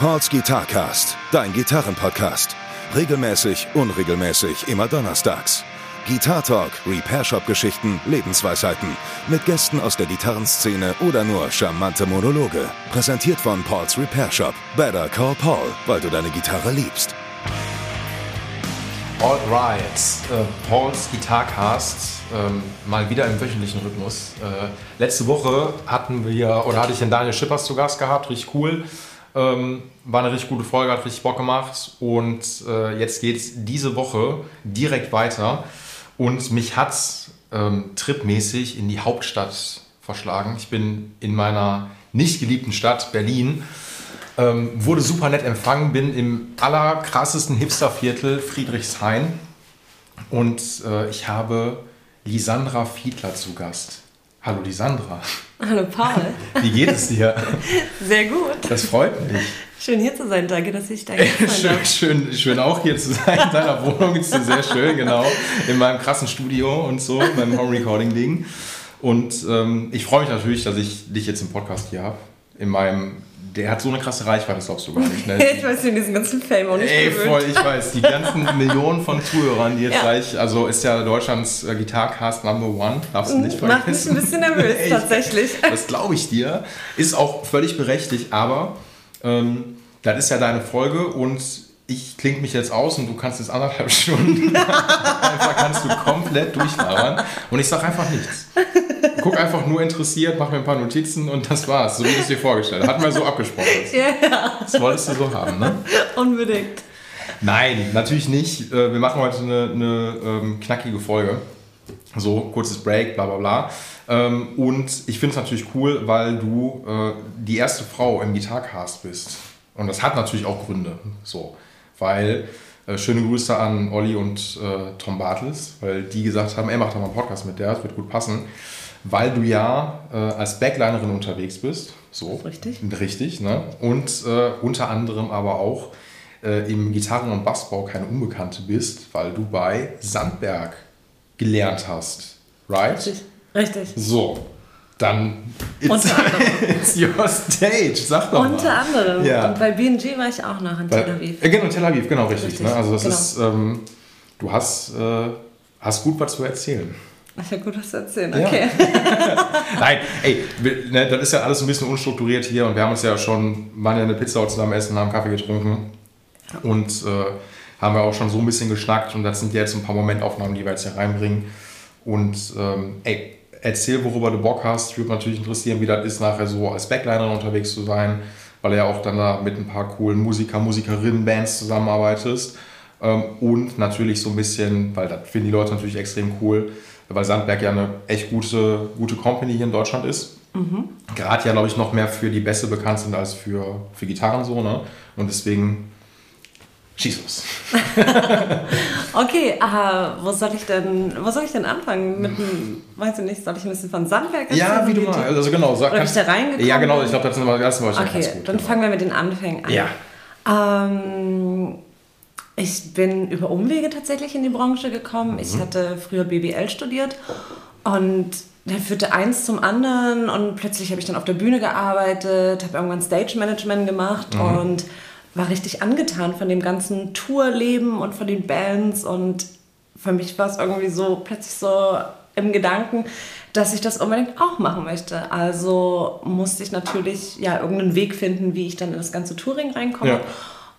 Pauls Guitarcast, dein Gitarrenpodcast. Regelmäßig, unregelmäßig, immer donnerstags. Guitar Talk, Repair Shop Geschichten, Lebensweisheiten. Mit Gästen aus der Gitarrenszene oder nur charmante Monologe. Präsentiert von Pauls Repair Shop. Better call Paul, weil du deine Gitarre liebst. Alright, äh, Pauls Gitarcast, ähm, mal wieder im wöchentlichen Rhythmus. Äh, letzte Woche hatten wir, oder hatte ich den Daniel Schippers zu Gast gehabt, richtig cool. Ähm, war eine richtig gute Folge, hat richtig Bock gemacht. Und äh, jetzt geht es diese Woche direkt weiter. Und mich hat es ähm, tripmäßig in die Hauptstadt verschlagen. Ich bin in meiner nicht geliebten Stadt Berlin. Ähm, wurde super nett empfangen, bin im allerkrassesten Hipsterviertel Friedrichshain. Und äh, ich habe Lisandra Fiedler zu Gast. Hallo Lisandra. Hallo Paul. Wie geht es dir? Sehr gut. Das freut mich. Schön hier zu sein. Danke, dass ich da schön, schön, schön auch hier zu sein. In deiner Wohnung ist sehr schön, genau. In meinem krassen Studio und so, beim Home Recording Ding. Und ähm, ich freue mich natürlich, dass ich dich jetzt im Podcast hier habe. In meinem der hat so eine krasse Reichweite, das glaubst du gar nicht. Ne? ich weiß nicht, diesen ganzen Fame auch nicht Ey, gewöhnt. voll, ich weiß. Die ganzen Millionen von Zuhörern, die jetzt ja. gleich, also ist ja Deutschlands äh, Gitarcast Number One, darfst du nicht vergessen. Macht mich ein bisschen nervös, Ey, tatsächlich. Das glaube ich dir. Ist auch völlig berechtigt, aber ähm, das ist ja deine Folge und ich klinge mich jetzt aus und du kannst jetzt anderthalb Stunden einfach kannst du komplett durchlabern und ich sage einfach nichts. Guck einfach nur interessiert, mach mir ein paar Notizen und das war's, so wie du es dir vorgestellt hast. Hatten wir so abgesprochen. Ja. Das wolltest du so haben, ne? Unbedingt. Nein, natürlich nicht. Äh, wir machen heute eine, eine ähm, knackige Folge. So, kurzes Break, bla bla bla. Ähm, und ich finde es natürlich cool, weil du äh, die erste Frau im Gitarcast bist. Und das hat natürlich auch Gründe. So weil äh, schöne Grüße an Olli und äh, Tom Bartels, weil die gesagt haben, ey, mach doch mal einen Podcast mit der, das wird gut passen. Weil du ja äh, als Backlinerin unterwegs bist. So. Richtig. Richtig, ne? Und äh, unter anderem aber auch äh, im Gitarren- und Bassbau keine Unbekannte bist, weil du bei Sandberg gelernt hast. Right? Richtig. Richtig. So dann it's, it's your stage, sag doch Unter mal. anderem. Ja. Und bei BNG war ich auch noch in bei, Tel Aviv. Äh, genau, Tel Aviv, genau, richtig. richtig. Ne? Also das genau. ist, ähm, du hast, äh, hast gut was zu erzählen. Ich habe gut was zu erzählen, okay. Ja. Nein, ey, ne, das ist ja alles ein bisschen unstrukturiert hier und wir haben uns ja schon, waren ja eine Pizza zusammen essen, haben Kaffee getrunken und äh, haben wir auch schon so ein bisschen geschnackt und das sind jetzt ein paar Momentaufnahmen, die wir jetzt hier reinbringen. Und ähm, ey, erzähl, worüber du Bock hast. Ich würde natürlich interessieren, wie das ist, nachher so als Backliner unterwegs zu sein, weil er ja auch dann da mit ein paar coolen Musiker, Musikerinnen, Bands zusammenarbeitest. Ähm, und natürlich so ein bisschen, weil das finden die Leute natürlich extrem cool, weil Sandberg ja eine echt gute, gute Company hier in Deutschland ist. Mhm. Gerade ja, glaube ich, noch mehr für die Bässe bekannt sind als für, für Gitarren so. Ne? Und deswegen Schieß los. okay, aha, wo soll ich denn, wo soll ich denn anfangen? Mit einem, weiß ich nicht, soll ich ein bisschen von Sandberg erzählen? Ja, wie du mal. Also genau, sag, Oder ich da reingekommen Ja, genau, ich glaube, das sind wir erste Mal Okay, ganz gut, dann genau. fangen wir mit den Anfängen an. Ja. Ähm, ich bin über Umwege tatsächlich in die Branche gekommen. Mhm. Ich hatte früher BWL studiert und dann führte eins zum anderen und plötzlich habe ich dann auf der Bühne gearbeitet, habe irgendwann Stage Management gemacht mhm. und war richtig angetan von dem ganzen Tourleben und von den Bands und für mich war es irgendwie so plötzlich so im Gedanken, dass ich das unbedingt auch machen möchte. Also musste ich natürlich ja irgendeinen Weg finden, wie ich dann in das ganze Touring reinkomme.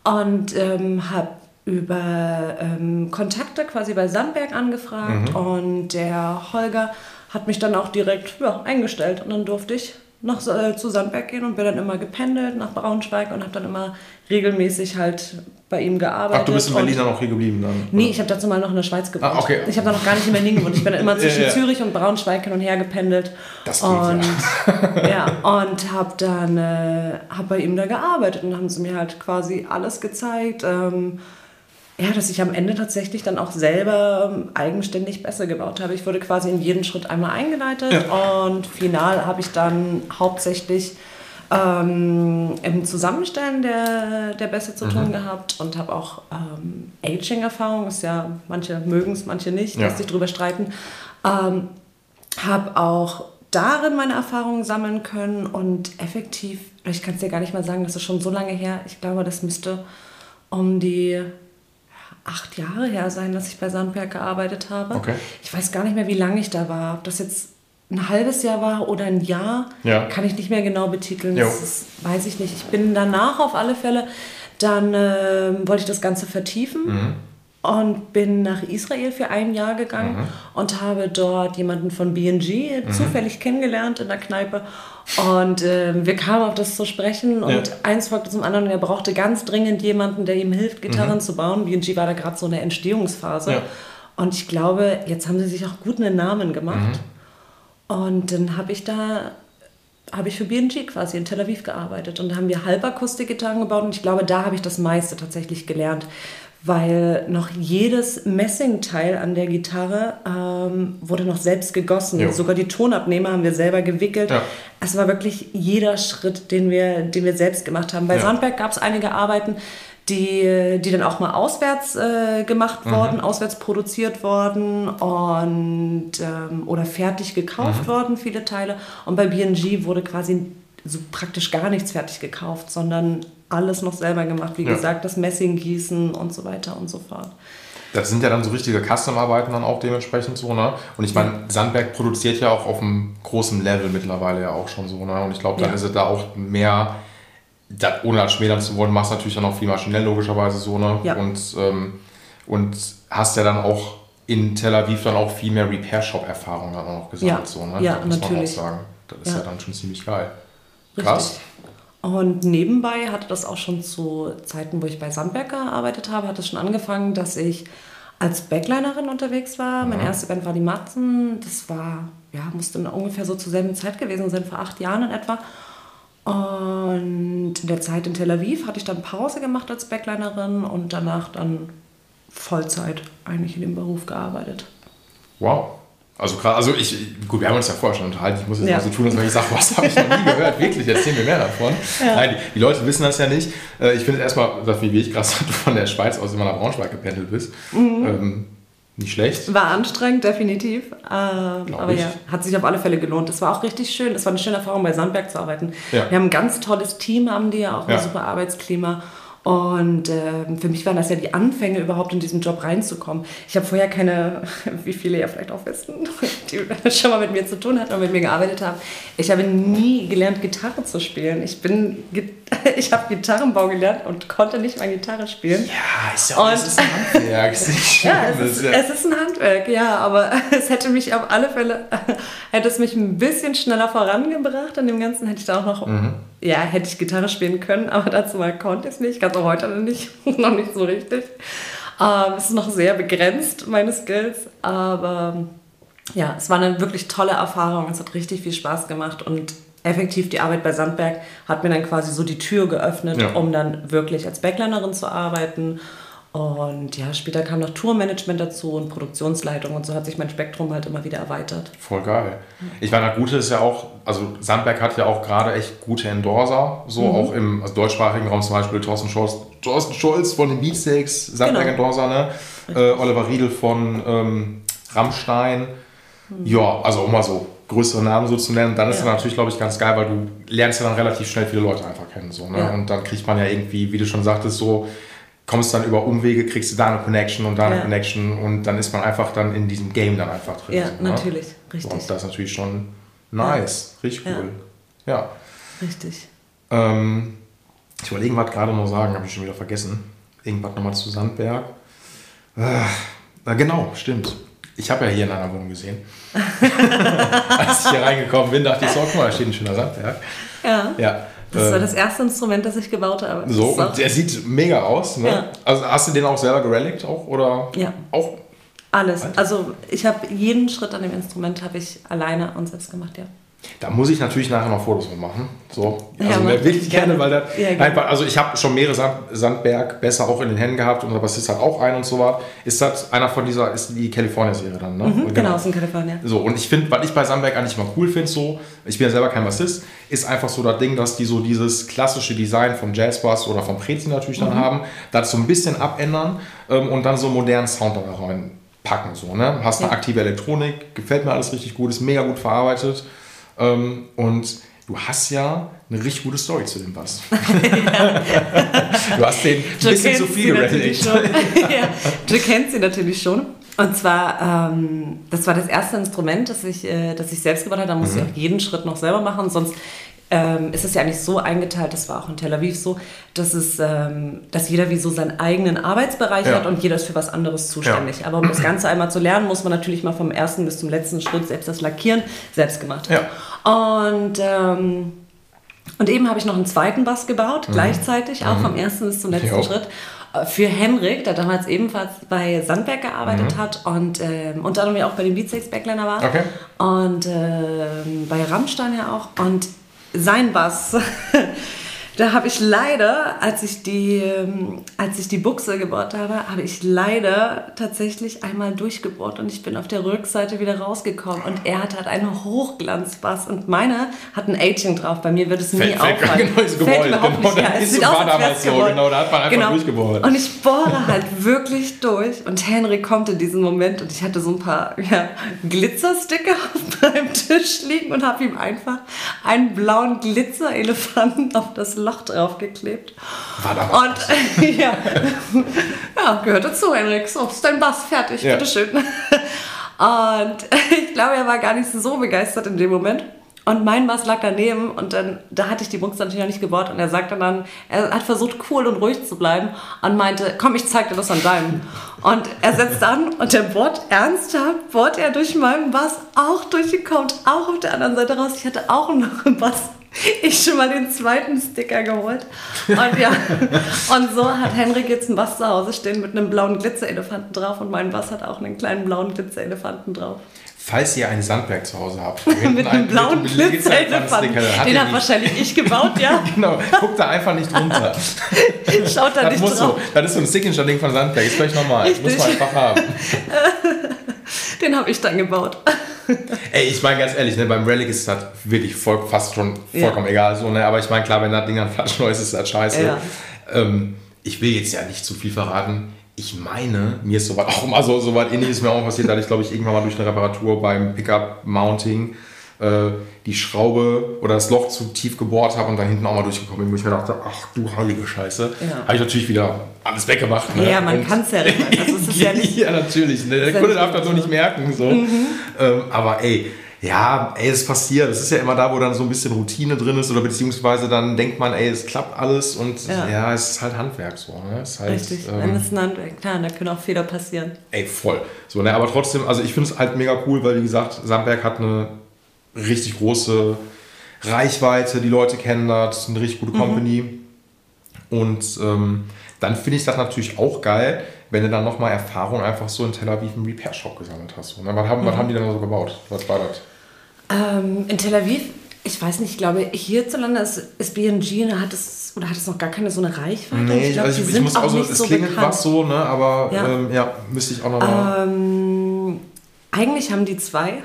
Ja. Und ähm, habe über ähm, Kontakte quasi bei Sandberg angefragt mhm. und der Holger hat mich dann auch direkt ja, eingestellt und dann durfte ich nach, äh, zu Sandberg gehen und bin dann immer gependelt nach Braunschweig und habe dann immer regelmäßig halt bei ihm gearbeitet. Ach, du bist in Berlin dann auch hier geblieben dann? Nee, ich habe dazu mal noch in der Schweiz gewohnt. Ah, okay. Ich habe da noch gar nicht in Berlin gewohnt. Ich bin dann immer zwischen ja, ja. Zürich und Braunschweig hin und her gependelt. Das geht, und, ja. ja. Und habe dann äh, hab bei ihm da gearbeitet und haben sie mir halt quasi alles gezeigt. Ähm, ja, dass ich am Ende tatsächlich dann auch selber ähm, eigenständig besser gebaut habe. Ich wurde quasi in jeden Schritt einmal eingeleitet ja. und final habe ich dann hauptsächlich ähm, im Zusammenstellen der, der Bässe zu tun mhm. gehabt und habe auch ähm, Aging-Erfahrung, ist ja, manche mögen es, manche nicht, ja. lässt sich drüber streiten. Ähm, habe auch darin meine Erfahrungen sammeln können und effektiv, ich kann es dir gar nicht mal sagen, das ist schon so lange her, ich glaube, das müsste um die acht Jahre her sein, dass ich bei Sandberg gearbeitet habe. Okay. Ich weiß gar nicht mehr, wie lange ich da war. Ob das jetzt ein halbes Jahr war oder ein Jahr, Ja. kann ich nicht mehr genau betiteln. Das ist, weiß ich nicht. Ich bin danach auf alle Fälle, dann ähm, wollte ich das Ganze vertiefen Mhm. Und bin nach Israel für ein Jahr gegangen Mhm. und habe dort jemanden von B&G zufällig kennengelernt in der Kneipe und ähm, wir kamen auf das zu sprechen und Ja. eins folgte zum anderen er brauchte ganz dringend jemanden, der ihm hilft, Gitarren Mhm. zu bauen. B&G war da gerade so eine Entstehungsphase Ja. und ich glaube, jetzt haben sie sich auch gut einen Namen gemacht. Und dann habe ich da habe ich für B&G quasi in Tel Aviv gearbeitet und da haben wir Halbakustikgitarren gebaut und ich glaube, da habe ich das meiste tatsächlich gelernt, weil noch jedes Messingteil an der Gitarre ähm, wurde noch selbst gegossen. Jo. Sogar die Tonabnehmer haben wir selber gewickelt. Ja. Es war wirklich jeder Schritt, den wir, den wir selbst gemacht haben. Bei Ja. Sandberg gab es einige Arbeiten, die, die dann auch mal auswärts äh, gemacht Mhm. worden, auswärts produziert worden und ähm, oder fertig gekauft Mhm. worden, viele Teile. Und bei BNG wurde quasi so praktisch gar nichts fertig gekauft, sondern alles noch selber gemacht. Wie Ja. gesagt, das Messinggießen und so weiter und so fort. Das sind ja dann so richtige Custom-Arbeiten dann auch dementsprechend so, ne? Und ich meine, Sandberg produziert ja auch auf einem großen Level mittlerweile ja auch schon so, ne? Und ich glaube, dann Ja. ist es da auch mehr, da, ohne das schmälern zu wollen, machst du natürlich dann auch viel maschinell logischerweise so, ne? Ja. Und, ähm, und hast ja dann auch in Tel Aviv dann auch viel mehr Repair-Shop-Erfahrung dann auch gesammelt, Ja. so, ne? Ja, das muss man auch natürlich. sagen. Das ist ja, Ja. dann schon ziemlich geil. Richtig. Krass. Und nebenbei hatte das auch schon zu Zeiten, wo ich bei Sandberg gearbeitet habe, hat es schon angefangen, dass ich als Backlinerin unterwegs war. Meine erste Band war die Matzen. Das war, ja, musste ungefähr so zur selben Zeit gewesen sein, vor acht Jahren in etwa. Und in der Zeit in Tel Aviv hatte ich dann Pause gemacht als Backlinerin und danach dann Vollzeit eigentlich in dem Beruf gearbeitet. Wow. Also gerade, also ich, gut, wir haben uns ja vorher schon unterhalten. Ich muss jetzt Ja. mal so tun, als wenn ich sage, was habe ich noch nie gehört. Wirklich, erzähl mir mehr davon. Nein, die, die Leute wissen das ja nicht. Äh, Ich finde erstmal, dass, wie ich gerade sagte, von der Schweiz aus immer nach Braunschweig gependelt bist. Mhm. Ähm, nicht schlecht. War anstrengend, definitiv. Ähm, aber ich. ja, hat sich auf alle Fälle gelohnt. Es war auch richtig schön. Es war eine schöne Erfahrung, bei Sandberg zu arbeiten. Ja. Wir haben ein ganz tolles Team, haben die ja auch Ja. ein super Arbeitsklima. Und ähm, für mich waren das ja die Anfänge, überhaupt in diesen Job reinzukommen. Ich habe vorher keine, wie viele ja vielleicht auch wissen, die schon mal mit mir zu tun hatten und mit mir gearbeitet haben. Ich habe nie gelernt, Gitarre zu spielen. Ich bin, ich habe Gitarrenbau gelernt und konnte nicht mal Gitarre spielen. Ja, ist Und- es ist ein Handwerk. Ja, es ist, ja- es ist ein Handwerk, ja, aber es hätte mich auf alle Fälle, hätte es mich ein bisschen schneller vorangebracht an dem Ganzen, hätte ich da auch noch, Mhm. Ja, hätte ich Gitarre spielen können, aber dazu mal konnte ich es nicht, ganz auch heute noch nicht, noch nicht so richtig. Ähm, es ist noch sehr begrenzt, meine Skills, aber ja, es war eine wirklich tolle Erfahrung, es hat richtig viel Spaß gemacht und effektiv die Arbeit bei Sandberg hat mir dann quasi so die Tür geöffnet, Ja. um dann wirklich als Backlinerin zu arbeiten. Und ja, später kam noch Tourmanagement dazu und Produktionsleitung und so hat sich mein Spektrum halt immer wieder erweitert. Voll geil. Ich meine, das Gute ist ja auch, also Sandberg hat ja auch gerade echt gute Endorser, so Mhm. auch im also deutschsprachigen Raum zum Beispiel Thorsten Scholz, Thorsten Scholz von den Beatsteaks, Sandberg Genau. Endorser, ne? Äh, Oliver Riedel von ähm, Rammstein. Ja, also um mal so größere Namen so zu nennen, dann ist Mhm. Ja. dann natürlich, glaube ich, ganz geil, weil du lernst ja dann relativ schnell viele Leute einfach kennen. So, ne? Ja. Und dann kriegt man ja irgendwie, wie du schon sagtest, so kommst dann über Umwege, kriegst du da eine Connection und da eine Ja. Connection und dann ist man einfach dann in diesem Game dann einfach drin. Ja, ne? natürlich, richtig. Und das ist natürlich schon nice, richtig Ja. cool. Ja. Richtig. Ähm, ich wollte irgendwas gerade noch sagen, habe ich schon wieder vergessen. Irgendwas nochmal zu Sandberg. Äh, na genau, stimmt. Ich habe ja hier in einer Wohnung gesehen. Als ich hier reingekommen bin, dachte ich so, guck mal, da steht ein schöner Sandberg. Ja. Ja. Das war das erste Instrument, das ich gebaut habe. so, und der sieht mega aus. Ne? Ja. Also hast du den auch selber gerelict auch? Oder Ja. auch? Alles. Alter. Also ich habe jeden Schritt an dem Instrument habe ich alleine und selbst gemacht, ja. Da muss ich natürlich nachher noch Fotos von machen. So. Ja, Also mehr will ich gerne, weil da Ja, einfach, also ich habe schon mehrere Sand, Sandberg besser auch in den Händen gehabt und was ist halt auch ein und so was. Ist das einer von dieser, ist die California-Serie dann, ne? Mhm, genau, aus dem Kalifornien. So, und ich finde, was ich bei Sandberg eigentlich mal cool finde, so, ich bin ja selber kein Bassist, ist einfach so das Ding, dass die so dieses klassische Design vom Jazzbass oder vom Prezi natürlich dann haben, das so ein bisschen abändern ähm, und dann so einen modernen Sound da reinpacken. So, ne? Hast eine Ja. aktive Elektronik, gefällt mir alles richtig gut, ist mega gut verarbeitet. Ähm, und du hast ja eine richtig gute Story zu dem Bass. du hast den ein bisschen zu viel geredet. ja, du kennst sie natürlich schon. Und zwar, ähm, das war das erste Instrument, das ich, äh, das ich selbst gebaut habe. Da musste mhm. ich auch jeden Schritt noch selber machen. Sonst ähm, ist es ja nicht so eingeteilt, das war auch in Tel Aviv so, dass, es, ähm, dass jeder wie so seinen eigenen Arbeitsbereich ja. hat und jeder ist für was anderes zuständig. Ja. Aber um das Ganze einmal zu lernen, muss man natürlich mal vom ersten bis zum letzten Schritt selbst das Lackieren selbst gemacht. Ja. Und, ähm, und eben habe ich noch einen zweiten Bass gebaut, mhm. gleichzeitig, auch mhm. vom ersten bis zum letzten Schritt äh, für Henrik, der damals ebenfalls bei Sandberg gearbeitet mhm. hat und äh, unter anderem auch bei den Beatsex Backliner war okay. und äh, bei Rammstein ja auch und sein Bass. Da habe ich leider, als ich die, ähm, als ich die Buchse gebohrt habe, habe ich leider tatsächlich einmal durchgebohrt und ich bin auf der Rückseite wieder rausgekommen und er hat halt einen Hochglanzbass und meine hat ein Aging drauf. Bei mir wird es nie fällt, auffallen. Genau, ist gewollt. Fällt überhaupt genau, nicht her. Es sieht aus, damals so, genau, da hat man einfach genau. durchgebohrt. Und ich bohre halt wirklich durch und Henry kommt in diesen Moment und ich hatte so ein paar ja, Glitzersticker auf meinem Tisch liegen und habe ihm einfach einen blauen Glitzerelefanten auf das Loch Loch draufgeklebt. War da was? Und ja. ja, gehört dazu, Henrik. So, ist dein Bass fertig, ja. bitteschön. Und ich glaube, er war gar nicht so begeistert in dem Moment. Und mein Bass lag daneben und dann, da hatte ich die Buchse natürlich noch nicht gebaut und er sagte dann, er hat versucht cool und ruhig zu bleiben und meinte, komm, ich zeig dir das an deinem. Und er setzt an und der bohrt ernsthaft, bohrt er durch meinen Bass auch durchgekommen, auch auf der anderen Seite raus. Ich hatte auch noch einen Bass ich schon mal den zweiten Sticker geholt. Und ja, und so hat Henrik jetzt ein Bass zu Hause stehen mit einem blauen Glitzerelefanten drauf und mein Bass hat auch einen kleinen blauen Glitzerelefanten drauf. Falls ihr einen Sandberg zu Hause habt, mit einem blauen Glitzerelefanten, den hat wahrscheinlich ich gebaut, ja. genau, guckt da einfach nicht runter. Schaut da nicht drauf. So, das ist so ein Signature-Ding von Sandberg, ist völlig normal, Richtig. muss man einfach haben. Den habe ich dann gebaut. Ey, ich meine ganz ehrlich, ne, beim Relic ist das wirklich voll, fast schon vollkommen ja. egal. So, ne? Aber ich meine, klar, wenn das Ding dann flatschneu ist, ist das scheiße. Ja. Ähm, ich will jetzt ja nicht zu viel verraten. Ich meine, mir ist sowas auch immer so, so was ähnliches mir auch passiert, da ich glaube ich irgendwann mal durch eine Reparatur beim Pickup-Mounting äh, die Schraube oder das Loch zu tief gebohrt habe und da hinten auch mal durchgekommen bin, wo ich mir dachte, ach du heilige Scheiße. Ja. Habe ich natürlich wieder alles weggemacht. Ne? Ja, man kann es ja nicht. Also ja, nicht ja, natürlich. Ne? Der Kunde darf das so nicht merken. So. Mhm. Ähm, aber ey, ja, ey, es passiert. Es ist ja immer da, wo dann so ein bisschen Routine drin ist oder beziehungsweise dann denkt man, ey, es klappt alles und ja, ja es ist halt Handwerk so. Ne? Es ist halt, Richtig, ähm, es ist ein Handwerk, klar, da können auch Fehler passieren. Ey, voll. So, ne, aber trotzdem, also ich finde es halt mega cool, weil wie gesagt, Sandberg hat eine richtig große Reichweite, die Leute kennen das, eine richtig gute mhm. Company. Mhm. Und ähm, dann finde ich das natürlich auch geil, wenn du dann nochmal Erfahrung einfach so in Tel Aviv im Repair-Shop gesammelt hast. Und was, haben, mhm. was haben die dann so gebaut? Was war das? Ähm, in Tel Aviv, ich weiß nicht, ich glaube, hierzulande ist, ist BNG, hat es, oder hat es noch gar keine so eine Reichweite? Nee, ich, glaub, also ich, ich muss auch so, es so klingelt bekannt. was so, ne? aber ja, ähm, ja müsste ich auch nochmal. Ähm, eigentlich haben die zwei,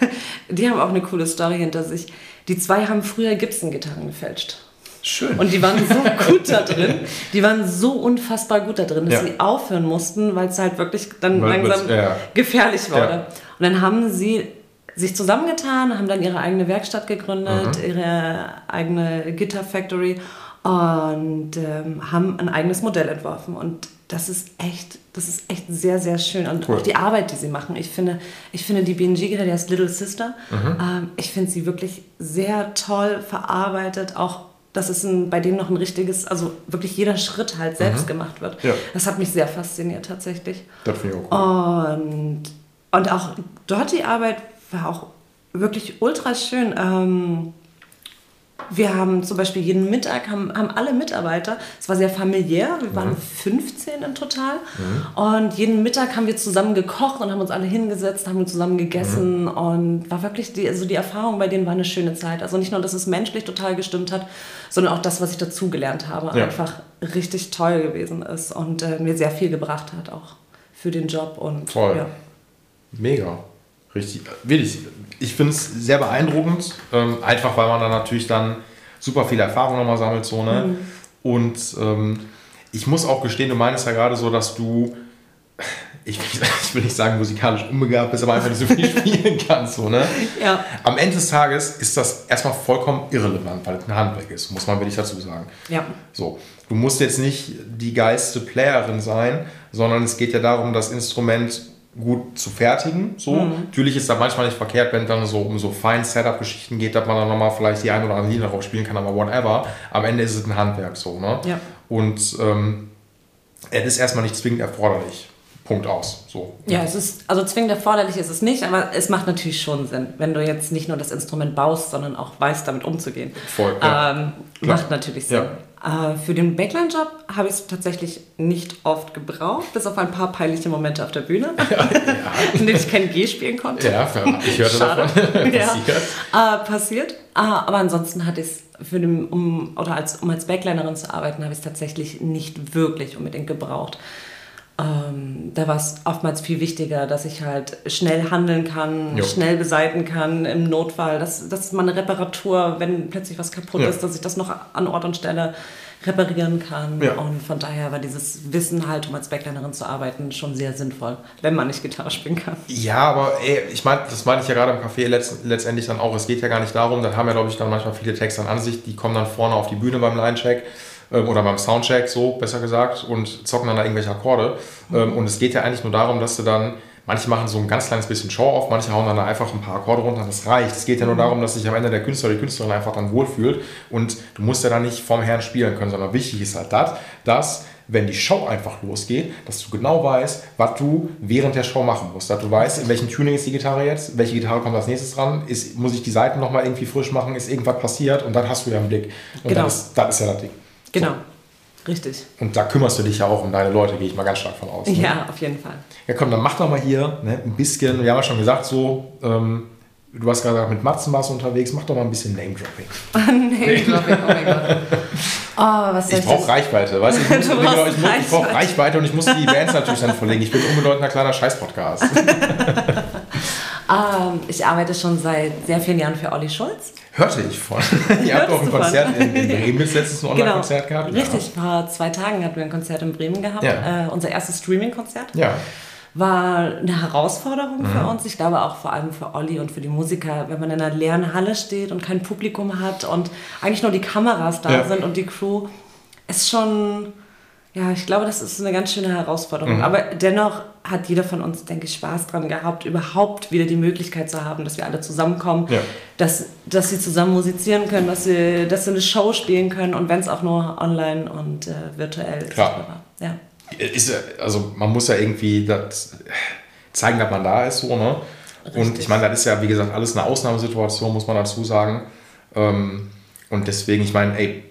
die haben auch eine coole Story hinter sich. Die zwei haben früher Gibson-Gitarren gefälscht. Schön. Und die waren so gut da drin, die waren so unfassbar gut da drin, dass ja. sie aufhören mussten, weil es halt wirklich dann weil, langsam ja. gefährlich wurde. Ja. Und dann haben sie sich zusammengetan, haben dann ihre eigene Werkstatt gegründet, mhm. ihre eigene Guitar Factory und ähm, haben ein eigenes Modell entworfen. Und das ist echt, das ist echt sehr, sehr schön. Und cool. auch die Arbeit, die sie machen. Ich finde, ich finde die BNG-Gitarre, die heißt Little Sister, mhm. ähm, ich finde sie wirklich sehr toll verarbeitet. Auch, dass es ein, bei denen noch ein richtiges, also wirklich jeder Schritt halt selbst mhm. gemacht wird. Ja. Das hat mich sehr fasziniert tatsächlich. Das finde ich auch cool. Und, und auch dort die Arbeit war auch wirklich ultra schön. Ähm, wir haben zum Beispiel jeden Mittag, haben, haben alle Mitarbeiter, es war sehr familiär, wir waren mhm. 15 im Total. Mhm. Und jeden Mittag haben wir zusammen gekocht und haben uns alle hingesetzt, haben zusammen gegessen. Mhm. Und war wirklich, die, also die Erfahrung bei denen war eine schöne Zeit. Also nicht nur, dass es menschlich total gestimmt hat, sondern auch das, was ich dazugelernt habe, ja. einfach richtig toll gewesen ist und äh, mir sehr viel gebracht hat auch für den Job. Und, Voll. Ja. Mega. Richtig, wirklich. Ich finde es sehr beeindruckend, ähm, einfach weil man da natürlich dann super viel Erfahrung nochmal sammelt. So, ne? Mhm. Und ähm, ich muss auch gestehen, du meinst ja gerade so, dass du ich, ich, will nicht sagen musikalisch unbegabt bist, aber einfach nicht so viel spielen kannst. So, ne? Ja. Am Ende des Tages ist das erstmal vollkommen irrelevant, weil es ein Handwerk ist, muss man wirklich dazu sagen. Ja. So, du musst jetzt nicht die geilste Playerin sein, sondern es geht ja darum, das Instrument gut zu fertigen. So. Mhm. Natürlich ist das manchmal nicht verkehrt, wenn es dann so um so fein Setup-Geschichten geht, dass man dann nochmal vielleicht die ein oder andere Linie darauf spielen kann, aber whatever. Am Ende ist es ein Handwerk so. Ne? Ja. Und ähm, es ist erstmal nicht zwingend erforderlich. Punkt aus. So. Ja, es ist, also zwingend erforderlich ist es nicht, aber es macht natürlich schon Sinn, wenn du jetzt nicht nur das Instrument baust, sondern auch weißt, damit umzugehen. Voll. Ja. Ähm, macht natürlich Sinn. Ja. Äh, für den Backline-Job habe ich es tatsächlich nicht oft gebraucht, bis auf ein paar peinliche Momente auf der Bühne, ja, in denen ich kein G spielen konnte. Ja, ich hörte Schade. davon. passiert. Äh, passiert. Äh, aber ansonsten hatte ich es für den, um, oder als, um als Backlinerin zu arbeiten, habe ich es tatsächlich nicht wirklich unbedingt gebraucht ähm, da war es oftmals viel wichtiger, dass ich halt schnell handeln kann, jo. schnell beseiten kann im Notfall, dass, dass man eine Reparatur, wenn plötzlich was kaputt ja. ist, dass ich das noch an Ort und Stelle reparieren kann. Ja. Und von daher war dieses Wissen halt, um als Backlinerin zu arbeiten, schon sehr sinnvoll, wenn man nicht Gitarre spielen kann. Ja, aber ey, ich meine, das meine ich ja gerade im Café letzt, letztendlich dann auch. Es geht ja gar nicht darum, dann haben ja, glaube ich, dann manchmal viele Texte an Ansicht, die kommen dann vorne auf die Bühne beim Line-Check ähm, oder beim Soundcheck, so besser gesagt, und zocken dann da irgendwelche Akkorde. Mhm. und es geht ja eigentlich nur darum, dass du dann, manche machen so ein ganz kleines bisschen Show auf, manche hauen dann da einfach ein paar Akkorde runter, das reicht. Es geht ja nur mhm. darum, dass sich am Ende der Künstler, die Künstlerin einfach dann wohlfühlt und du musst ja dann nicht vorm Herrn spielen können, sondern wichtig ist halt das, dass wenn die Show einfach losgeht, dass du genau weißt, was du während der Show machen musst. Dass du weißt, in welchem Tuning ist die Gitarre jetzt, welche Gitarre kommt als nächstes dran, ist, muss ich die Seiten nochmal irgendwie frisch machen, ist irgendwas passiert und dann hast du ja im Blick. Und genau. das, ist, das ist ja das Ding. Genau. Richtig. Und da kümmerst du dich ja auch um deine Leute, gehe ich mal ganz stark von aus. Ne? Ja, auf jeden Fall. Ja, komm, dann mach doch mal hier ne, ein bisschen, wir haben ja schon gesagt, so, ähm, du warst gerade mit Matzen warst unterwegs, mach doch mal ein bisschen Name-Dropping. Name-Dropping, oh mein Gott. Oh, was ich brauche Reichweite, weißt du? Ich, ich, ich, ich brauche Reichweite und ich muss die Bands natürlich dann verlegen. Ich bin ein unbedeutender kleiner Scheiß-Podcast. Ähm, ich arbeite schon seit sehr vielen Jahren für Olli Schulz. Hörte ich von. Ihr habt auch ein Konzert in, in Bremen jetzt letztens ein. Online-Konzert genau. gehabt. Richtig, ja. vor zwei Tagen hatten wir ein Konzert in Bremen gehabt. Ja. Äh, unser erstes Streaming-Konzert. Ja. War eine Herausforderung mhm. für uns. Ich glaube auch vor allem für Olli und für die Musiker, wenn man in einer leeren Halle steht und kein Publikum hat und eigentlich nur die Kameras da ja. sind und die Crew, ist schon ja, ich glaube, das ist eine ganz schöne Herausforderung. Mhm. Aber dennoch hat jeder von uns, denke ich, Spaß dran gehabt, überhaupt wieder die Möglichkeit zu haben, dass wir alle zusammenkommen, ja. dass, dass sie zusammen musizieren können, dass sie, dass sie eine Show spielen können und wenn es auch nur online und äh, virtuell ist. Klar. Ja. Ist, also man muss ja irgendwie das zeigen, dass man da ist, so, ne? Richtig. Und ich meine, das ist ja, wie gesagt, alles eine Ausnahmesituation, muss man dazu sagen. Ähm, und deswegen, ich meine, ey,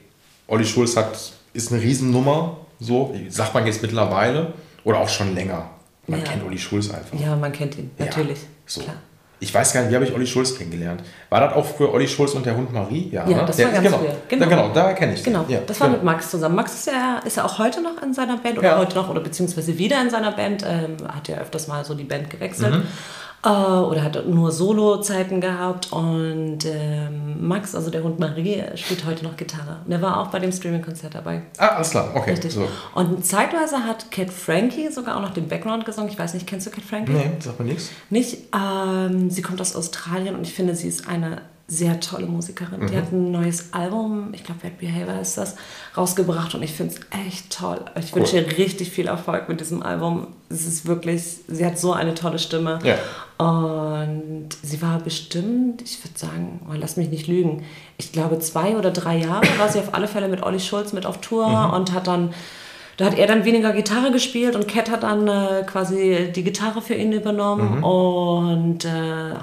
Olli Schulz hat, ist eine Riesennummer so, sagt man jetzt mittlerweile oder auch schon länger. Man ja. kennt Uli Schulz einfach. Ja, man kennt ihn, natürlich. Ja, so. Klar. Ich weiß gar nicht, wie habe ich Olli Schulz kennengelernt? War das auch früher Olli Schulz und der Hund Marie? Ja, ja ne? das der, war ganz genau, früher. Genau, da, genau, da kenne ich Genau, ja, das war genau. mit Max zusammen. Max ist ja, ist ja auch heute noch in seiner Band oder ja. heute noch oder beziehungsweise wieder in seiner Band. Ähm, hat ja öfters mal so die Band gewechselt. Mhm. Äh, oder hat nur Solo-Zeiten gehabt. Und ähm, Max, also der Hund Marie, spielt heute noch Gitarre. Und der war auch bei dem Streaming-Konzert dabei. Ah, alles klar, okay. Richtig. So. Und zeitweise hat Cat Frankie sogar auch noch den Background gesungen. Ich weiß nicht, kennst du Cat Frankie? Nee, sagt mir nichts. Nicht. Ähm, sie kommt aus Australien und ich finde, sie ist eine sehr tolle Musikerin. Mhm. Die hat ein neues Album, ich glaube Bad Behavior ist das, rausgebracht und ich finde es echt toll. Ich cool. wünsche ihr richtig viel Erfolg mit diesem Album. Es ist wirklich, sie hat so eine tolle Stimme. Ja. Und sie war bestimmt, ich würde sagen, oh, lass mich nicht lügen, ich glaube zwei oder drei Jahre war sie auf alle Fälle mit Olli Schulz mit auf Tour mhm. und hat dann da hat er dann weniger Gitarre gespielt und Cat hat dann äh, quasi die Gitarre für ihn übernommen mhm. und äh,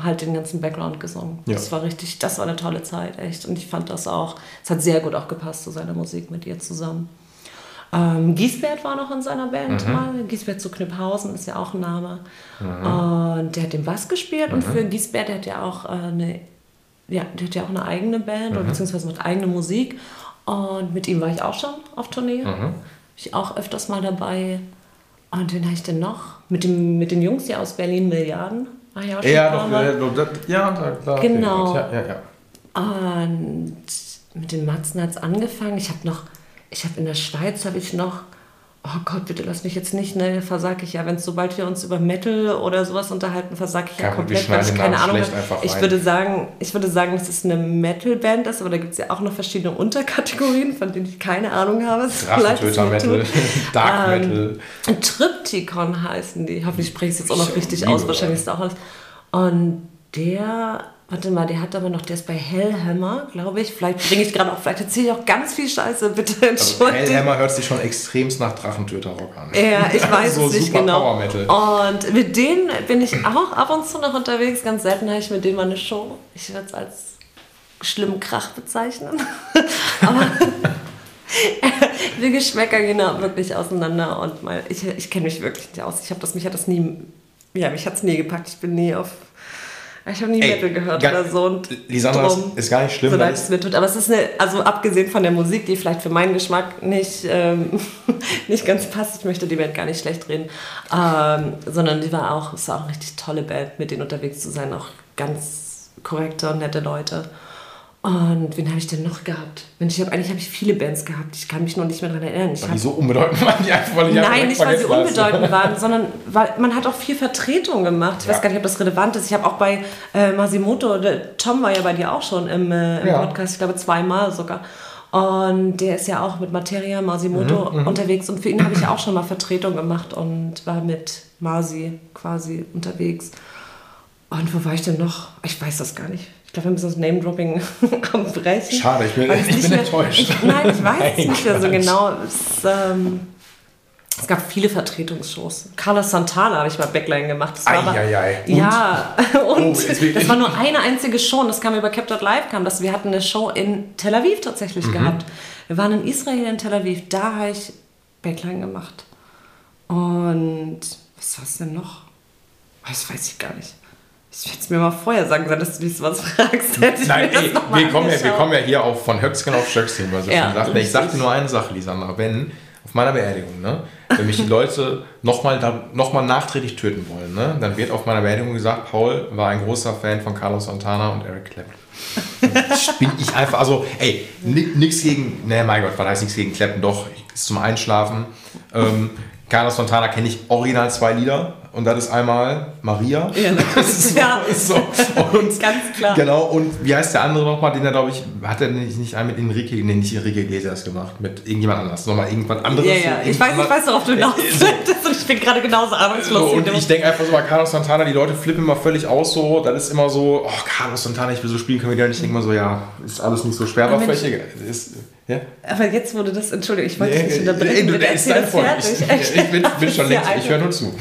halt den ganzen Background gesungen. Ja. Das war richtig, das war eine tolle Zeit, echt. Und ich fand das auch, es hat sehr gut auch gepasst zu seiner Musik mit ihr zusammen. Ähm, Giesbert war noch in seiner Band mhm. mal. Giesbert zu Knüpphausen ist ja auch ein Name. Mhm. Und der hat den Bass gespielt und mhm. für Giesbert, der hat ja auch äh, eine, ja, der hat ja auch eine eigene Band oder mhm. beziehungsweise macht eigene Musik. Und mit ihm war ich auch schon auf Tournee. Mhm ich auch öfters mal dabei. Und wen habe ich denn noch? Mit, dem, mit den Jungs hier aus Berlin Milliarden. Ich auch schon ja, doch, ja, doch, ja, da, da genau. Ja, ja, ja. Und mit den Matzen hat es angefangen. Ich habe noch, ich habe in der Schweiz habe ich noch, oh Gott, bitte lass mich jetzt nicht, ne, versag ich ja, wenn sobald wir uns über Metal oder sowas unterhalten, versag ich ja, Ja, komplett, weil ich keine Ahnung habe. Ich würde sagen, ich würde sagen, dass es eine Metal-Band ist, aber da gibt es ja auch noch verschiedene Unterkategorien, von denen ich keine Ahnung habe. Es tut mir leid, dass Drachentöter es mir Metal, tut. Dark Ähm, Metal. Triptychon heißen die. Hoffentlich spreche ich es jetzt auch noch Ich richtig aus. Wahrscheinlich ist da auch alles. Und der, warte mal, der hat aber noch, der ist bei Hellhammer, glaube ich. Vielleicht bringe ich gerade auch, vielleicht erzähle ich auch ganz viel Scheiße, bitte Also entschuldigt. Hellhammer hört sich schon extremst nach Drachentöter-Rock an. Ja, ich weiß so es nicht genau. Power Metal. Und mit denen bin ich auch ab und zu noch unterwegs. Ganz selten habe ich mit denen mal eine Show. Ich würde es als schlimmen Krach bezeichnen. Aber die Geschmäcker gehen da wirklich auseinander und mal, ich, ich kenne mich wirklich nicht aus. Ich habe das, mich hat das nie, ja, mich hat es nie gepackt. Ich bin nie auf, ich habe nie Ey, Metal gehört ga- oder so. Und Lisandra, drum- ist gar nicht schlimm. so leid es mir tut. Aber es ist eine, also abgesehen von der Musik, die vielleicht für meinen Geschmack nicht, ähm, nicht ganz passt, ich möchte die Band gar nicht schlecht reden, ähm, sondern die war auch, es war auch eine richtig tolle Band, mit denen unterwegs zu sein, auch ganz korrekte und nette Leute. Und wen habe ich denn noch gehabt? Mensch, ich hab, eigentlich habe ich viele Bands gehabt. Ich kann mich noch nicht mehr daran erinnern. Ich Weil hab, die so unbedeutend waren, die einfach, weil ich Nein, nicht weil sie unbedeutend waren, sondern weil man hat auch viel Vertretung gemacht. Ich Ja. weiß gar nicht, ob das relevant ist. Ich habe auch bei äh, Masimoto, Tom war ja bei dir auch schon im, äh, im Ja. Podcast, ich glaube zweimal sogar. Und der ist ja auch mit Materia Masimoto Mhm, unterwegs und für ihn habe ich auch schon mal Vertretung gemacht und war mit Masi quasi unterwegs. Und wo war ich denn noch? Ich weiß das gar nicht. Ich glaube, wir müssen das Name-Dropping abbrechen. Schade, ich bin- ich bin mehr, enttäuscht. Ich, nein, ich weiß es nicht mehr so genau. Es, ähm, es gab viele Vertretungsshows. Carlos Santana habe ich mal Backline gemacht. Das war aber, Eieiei. Und? Ja, und ich- das war nur eine einzige Show. Und das kam über Captured Live, kam das. Wir hatten eine Show in Tel Aviv Mhm. tatsächlich gehabt. Wir waren in Israel, in Tel Aviv. Da habe ich Backline gemacht. Und was war es denn noch? Das weiß ich gar nicht. Ich hätte es mir mal vorher sagen sollen, dass du dich was fragst. Hätte ich Nein, ey, noch mal wir, kommen ja, wir kommen ja hier auch von Höchstgen auf Stöckskin, was ich Ja, schon sagte. Ich richtig. sag dir nur eine Sache, Lisandra. Wenn auf meiner Beerdigung, ne, wenn mich die Leute nochmal noch mal nachträglich töten wollen, ne, dann wird auf meiner Beerdigung gesagt, Paul war ein großer Fan von Carlos Santana und Eric Clapton. Bin ich einfach, also, ey, nichts gegen, ne, mein Gott, was heißt nichts gegen Clapton? Doch, ist zum Einschlafen. Ähm, Carlos Santana kenne ich original zwei Lieder und das ist einmal Maria. Ja, natürlich. Das ist so, Ja. so. Und Ganz klar. Genau, und wie heißt der andere nochmal, den er, glaube ich, hat er nicht, nicht einen mit Enrique, nee, nicht Enrique Iglesias gemacht, mit irgendjemand anders, nochmal irgendwas anderes. Ja, ja, ich weiß, ich weiß, worauf du hinaus Äh, so. und ich bin gerade genauso So, ahnungslos wie und ich denke einfach so bei Carlos Santana, die Leute flippen immer völlig aus so, das ist immer so, oh, Carlos Santana, ich will so spielen können wie der. Und ich denke mal so, ja, ist alles nicht so schwer, aber Aber egal. Ist, ja? Aber jetzt wurde das, Entschuldigung, ich wollte dich nicht Ey, unterbrechen. ey, du, ist dein Freund. fertig. Ich, ich bin, bin schon längst, ich also. höre nur zu.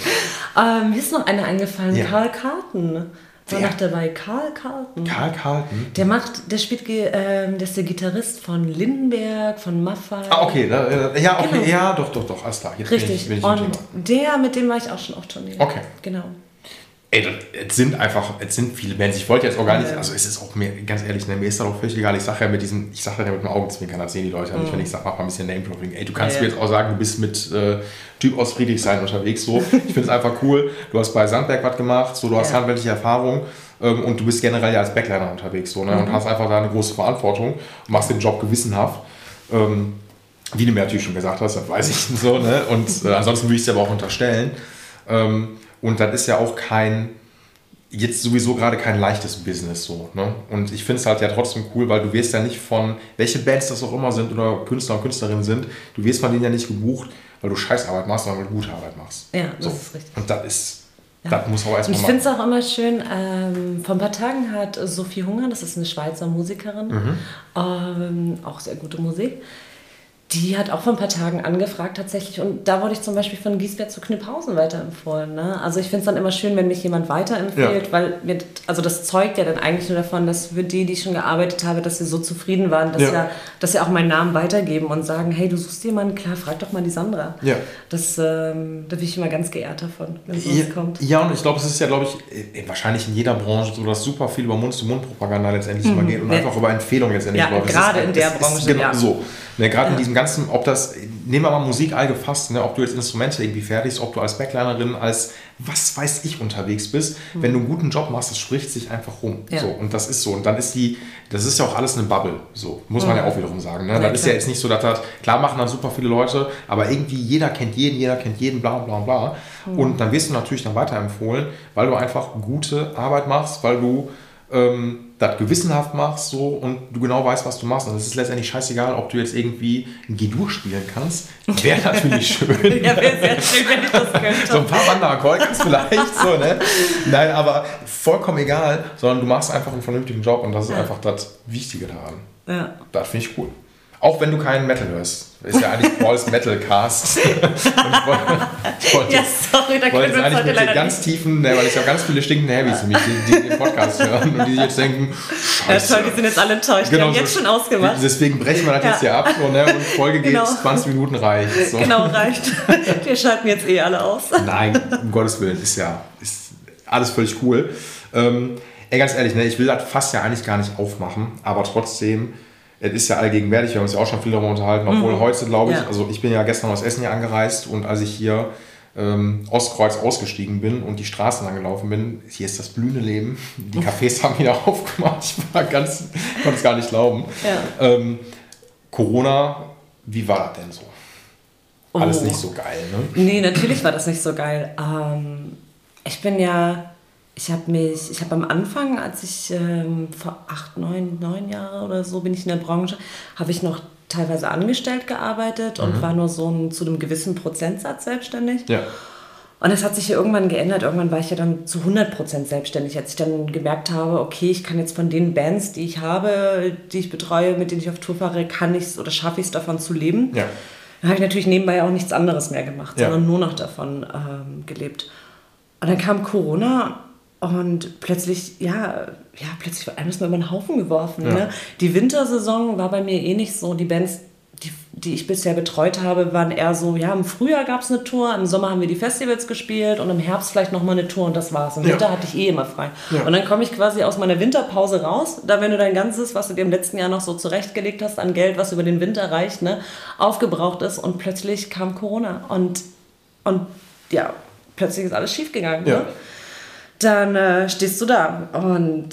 Ähm, mir ist noch einer eingefallen, Ja. Karl Carton. War noch dabei, Karl Carton. Karl Carlton. Der macht, der spielt, ähm, der ist der Gitarrist von Lindenberg, von Maffei. Ah, okay, da, äh, ja, okay, Genau. ja, doch, doch, doch, alles klar. Jetzt Richtig. bin ich, bin ich Und der, mit dem war ich auch schon auf Tournee. Okay. Genau. Ey, es sind einfach, es sind viele Bands. Ich wollte jetzt auch gar nicht, also es ist auch mir, ganz ehrlich, ne, mir ist das auch völlig egal. Ich sage ja mit diesem, ich sage ja mit dem Augenzwinkern, das sehen die Leute ja nicht, wenn ich sage, mach mal ein bisschen Name-Dropping. Ey, du kannst Mhm. Ja, mir jetzt auch sagen, du bist mit äh, Typ aus Friedrichshain unterwegs, so. Ich finde es einfach cool. Du hast bei Sandberg was gemacht, so, du hast handwerkliche Erfahrung ähm, und du bist generell ja als Backliner unterwegs, so, ne, Mhm. und hast einfach da eine große Verantwortung und machst den Job gewissenhaft. Ähm, wie du mir natürlich schon gesagt hast, das weiß ich so, ne? Und äh, ansonsten würde ich es dir aber auch unterstellen. Ähm, und das ist ja auch kein, jetzt sowieso gerade kein leichtes Business so. Ne? Und ich finde es halt ja trotzdem cool, weil du wirst ja nicht von, welche Bands das auch immer sind oder Künstler und Künstlerinnen sind, du wirst von denen ja nicht gebucht, weil du Scheißarbeit machst, sondern weil du gute Arbeit machst. Ja, das so. ist richtig. Und das ist, Ja. das muss auch Und erstmal ich finde es auch immer schön, ähm, vor ein paar Tagen hat Sophie Hunger, das ist eine Schweizer Musikerin, Mhm. ähm, auch sehr gute Musik, die hat auch vor ein paar Tagen angefragt tatsächlich und da wurde ich zum Beispiel von Giesbert zu Kniphausen weiterempfohlen. Ne? Also ich finde es dann immer schön, wenn mich jemand weiterempfiehlt, Ja. weil mir, also das zeugt ja dann eigentlich nur davon, dass für die, die ich schon gearbeitet habe, dass sie so zufrieden waren, dass, Ja. ja. dass sie auch meinen Namen weitergeben und sagen, hey, du suchst jemanden, klar, frag doch mal die Sandra. Ja. Das, ähm, da bin ich immer ganz geehrt davon, wenn sowas Ja, kommt. ja, und ich glaube, es ist ja, glaube ich, wahrscheinlich in jeder Branche so, dass super viel über Mund-zu-Mund-Propaganda letztendlich immer geht und einfach über Empfehlungen letztendlich Ja. Es gerade in der es Branche, Ist genau ja. so. Ne, gerade in diesem ganzen, ob das, nehmen wir mal Musik allgefasst, ne, ob du jetzt Instrumente irgendwie fertigst, ob du als Backlinerin, als was weiß ich unterwegs bist, mhm. wenn du einen guten Job machst, das spricht sich einfach rum. Ja. So, und das ist so. Und dann ist die, das ist ja auch alles eine Bubble, so, muss mhm. man ja auch wiederum sagen. Ne? Ja, das ist ja jetzt nicht so, dass das, klar machen dann super viele Leute, aber irgendwie jeder kennt jeden, jeder kennt jeden, bla bla bla. Mhm. Und dann wirst du natürlich dann weiterempfohlen, weil du einfach gute Arbeit machst, weil du ähm, das gewissenhaft machst so und du genau weißt, was du machst. Und es ist letztendlich scheißegal, ob du jetzt irgendwie ein G-Dur spielen kannst. Wäre natürlich schön. ja, wäre sehr schön, wenn ich das könnte. So ein paar Wanderakkorde kannst vielleicht so, ne? Nein, aber vollkommen egal, sondern du machst einfach einen vernünftigen Job und das ist ja. einfach das Wichtige daran. Ja. Das finde ich cool. Auch wenn du keinen Metal hörst. Ist ja eigentlich Pauls Metal Cast. ich wollte, ja, sorry, da können wir uns heute mit den ganz nicht. tiefen, ne, weil ich habe ganz viele stinkende Heavies nämlich, die, die den Podcast hören und die jetzt denken, Scheiße. Ja, toll, die sind jetzt alle enttäuscht. Genau, die haben so, jetzt schon ausgemacht. Deswegen brechen wir das ja. jetzt hier ab so, ne, und Folge geht genau. 20 Minuten reicht. So. Genau, reicht. Wir schalten jetzt eh alle aus. Nein, um Gottes Willen, ist ja ist alles völlig cool. Ähm, ey, ganz ehrlich, ne, ich will das fast ja eigentlich gar nicht aufmachen, aber trotzdem es ist ja allgegenwärtig, wir haben uns ja auch schon viel darüber unterhalten, obwohl mhm. heute, glaube ich, ja. also ich bin ja gestern aus Essen hier angereist und als ich hier ähm, Ostkreuz ausgestiegen bin und die Straßen lang gelaufen bin, hier ist das blühende Leben. Die Cafés haben wieder aufgemacht. Ich war ganz, konnte es gar nicht glauben. Ja. Ähm, Corona, wie war das denn so? Oh. Alles nicht so geil, ne? Nee, natürlich war das nicht so geil. Ähm, ich bin ja ich habe mich, ich habe am Anfang, als ich ähm, vor acht, neun, neun Jahre oder so bin ich in der Branche, habe ich noch teilweise angestellt gearbeitet und mhm. war nur so ein, zu einem gewissen Prozentsatz selbstständig. Ja. Und das hat sich ja irgendwann geändert. Irgendwann war ich ja dann zu 100% selbstständig, als ich dann gemerkt habe, okay, ich kann jetzt von den Bands, die ich habe, die ich betreue, mit denen ich auf Tour fahre, kann ich es oder schaffe ich es davon zu leben. Ja. Dann habe ich natürlich nebenbei auch nichts anderes mehr gemacht, ja. sondern nur noch davon ähm, gelebt. Und dann kam Corona und plötzlich, ja, ja, plötzlich war alles mal über den Haufen geworfen. Ja. Ne? Die Wintersaison war bei mir eh nicht so. Die Bands, die, die ich bisher betreut habe, waren eher so, ja, im Frühjahr gab es eine Tour, im Sommer haben wir die Festivals gespielt und im Herbst vielleicht nochmal eine Tour und das war's. Im ja. Winter hatte ich eh immer frei. Ja. Und dann komme ich quasi aus meiner Winterpause raus, da wenn du dein ganzes, was du dir im letzten Jahr noch so zurechtgelegt hast an Geld, was über den Winter reicht, ne, aufgebraucht ist und plötzlich kam Corona und, und ja, plötzlich ist alles schiefgegangen. Ja. Ne? Dann äh, stehst du da. Und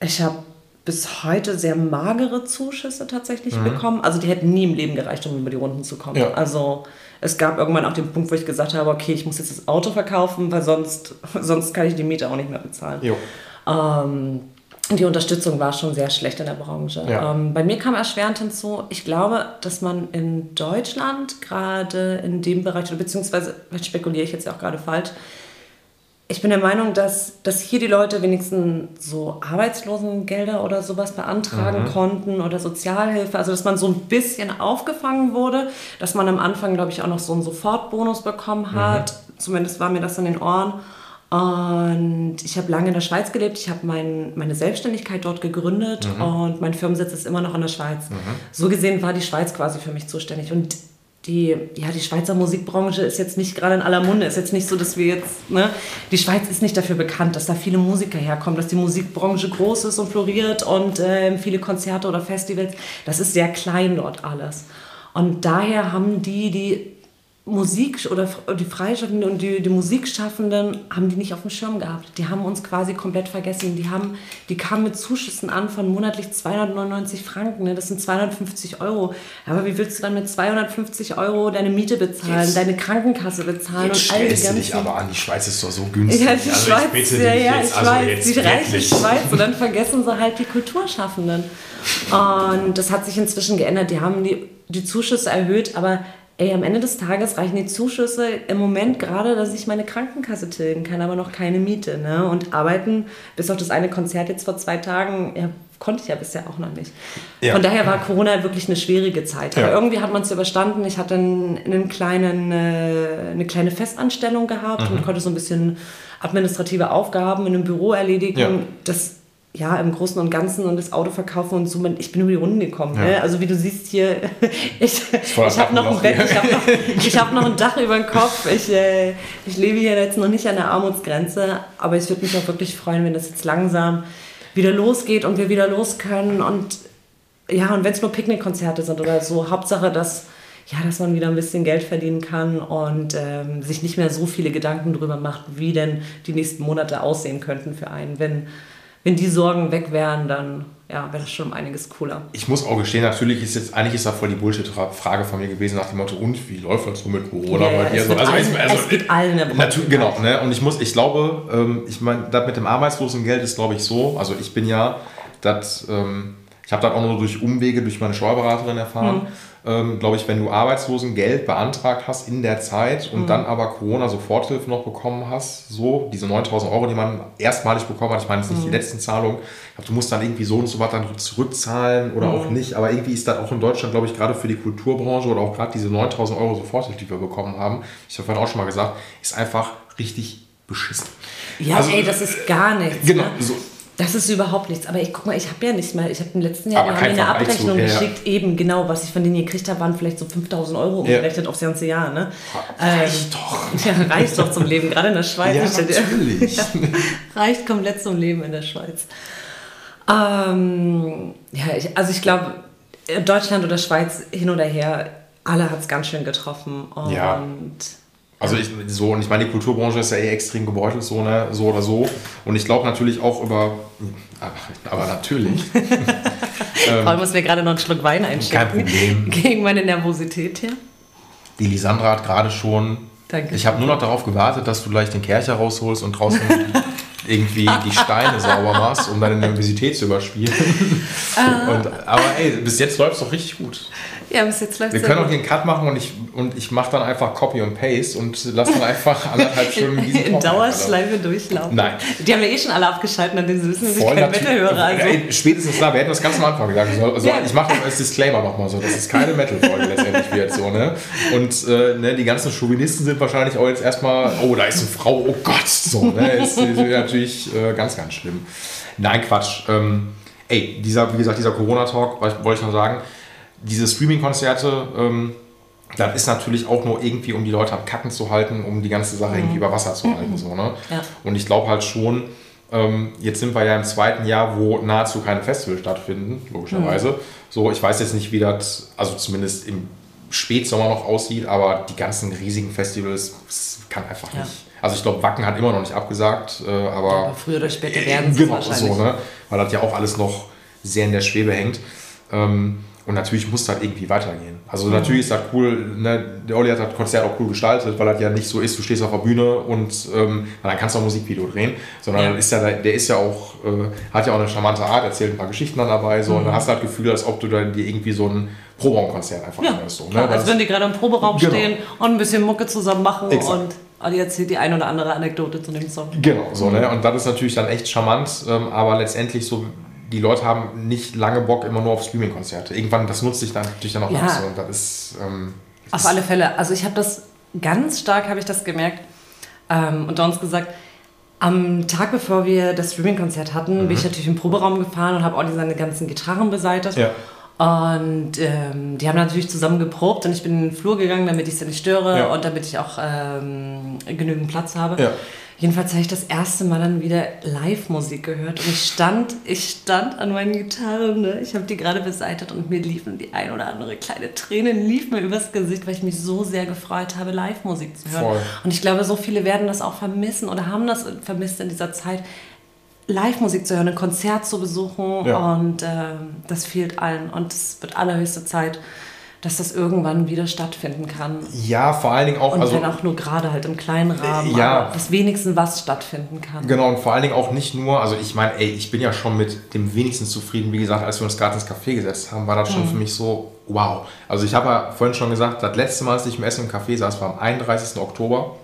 ich habe bis heute sehr magere Zuschüsse tatsächlich mhm. bekommen. Also die hätten nie im Leben gereicht, um über die Runden zu kommen. Ja. Also es gab irgendwann auch den Punkt, wo ich gesagt habe, okay, ich muss jetzt das Auto verkaufen, weil sonst, sonst kann ich die Miete auch nicht mehr bezahlen. Ähm, die Unterstützung war schon sehr schlecht in der Branche. Ja. Ähm, bei mir kam erschwerend hinzu, ich glaube, dass man in Deutschland gerade in dem Bereich, beziehungsweise, vielleicht spekuliere ich jetzt auch gerade falsch, ich bin der Meinung, dass, dass hier die Leute wenigstens so Arbeitslosengelder oder sowas beantragen mhm. konnten oder Sozialhilfe. Also, dass man so ein bisschen aufgefangen wurde, dass man am Anfang, glaube ich, auch noch so einen Sofortbonus bekommen hat. Mhm. Zumindest war mir das in den Ohren. Und ich habe lange in der Schweiz gelebt. Ich habe mein, meine Selbstständigkeit dort gegründet mhm. und mein Firmensitz ist immer noch in der Schweiz. Mhm. So gesehen war die Schweiz quasi für mich zuständig. Und die, ja, die Schweizer Musikbranche ist jetzt nicht gerade in aller Munde. Ist jetzt nicht so, dass wir jetzt, ne, die Schweiz ist nicht dafür bekannt, dass da viele Musiker herkommen, dass die Musikbranche groß ist und floriert und äh, viele Konzerte oder Festivals. Das ist sehr klein dort alles. Und daher haben die, die Musik oder die Freischaffenden und die, die Musikschaffenden haben die nicht auf dem Schirm gehabt. Die haben uns quasi komplett vergessen. Die, haben, die kamen mit Zuschüssen an von monatlich 299 Franken. Ne? Das sind 250 Euro. Aber wie willst du dann mit 250 Euro deine Miete bezahlen, jetzt, deine Krankenkasse bezahlen jetzt und all die ganzen... dich aber an, die Schweiz ist doch so günstig. Ja, die also Schweiz, ja, ja, ich also weiß, die reiche Schweiz. Und dann vergessen sie halt die Kulturschaffenden. Und das hat sich inzwischen geändert. Die haben die, die Zuschüsse erhöht, aber ey, am Ende des Tages reichen die Zuschüsse im Moment gerade, dass ich meine Krankenkasse tilgen kann, aber noch keine Miete. Ne? Und arbeiten, bis auf das eine Konzert jetzt vor zwei Tagen, ja, konnte ich ja bisher auch noch nicht. Ja. Von daher war Corona wirklich eine schwierige Zeit. Aber ja. irgendwie hat man es überstanden. Ich hatte einen, einen kleinen, äh, eine kleine Festanstellung gehabt mhm. und konnte so ein bisschen administrative Aufgaben in einem Büro erledigen. Das ja, im Großen und Ganzen und das Auto verkaufen und so, ich bin über die Runden gekommen. Ja. Ne? Also wie du siehst hier, ich, ich habe noch ein Bett, ich habe noch, hab noch ein Dach über dem Kopf, ich, äh, ich lebe hier jetzt noch nicht an der Armutsgrenze, aber ich würde mich auch wirklich freuen, wenn das jetzt langsam wieder losgeht und wir wieder los können und ja, und wenn es nur Picknickkonzerte sind oder so, Hauptsache, dass ja, dass man wieder ein bisschen Geld verdienen kann und ähm, sich nicht mehr so viele Gedanken darüber macht, wie denn die nächsten Monate aussehen könnten für einen. Wenn, wenn die Sorgen weg wären, dann ja, wäre das schon um einiges cooler. Ich muss auch gestehen, natürlich ist jetzt, eigentlich ist das voll die Bullshit-Frage von mir gewesen nach dem Motto, und wie läuft das so mit Corona Ja, bei dir? es So, geht also, allen- also, es geht allen in Natürlich, genau, ne? Und ich muss, ich glaube, ähm, ich meine, das mit dem Arbeitslosengeld ist, glaube ich, so. Also ich bin ja, das, ähm, ich habe das auch nur durch Umwege, durch meine Steuerberaterin erfahren. Ähm, glaube ich, wenn du Arbeitslosengeld beantragt hast in der Zeit und dann aber Corona-Soforthilfe noch bekommen hast, so diese 9000 Euro, die man erstmalig bekommen hat, ich meine, es ist nicht die letzten Zahlungen, du musst dann irgendwie so und so was dann zurückzahlen oder auch nicht, aber irgendwie ist das auch in Deutschland, glaube ich, gerade für die Kulturbranche oder auch gerade diese 9000 Euro Soforthilfe, die wir bekommen haben, ich habe vorhin auch schon mal gesagt, ist einfach richtig beschissen. Ja, Also, ey, das ist gar nichts. Genau, ne? so. Das ist überhaupt nichts. Aber ich guck mal, ich habe ja nicht mal, ich habe im letzten Jahr mir eine zu- Abrechnung ja, ja. geschickt, eben genau, was ich von denen gekriegt habe, waren vielleicht so 5000 Euro umgerechnet aufs ganze Jahr. Ne? Reicht doch. Ja, reicht doch zum Leben, gerade in der Schweiz. Ja, natürlich. Ja, reicht komplett zum Leben in der Schweiz. Ähm, ja, ich, also ich glaube, Deutschland oder Schweiz hin oder her, alle hat es ganz schön getroffen. Und Ja. Also ich, so, und ich meine, die Kulturbranche ist ja eh extrem gebeutelt, so, ne, so oder so. Und ich glaube natürlich auch über, aber, aber natürlich, Paul muss mir gerade noch einen Schluck Wein einschenken. Kein Problem. Gegen meine Nervosität hier. die Lisandra hat gerade schon, Danke. ich habe nur noch darauf gewartet, dass du gleich den Kercher rausholst und draußen irgendwie die Steine sauber machst, um deine Nervosität zu überspielen. Ah. Und, aber ey, bis jetzt läuft es doch richtig gut. Ja, bis jetzt läuft Wir können auch hier einen Cut machen und ich, und ich mache dann einfach Copy und Paste und lasse dann einfach anderthalb Stunden diesen in Dauerschleife durchlaufen. Nein. Die haben ja eh schon alle abgeschaltet, nachdem sie wissen, dass ich kein natürlich. Metal höre. Also. Ey, Spätestens da, wir hätten das ganz am Anfang gesagt. So, so, Ja. Ich mache das als Disclaimer nochmal so, dass es keine Metal-Folge letztendlich wird. So, ne? Und äh, ne, die ganzen Chauvinisten sind wahrscheinlich auch jetzt erstmal, oh, da ist eine Frau, oh Gott. So, ne? Ist, ist natürlich äh, ganz, ganz schlimm. Nein, Quatsch. Ähm, ey, dieser, wie gesagt, dieser Corona-Talk, wollte ich noch sagen, diese Streaming-Konzerte, ähm, das ist natürlich auch nur irgendwie, um die Leute am Kacken zu halten, um die ganze Sache irgendwie über Wasser zu halten. So, ne? Ja. Und ich glaube halt schon, ähm, jetzt sind wir ja im zweiten Jahr, wo nahezu keine Festivals stattfinden, logischerweise. So, ich weiß jetzt nicht, wie das, also zumindest im Spätsommer noch aussieht, aber die ganzen riesigen Festivals, das kann einfach Ja. nicht. Also ich glaube, Wacken hat immer noch nicht abgesagt, äh, aber Aber früher oder später werden sie es genau, wahrscheinlich. so, ne? Weil das ja auch alles noch sehr in der Schwebe hängt. Ähm, und natürlich muss das irgendwie weitergehen. Also Mhm. natürlich ist das cool, ne? der Olli hat das Konzert auch cool gestaltet, weil das ja nicht so ist, du stehst auf der Bühne und ähm, dann kannst du auch Musikvideo drehen, sondern Ja. ist ja, der ist ja auch, äh, hat ja auch eine charmante Art, erzählt ein paar Geschichten dann dabei, so, und dann hast du das Gefühl, als ob du dann dir irgendwie so ein Proberaumkonzert einfach Mhm. Ja, hörst. So, ne? klar, als wenn die gerade im Proberaum Genau. stehen und ein bisschen Mucke zusammen machen Exakt. und Adi erzählt die ein oder andere Anekdote zu dem Song. Genau, so, ne? Und das ist natürlich dann echt charmant, ähm, aber letztendlich so, die Leute haben nicht lange Bock immer nur auf Streaming-Konzerte. Irgendwann, das nutzt sich dann natürlich dann auch Ja. ab. So, und das ist. Ähm, Auf alle Fälle. Also ich habe das ganz stark, habe ich das gemerkt ähm, unter uns gesagt. Am Tag bevor wir das Streaming-Konzert hatten, bin ich natürlich im Proberaum gefahren und habe auch seine ganzen Gitarren beseitigt. Ja. Und ähm, die haben natürlich zusammen geprobt und ich bin in den Flur gegangen, damit ich sie nicht störe Ja. und damit ich auch ähm, genügend Platz habe. Ja. Jedenfalls habe ich das erste Mal dann wieder Live-Musik gehört und ich stand, ich stand an meinen Gitarren, ne? ich habe die gerade beseitigt und mir liefen die ein oder andere kleine Tränen lief mir übers Gesicht, weil ich mich so sehr gefreut habe, Live-Musik zu hören. Voll. Und ich glaube, so viele werden das auch vermissen oder haben das vermisst in dieser Zeit, Live-Musik zu hören, ein Konzert zu besuchen Ja. und ähm, das fehlt allen und es wird allerhöchste Zeit, dass das irgendwann wieder stattfinden kann. ja, vor allen Dingen auch. Und also, wenn auch nur gerade halt im kleinen Rahmen, Ja. dass wenigstens was stattfinden kann. Genau, und vor allen Dingen auch nicht nur, also ich meine, ey, ich bin ja schon mit dem wenigsten zufrieden. Wie gesagt, als wir uns gerade ins Café gesetzt haben, war das Mhm. schon für mich so, wow. Also ich habe ja vorhin schon gesagt, das letzte Mal, als ich im Essen im Café saß, war am 31. Oktober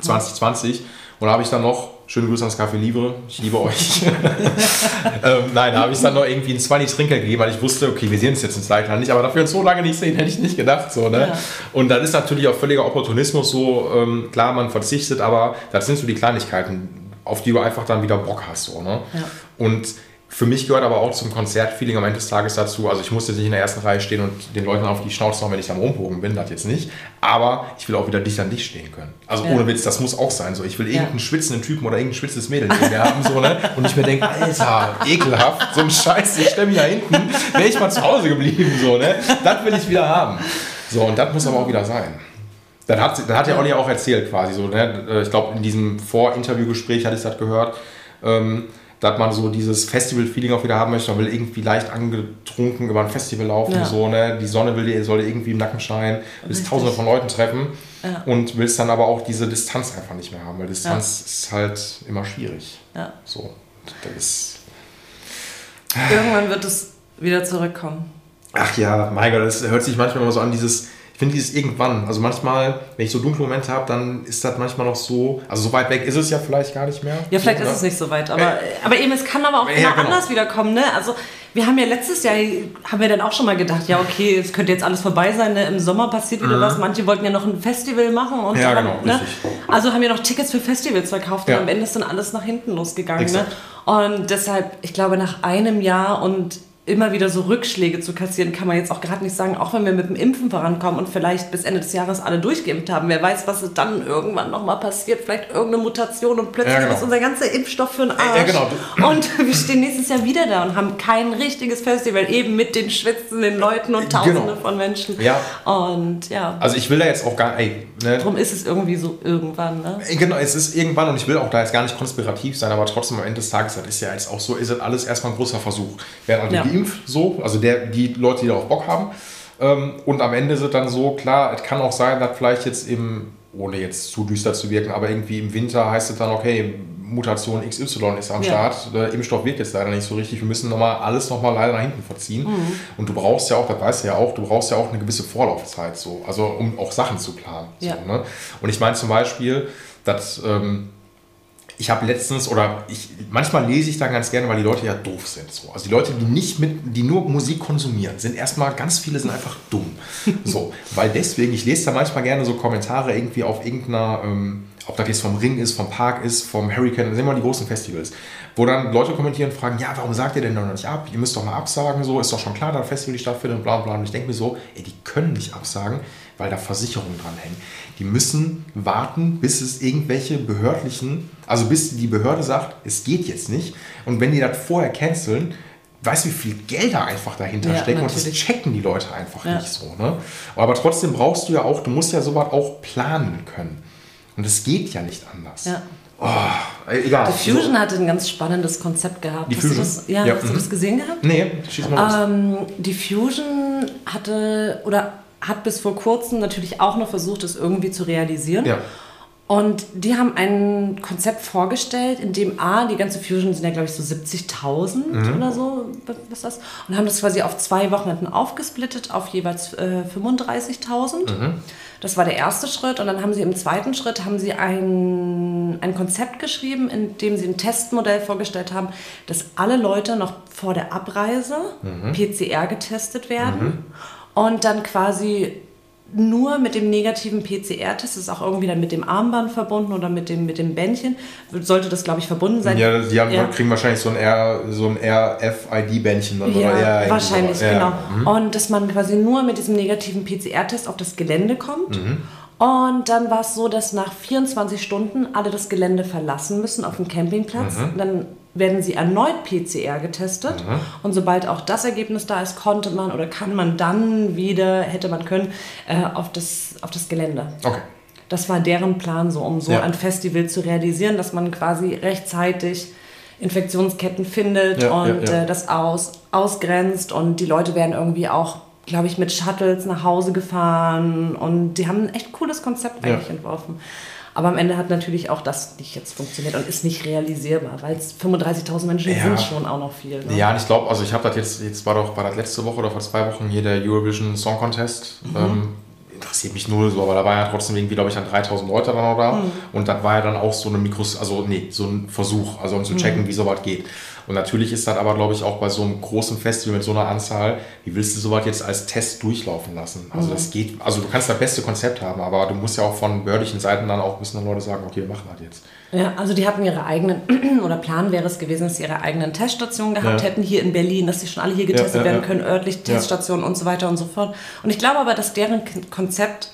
2020. Und da habe ich dann noch, schöne Grüße ans Café Livre, ich liebe euch. ähm, nein, da habe ich dann noch irgendwie ein 20 Trinkgeld gegeben, weil ich wusste, okay, wir sehen uns jetzt ins Leitner nicht, aber dafür uns so lange nicht sehen, hätte ich nicht gedacht. So, ne? Ja. Und dann ist natürlich auch völliger Opportunismus so, ähm, klar, man verzichtet, aber das sind so die Kleinigkeiten, auf die du einfach dann wieder Bock hast. So, ne? Ja. Und für mich gehört aber auch zum Konzertfeeling am Ende des Tages dazu, also ich muss jetzt nicht in der ersten Reihe stehen und den Leuten auf die Schnauze hauen, wenn ich am Rumpogen bin, das jetzt nicht, aber ich will auch wieder dicht an dich stehen können. Also Ja. ohne Witz, das muss auch sein. So. Ich will Ja. irgendeinen schwitzenden Typen oder irgendein schwitzendes Mädel neben mir haben so, ne? und ich mir denke, Alter, ekelhaft, so ein Scheiß, ich stelle mich da hinten, wäre ich mal zu Hause geblieben. So, ne? Das will ich wieder haben. So, und das muss aber auch wieder sein. Dann hat, dann hat ja Olli auch erzählt quasi so, ne? Äh, ich glaube in diesem Vor-Interview-Gespräch hatte ich das gehört, ähm, dass man so dieses Festival-Feeling auch wieder haben möchte. Man will irgendwie leicht angetrunken über ein Festival laufen, ja. so, ne? die Sonne will dir, soll dir irgendwie im Nacken scheinen, willst Richtig. tausende von Leuten treffen ja. und willst dann aber auch diese Distanz einfach nicht mehr haben, weil Distanz ja. ist halt immer schwierig. Ja. So, das ist... Irgendwann wird es wieder zurückkommen. Ach ja, mein Gott, das hört sich manchmal immer so an, dieses finde dieses irgendwann. Also manchmal, wenn ich so dunkle Momente habe, dann ist das manchmal noch so. Also so weit weg ist es ja vielleicht gar nicht mehr. Ja, vielleicht so, ist es nicht so weit. Aber, äh, aber eben, es kann aber auch ja, genau. anders wiederkommen. Ne? Also wir haben ja letztes Jahr, haben wir dann auch schon mal gedacht, ja okay, es könnte jetzt alles vorbei sein. Ne? Im Sommer passiert wieder mhm. was. Manche wollten ja noch ein Festival machen. Und ja, genau, ne? Also haben wir noch Tickets für Festivals verkauft ja. und am Ende ist dann alles nach hinten losgegangen. Ne? Und deshalb, ich glaube, nach einem Jahr und immer wieder so Rückschläge zu kassieren, kann man jetzt auch gerade nicht sagen, auch wenn wir mit dem Impfen vorankommen und vielleicht bis Ende des Jahres alle durchgeimpft haben. Wer weiß, was dann irgendwann nochmal passiert, vielleicht irgendeine Mutation und plötzlich ja, genau. ist unser ganzer Impfstoff für den Arsch. Ja, genau. Und wir stehen nächstes Jahr wieder da und haben kein richtiges Festival, eben mit den schwitzenden Leuten und Tausenden genau. von Menschen. Ja. Und ja. Also ich will da jetzt auch gar ey, ne? Darum ist es irgendwie so irgendwann, ne? Genau, es ist irgendwann und ich will auch da jetzt gar nicht konspirativ sein, aber trotzdem am Ende des Tages, das ist ja jetzt auch so, ist das alles erstmal ein großer Versuch. Werden also ja. geimpft, so, also der, die Leute, die darauf Bock haben. Ähm, und am Ende ist es dann so, klar, es kann auch sein, dass vielleicht jetzt im, ohne jetzt zu düster zu wirken, aber irgendwie im Winter heißt es dann, okay, Mutation XY ist am ja. Start, der Impfstoff wirkt jetzt leider nicht so richtig, wir müssen nochmal alles nochmal leider nach hinten verziehen. Mhm. Und du brauchst ja auch, das weißt du ja auch, du brauchst ja auch eine gewisse Vorlaufzeit, so, also um auch Sachen zu planen. Ja. So, ne? Und ich meine zum Beispiel, dass ähm, ich habe letztens oder ich manchmal lese ich da ganz gerne, weil die Leute ja doof sind. So. Also die Leute, die nicht mit, die nur Musik konsumieren, sind erstmal ganz viele sind einfach dumm. So, weil deswegen ich lese da manchmal gerne so Kommentare irgendwie auf irgendeiner, ähm, ob das jetzt vom Ring ist, vom Park ist, vom Hurricane, das sind immer die großen Festivals, wo dann Leute kommentieren und fragen, ja, warum sagt ihr denn noch nicht ab? Ihr müsst doch mal absagen, so ist doch schon klar, dass das Festival nicht stattfindet und bla bla. Und ich denke mir so, ey, die können nicht absagen, weil da Versicherungen dranhängen. Die müssen warten, bis es irgendwelche behördlichen, also bis die Behörde sagt, es geht jetzt nicht. Und wenn die das vorher canceln, weißt du, wie viel Geld da einfach dahinter ja, stecken und das checken die Leute einfach ja. nicht so. Ne? Aber trotzdem brauchst du ja auch, du musst ja sowas auch planen können. Und es geht ja nicht anders. Ja. Oh, egal. Die Fusion so. hatte ein ganz spannendes Konzept gehabt. Die hast Fusion? Du das, ja, ja, hast mhm. du das gesehen gehabt? Nee, schieß mal ähm, Die Fusion hatte, oder hat bis vor kurzem natürlich auch noch versucht, das irgendwie zu realisieren. Ja. Und die haben ein Konzept vorgestellt, in dem A, die ganze Fusion sind ja, glaube ich, so 70.000 mhm. oder so, was das? Und haben das quasi auf zwei Wochenenden aufgesplittet, auf jeweils äh, 35.000. Mhm. Das war der erste Schritt. Und dann haben sie im zweiten Schritt haben sie ein, ein Konzept geschrieben, in dem sie ein Testmodell vorgestellt haben, dass alle Leute noch vor der Abreise mhm. PCR getestet werden. Mhm und dann quasi nur mit dem negativen PCR-Test, das ist auch irgendwie dann mit dem Armband verbunden oder mit dem, mit dem Bändchen, sollte das, glaube ich, verbunden sein. Ja, die haben, ja. kriegen wahrscheinlich so ein, R, so ein RFID-Bändchen. Ja, wahrscheinlich, genau. Mhm. Und dass man quasi nur mit diesem negativen PCR-Test auf das Gelände kommt. Mhm. Und dann war es so, dass nach 24 Stunden alle das Gelände verlassen müssen auf dem Campingplatz. Mhm. Dann werden sie erneut PCR getestet. Mhm. Und sobald auch das Ergebnis da ist, konnte man oder kann man dann wieder, hätte man können, äh, auf, das, auf das Gelände. Okay. Das war deren Plan, so um so ja. ein Festival zu realisieren, dass man quasi rechtzeitig Infektionsketten findet ja, und ja, äh, das aus, ausgrenzt und die Leute werden irgendwie auch, glaube ich, mit Shuttles nach Hause gefahren und die haben ein echt cooles Konzept eigentlich entworfen. Aber am Ende hat natürlich auch das nicht jetzt funktioniert und ist nicht realisierbar, weil 35.000 Menschen ja. sind schon auch noch viel. Ne? Ja, und ich glaube, also ich habe das jetzt, jetzt war doch, war das letzte Woche oder vor zwei Wochen hier der Eurovision Song Contest. Mhm. Ähm, interessiert mich null so, aber da war ja trotzdem irgendwie, glaube ich, dann 3000 Leute dann noch da. Mhm. Und das war ja dann auch so eine Mikros, also nee, so ein Versuch, also um zu checken, mhm. wie sowas geht. Und natürlich ist das aber, glaube ich, auch bei so einem großen Festival mit so einer Anzahl, wie willst du sowas jetzt als Test durchlaufen lassen? Also mhm. das geht, also du kannst das beste Konzept haben, aber du musst ja auch von behördlichen Seiten dann auch müssen dann Leute sagen, okay, wir machen das jetzt. Ja, also die hatten ihre eigenen, oder Plan wäre es gewesen, dass sie ihre eigenen Teststationen gehabt ja. hätten hier in Berlin, dass sie schon alle hier getestet ja, ja, werden können, örtlich Teststationen und so weiter und so fort. Und ich glaube aber, dass deren Konzept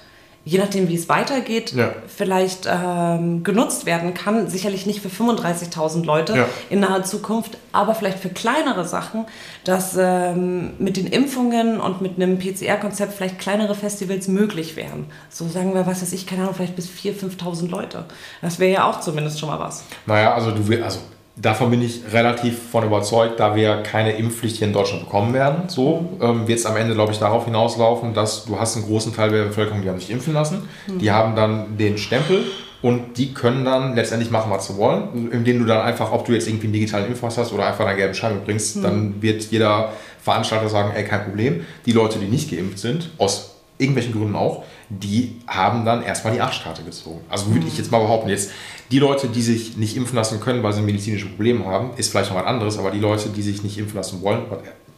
je nachdem, wie es weitergeht, Ja. vielleicht ähm, genutzt werden kann. Sicherlich nicht für 35.000 Leute Ja. in naher Zukunft, aber vielleicht für kleinere Sachen, dass ähm, mit den Impfungen und mit einem PCR-Konzept vielleicht kleinere Festivals möglich wären. So sagen wir, was weiß ich, keine Ahnung, vielleicht bis 4.000, 5.000 Leute. Das wäre ja auch zumindest schon mal was. Naja, also du will, also davon bin ich relativ von überzeugt, da wir keine Impfpflicht hier in Deutschland bekommen werden. So ähm, wird es am Ende, glaube ich, darauf hinauslaufen, dass du hast einen großen Teil der Bevölkerung, die haben sich impfen lassen. Die haben dann den Stempel und die können dann letztendlich machen, was sie wollen, indem du dann einfach, ob du jetzt irgendwie einen digitalen Impfpass hast oder einfach deinen gelben Schein mitbringst, dann wird jeder Veranstalter sagen, ey, kein Problem. Die Leute, die nicht geimpft sind, aus irgendwelchen Gründen auch, die haben dann erstmal die Arschkarte gezogen. Also würde ich jetzt mal behaupten, jetzt die Leute, die sich nicht impfen lassen können, weil sie medizinische Probleme haben, ist vielleicht noch was anderes, aber die Leute, die sich nicht impfen lassen wollen,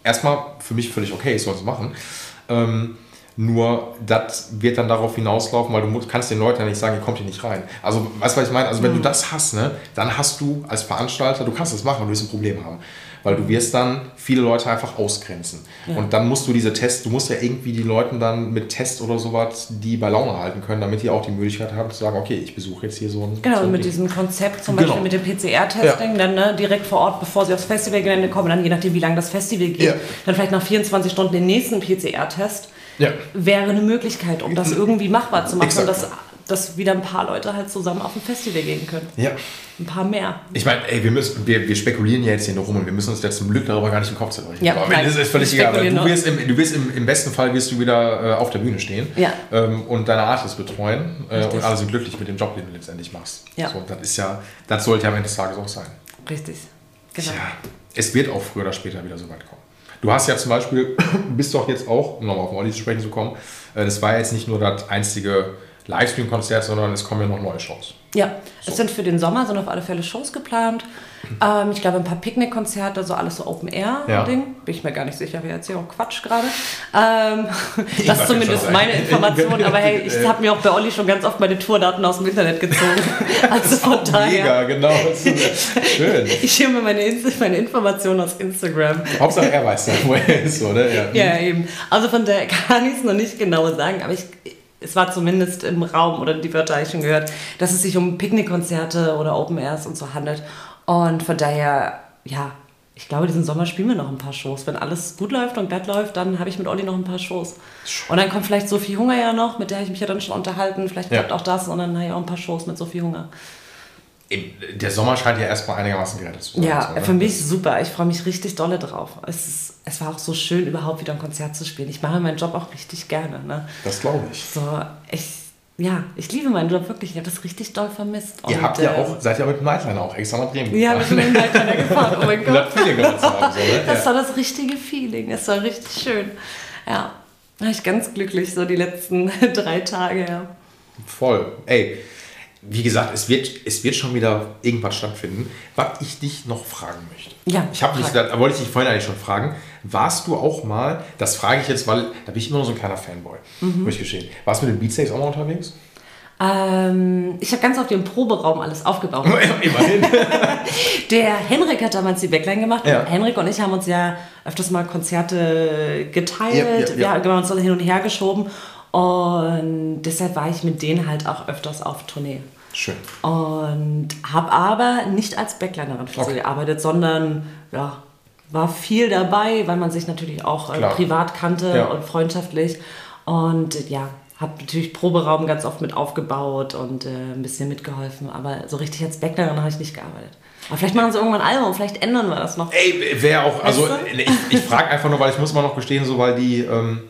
erstmal für mich völlig okay ist, sollen sie machen. Ähm, nur das wird dann darauf hinauslaufen, weil du musst, kannst den Leuten ja nicht sagen, ihr kommt hier nicht rein. Also, weißt du, was ich meine? Also, wenn du das hast, ne, dann hast du als Veranstalter, du kannst das machen, du wirst ein Problem haben. Weil du wirst dann viele Leute einfach ausgrenzen. Und dann musst du diese Tests, du musst ja irgendwie die Leuten dann mit Tests oder sowas, die bei Laune halten können, damit die auch die Möglichkeit haben zu sagen, okay, ich besuche jetzt hier so ein. Genau, so ein mit Ding. diesem Konzept, zum Genau. Beispiel mit dem PCR-Testing, dann ne, direkt vor Ort, bevor sie aufs Festivalgelände kommen, dann je nachdem, wie lange das Festival geht, Ja. dann vielleicht nach 24 Stunden den nächsten PCR-Test, Ja. wäre eine Möglichkeit, um das irgendwie machbar zu machen Exakt. und dass, dass wieder ein paar Leute halt zusammen auf ein Festival gehen können. Ja. Ein paar mehr. Ich meine, ey, wir, müssen, wir, wir spekulieren ja jetzt hier nur rum und wir müssen uns jetzt zum Glück darüber gar nicht im Kopf zerbrechen. Ja, aber nein, das ist völlig egal. Du wirst, im, du wirst im, im besten Fall wirst du wieder äh, auf der Bühne stehen Ja. ähm, und deine Artists betreuen äh, und alle sind glücklich mit dem Job, den du letztendlich machst. Ja. So, das ist ja, das sollte ja am Ende des Tages auch sein. Richtig. Genau. Tja, es wird auch früher oder später wieder so weit kommen. Du hast ja zum Beispiel, bist doch jetzt auch, um nochmal auf Molly zu sprechen zu kommen, äh, das war jetzt nicht nur das einzige Livestream-Konzert, sondern es kommen ja noch neue Shows. Ja, es sind für den Sommer sind auf alle Fälle Shows geplant. Ähm, ich glaube, ein paar Picknickkonzerte, so alles so Open Ja. Bin ich mir gar nicht sicher, wir erzählen auch Quatsch gerade. Ähm, das ist zumindest meine. Information. Aber hey, ich habe mir auch bei Olli schon ganz oft meine Tourdaten aus dem Internet gezogen. Also von daher. Mega, genau. Schön. Ich schirme mir meine, meine Informationen aus Instagram. Hauptsache er weiß ja, wo er ist, oder? Ja. Ja, eben. Also von daher kann ich es noch nicht genau sagen, aber ich, es war zumindest im Raum oder die Wörter habe ich schon gehört, dass es sich um Picknickkonzerte oder Open Airs und so handelt. Und von daher, ja, ich glaube, diesen Sommer spielen wir noch ein paar Shows. Wenn alles gut läuft und glatt läuft, dann habe ich mit Olli noch ein paar Shows. Und dann kommt vielleicht Sophie Hunger ja noch, mit der ich mich ja dann schon unterhalten. Vielleicht Ja. klappt auch das und dann habe ich auch ein paar Shows mit Sophie Hunger. Der Sommer scheint ja erstmal einigermaßen gerettet zu sein. Ja, ne? für mich super. Ich freue mich richtig dolle drauf. Es, ist, es war auch so schön, überhaupt wieder ein Konzert zu spielen. Ich mache meinen Job auch richtig gerne. Ne? Das glaube ich. So, ich, ja, ich liebe meinen Job wirklich. Ich habe das richtig doll vermisst. Ihr Und, habt ja äh, auch, seid ja mit dem Nightliner auch extra nach Bremen Ja, mit dem Nightliner gefahren. Oh mein das Gott. Damit zu haben. So, ne? Das war das richtige Feeling. Es war richtig schön. Ja, war ich ganz glücklich, so die letzten drei Tage. Ja. Voll. Ey, wie gesagt, es wird, es wird schon wieder irgendwas stattfinden. Was ich dich noch fragen möchte. Ja, Ich habe frag. da wollte ich dich vorhin eigentlich schon fragen. Warst du auch mal, das frage ich jetzt, weil da bin ich immer noch so ein kleiner Fanboy, Mhm. muss ich gestehen. Warst du mit den Beatsteaks auch mal unterwegs? Ähm, ich habe ganz auf dem Proberaum alles aufgebaut. Immerhin. Der Henrik hat damals die Backline gemacht. Ja. Henrik und ich haben uns ja öfters mal Konzerte geteilt. Ja, ja, ja. Wir haben uns dann hin und her geschoben. Und deshalb war ich mit denen halt auch öfters auf Tournee. Schön. Und habe aber nicht als Backlinerin für Okay. sie gearbeitet, sondern ja, war viel dabei, weil man sich natürlich auch äh, privat kannte Ja. und freundschaftlich. Und ja, habe natürlich Proberaum ganz oft mit aufgebaut und äh, ein bisschen mitgeholfen. Aber so richtig als Backlinerin habe ich nicht gearbeitet. Aber vielleicht machen sie irgendwann ein Album, vielleicht ändern wir das noch. Ey, wäre auch, also Weißt du? ich, ich frage einfach nur, weil ich muss mal noch gestehen, so weil die, ähm,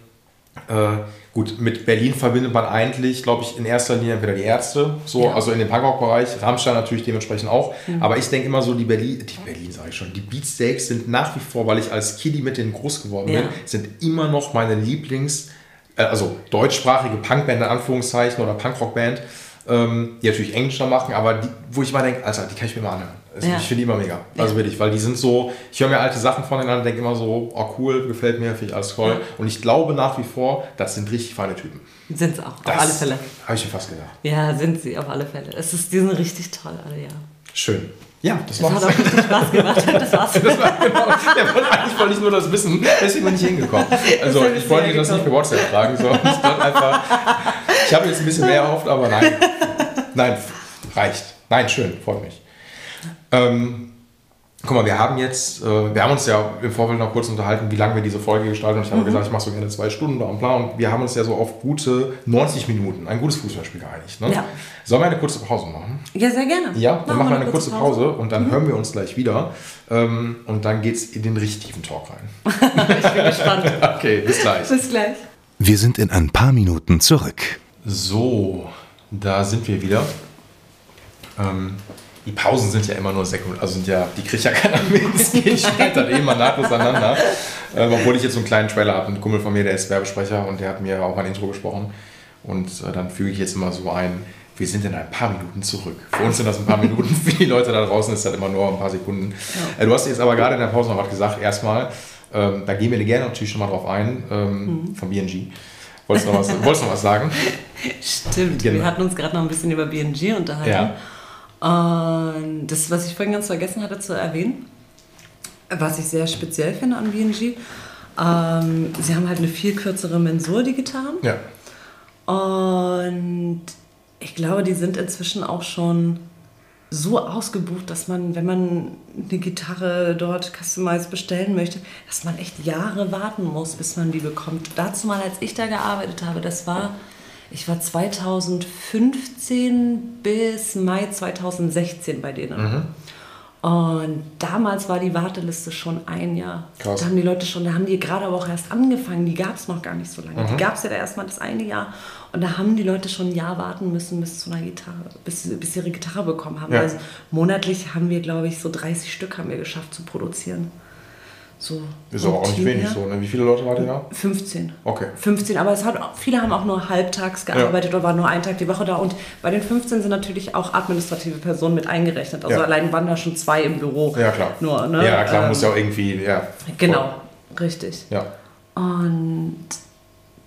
äh, gut, mit Berlin verbindet man eigentlich, glaube ich, in erster Linie entweder die Ärzte, so, Ja. also in dem Punkrock-Bereich, Rammstein natürlich dementsprechend auch, Mhm. aber ich denke immer so, die Berlin, die Berlin sage ich schon, die Beatsteaks sind nach wie vor, weil ich als Kiddie mit denen groß geworden Ja. bin, sind immer noch meine Lieblings- äh, also deutschsprachige Punkband in Anführungszeichen oder Punkrockband, ähm, die natürlich Englischer machen, aber die, wo ich mal denke, Alter, die kann ich mir mal anhören. Ja. Ich finde die immer mega. Also wirklich, weil die sind so, ich höre mir alte Sachen von denen an denke immer so, oh cool, gefällt mir, finde ich alles toll. Ja. Und ich glaube nach wie vor, das sind richtig feine Typen. Sind sie auch, Das auf alle Fälle. Habe ich mir fast gedacht. Ja, sind sie, auf alle Fälle. Es ist, die sind richtig toll, alle, ja. Schön. Ja, das Das hat war's. auch richtig Spaß gemacht. Das war's. Das war genau, wollte- eigentlich wollte ich nur das wissen, deswegen bin ich hingekommen. Also ich wollte das nicht per. WhatsApp fragen, sondern einfach ich habe jetzt ein bisschen mehr erhofft, aber nein. Nein, reicht. Nein, schön, freut mich. Ähm, guck mal, wir haben jetzt, äh, wir haben uns ja im Vorfeld noch kurz unterhalten, wie lange wir diese Folge gestalten. Und ich habe mhm. gesagt, ich mache so gerne zwei Stunden und bla. Und wir haben uns ja so auf gute 90 Minuten, ein gutes Fußballspiel geeinigt. Ne? Ja. Sollen wir eine kurze Pause machen? Ja, sehr gerne. Ja, dann machen, machen wir eine, kurze Pause, Pause und dann mhm. hören wir uns gleich wieder. Ähm, und dann geht es in den richtigen Talk rein. ich bin gespannt. okay, bis gleich. Bis gleich. Wir sind in ein paar Minuten zurück. So, da sind wir wieder. Ähm, die Pausen sind ja immer nur sekundär, also sind ja, die kriegt ja keiner mit. Es geht dann eh mal nahtlos aneinander. Ähm, obwohl ich jetzt so einen kleinen Trailer habe. Ein Kumpel von mir, der ist Werbesprecher und der hat mir auch ein Intro gesprochen. Und äh, dann füge ich jetzt immer so ein, wir sind in ein paar Minuten zurück. Für uns sind das ein paar Minuten, für die Leute da draußen ist das immer nur ein paar Sekunden. Ja. Äh, du hast jetzt aber gerade in der Pause noch was gesagt. Erstmal, ähm, da gehen wir gerne natürlich schon mal drauf ein, ähm, mhm. vom BNG. Wolltest du noch, was, wolltest noch was sagen? Stimmt, genau. wir hatten uns gerade noch ein bisschen über BNG unterhalten. Ja. Und das, was ich vorhin ganz vergessen hatte zu erwähnen, was ich sehr speziell finde an BNG, ähm, sie haben halt eine viel kürzere Mensur, die Gitarren. Ja. Und ich glaube, die sind inzwischen auch schon so ausgebucht, dass man, wenn man eine Gitarre dort customized bestellen möchte, dass man echt Jahre warten muss, bis man die bekommt. Dazu mal, als ich da gearbeitet habe, das war ich war 2015 bis Mai 2016 bei denen. Mhm. Und damals war die Warteliste schon ein Jahr. Krass. Da haben die Leute schon, da haben die gerade aber auch erst angefangen, die gab es noch gar nicht so lange. Mhm. Die gab es ja erst mal das eine Jahr. Und da haben die Leute schon ein Jahr warten müssen bis zu einer Gitarre, bis, bis sie ihre Gitarre bekommen haben. Ja. Also monatlich haben wir, glaube ich, so 30 Stück haben wir geschafft zu produzieren. So ist aber auch nicht wenig her. so, ne? Wie viele Leute wart ihr da? 15. Okay. 15, aber es hat, viele haben auch nur halbtags gearbeitet ja. oder waren nur einen Tag die Woche da. Und bei den 15 sind natürlich auch administrative Personen mit eingerechnet. Also ja. allein waren da schon zwei im Büro. Ja, klar. Nur, ne? Ja, klar, ähm, muss ja auch irgendwie, ja. Genau, richtig. Ja. Und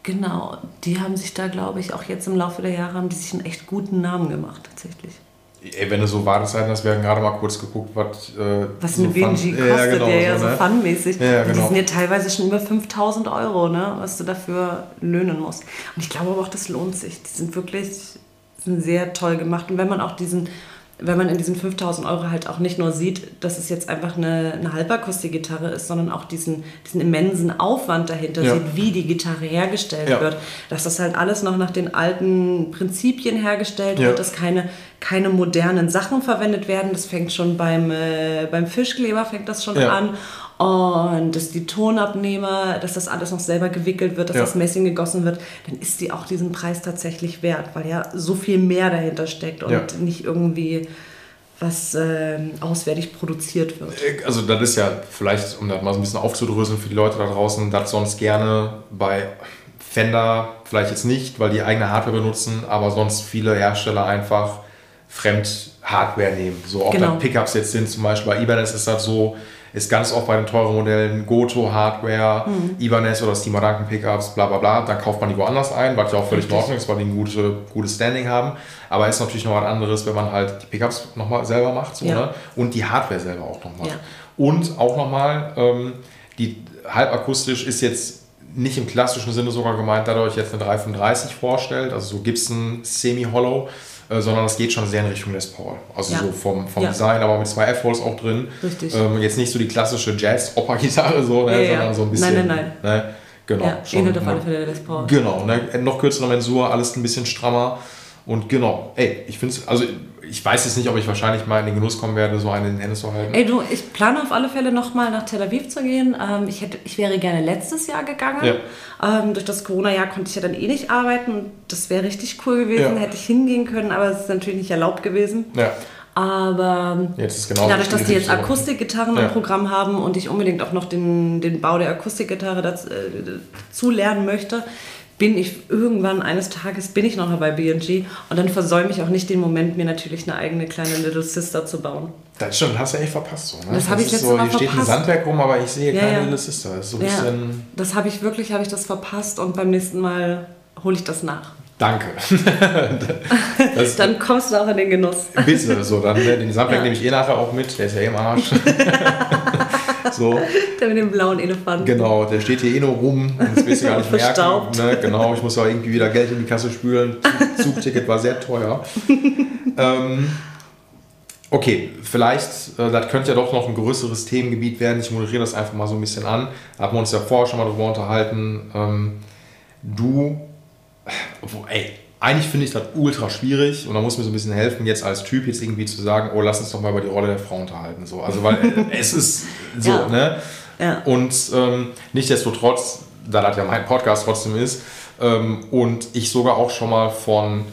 genau, die haben sich da, glaube ich, auch jetzt im Laufe der Jahre, haben die sich einen echt guten Namen gemacht, tatsächlich. Ey, wenn du so Wartezeiten hast, wir haben gerade mal kurz geguckt, was. Äh, was eine so BNG kostet, ja, genau, ja, ja so, ne? funmäßig. Ja, genau. Die sind ja teilweise schon über 5000 Euro, ne, was du dafür löhnen musst. Und ich glaube aber auch, das lohnt sich. Die sind wirklich sind sehr toll gemacht. Und wenn man auch diesen wenn man in diesen 5000 Euro halt auch nicht nur sieht, dass es jetzt einfach eine, eine Halbakustikgitarre ist, sondern auch diesen, diesen immensen Aufwand dahinter ja. sieht, wie die Gitarre hergestellt ja. wird, dass das halt alles noch nach den alten Prinzipien hergestellt ja. wird, dass keine, keine modernen Sachen verwendet werden. Das fängt schon beim, äh, beim Fischkleber fängt das schon an und dass die Tonabnehmer, dass das alles noch selber gewickelt wird, dass ja. das Messing gegossen wird, dann ist die auch diesen Preis tatsächlich wert, weil ja so viel mehr dahinter steckt und ja. nicht irgendwie was äh, auswärtig produziert wird. Äh, also das ist ja vielleicht, um das mal so ein bisschen aufzudröseln für die Leute da draußen, das sonst gerne bei Fender vielleicht jetzt nicht, weil die eigene Hardware benutzen, aber sonst viele Hersteller einfach fremd Hardware nehmen. So auch genau. Pickups jetzt sind, zum Beispiel bei Ibanez ist das so, ist ganz oft bei den teuren Modellen Goto Hardware, mhm. Ibanez oder Steamer Duncan Pickups, bla bla bla. Da kauft man die woanders ein, was ja auch völlig Richtig. in Ordnung ist, weil die ein gute, gutes Standing haben. Aber ist natürlich noch was anderes, wenn man halt die Pickups nochmal selber macht so, ja. ne? und die Hardware selber auch nochmal. Ja. Und auch nochmal, ähm, die halbakustisch ist jetzt nicht im klassischen Sinne sogar gemeint, da ihr euch jetzt eine 335 vorstellt, also so Gibson Semi-Hollow, äh, sondern es geht schon sehr in Richtung Les Paul. Also ja. so vom, vom ja. Design, aber mit zwei F-Rolls auch drin. Richtig. Ähm, jetzt nicht so die klassische Jazz-Oper-Gitarre, so, ne, sondern so ein bisschen. Nein, nein, nein. Ne, genau. Ja, schon, ähnelt auf alle Fälle Les Paul. Genau, ne, noch kürzere Mensur, alles ein bisschen strammer. Und genau, ey, ich finde es, also ich weiß jetzt nicht, ob ich wahrscheinlich mal in den Genuss kommen werde, so eine in den Händen zu halten. Ey, du, ich plane auf alle Fälle nochmal nach Tel Aviv zu gehen. Ähm, ich, hätte, ich wäre gerne letztes Jahr gegangen. Ja. Ähm, durch das Corona-Jahr konnte ich ja dann eh nicht arbeiten. Das wäre richtig cool gewesen, ja. hätte ich hingehen können, aber es ist natürlich nicht erlaubt gewesen. Ja. Aber jetzt ist genau dadurch, dass die jetzt Akustikgitarren ja. im Programm haben und ich unbedingt auch noch den, den Bau der Akustikgitarre dazu, äh, dazu lernen möchte, bin ich irgendwann eines Tages bin ich noch bei BNG und dann versäume ich auch nicht den Moment, mir natürlich eine eigene kleine Little Sister zu bauen. Das stimmt, hast du echt verpasst. So, ne? Das, das habe ich letztes so, Mal Hier verpasst. steht ein Sandwerk rum, aber ich sehe ja, keine ja. Little Sister. Das, so ja, das habe ich wirklich, habe ich das verpasst und beim nächsten Mal hole ich das nach. Danke. dann kommst du auch in den Genuss. Bitte, so, dann ne, den Sandberg nehme ich eh nachher auch mit, der ist ja eh im Arsch. So. Der mit dem blauen Elefanten. Genau, der steht hier eh nur rum und das willst du gar nicht merken. Verstaubt. Ne? Genau, ich muss ja irgendwie wieder Geld in die Kasse spülen. Zug- Zugticket war sehr teuer. ähm, okay, vielleicht, äh, das könnte ja doch noch ein größeres Themengebiet werden. Ich moderiere das einfach mal so ein bisschen an. Da haben wir uns ja vorher schon mal drüber unterhalten. Ähm, du, obwohl, ey, eigentlich finde ich das ultra schwierig und da muss mir so ein bisschen helfen, jetzt als Typ jetzt irgendwie zu sagen, oh, lass uns doch mal über die Rolle der Frau unterhalten. So. Also, weil äh, es ist so, Ja. ne? Ja. Und ähm, nichtsdestotrotz, da das ja mein Podcast trotzdem ist, ähm, und ich sogar auch schon mal von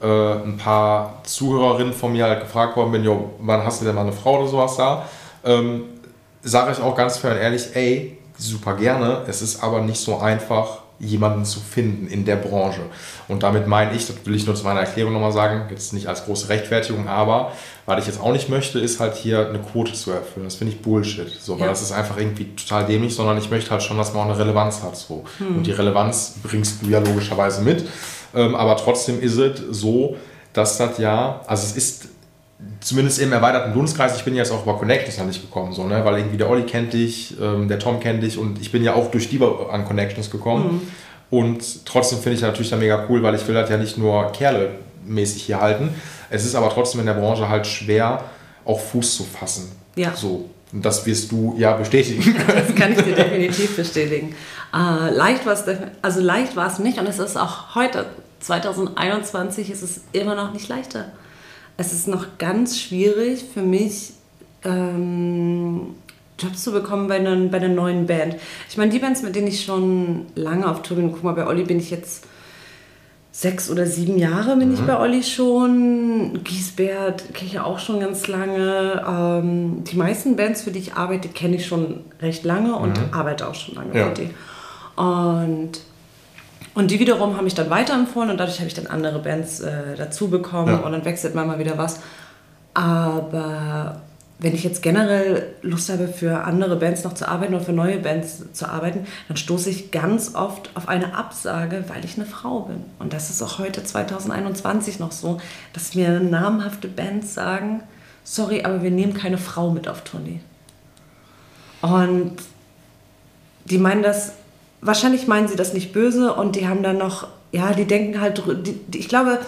äh, ein paar Zuhörerinnen von mir halt gefragt worden bin, jo, wann hast du denn mal eine Frau oder sowas da? Ähm, Sage ich auch ganz fair und ehrlich, ey, super gerne. Es ist aber nicht so einfach, jemanden zu finden in der Branche. Und damit meine ich, das will ich nur zu meiner Erklärung nochmal sagen, jetzt nicht als große Rechtfertigung, aber was ich jetzt auch nicht möchte, ist halt hier eine Quote zu erfüllen. Das finde ich Bullshit. So, weil Ja. das ist einfach irgendwie total dämlich, sondern ich möchte halt schon, dass man auch eine Relevanz hat. So. Und die Relevanz bringst du ja logischerweise mit. Ähm, aber trotzdem ist es so, dass das ja, also es ist zumindest im erweiterten Dunstkreis, ich bin jetzt auch über Connections noch nicht gekommen, so, ne? weil irgendwie der Olli kennt dich, ähm, der Tom kennt dich und ich bin ja auch durch die an Connections gekommen. Und trotzdem finde ich das natürlich dann mega cool, weil ich will das ja nicht nur Kerle mäßig hier halten. Es ist aber trotzdem in der Branche halt schwer, auch Fuß zu fassen. Ja. So. Und das wirst du ja bestätigen können. Das kann ich dir definitiv bestätigen. Äh, leicht war es, also leicht war es nicht und es ist auch heute, 2021, ist es immer noch nicht leichter. Es ist noch ganz schwierig für mich, ähm, Jobs zu bekommen bei einer, bei einer neuen Band. Ich meine, die Bands, mit denen ich schon lange auf Tour bin, guck mal, bei Olli bin ich jetzt sechs oder sieben Jahre bin ich bei Olli schon. Giesbert kenne ich ja auch schon ganz lange. Ähm, die meisten Bands, für die ich arbeite, kenne ich schon recht lange und arbeite auch schon lange Ja. für die. Und, und die wiederum haben mich dann weiterempfohlen und dadurch habe ich dann andere Bands äh, dazu bekommen Ja. und dann wechselt man mal wieder was. Aber wenn ich jetzt generell Lust habe, für andere Bands noch zu arbeiten oder für neue Bands zu arbeiten, dann stoße ich ganz oft auf eine Absage, weil ich eine Frau bin. Und das ist auch heute 2021 noch so, dass mir namhafte Bands sagen, sorry, aber wir nehmen keine Frau mit auf Tournee. Und die meinen das, wahrscheinlich meinen sie das nicht böse und die haben dann noch, ja, die denken halt, die, die, ich glaube,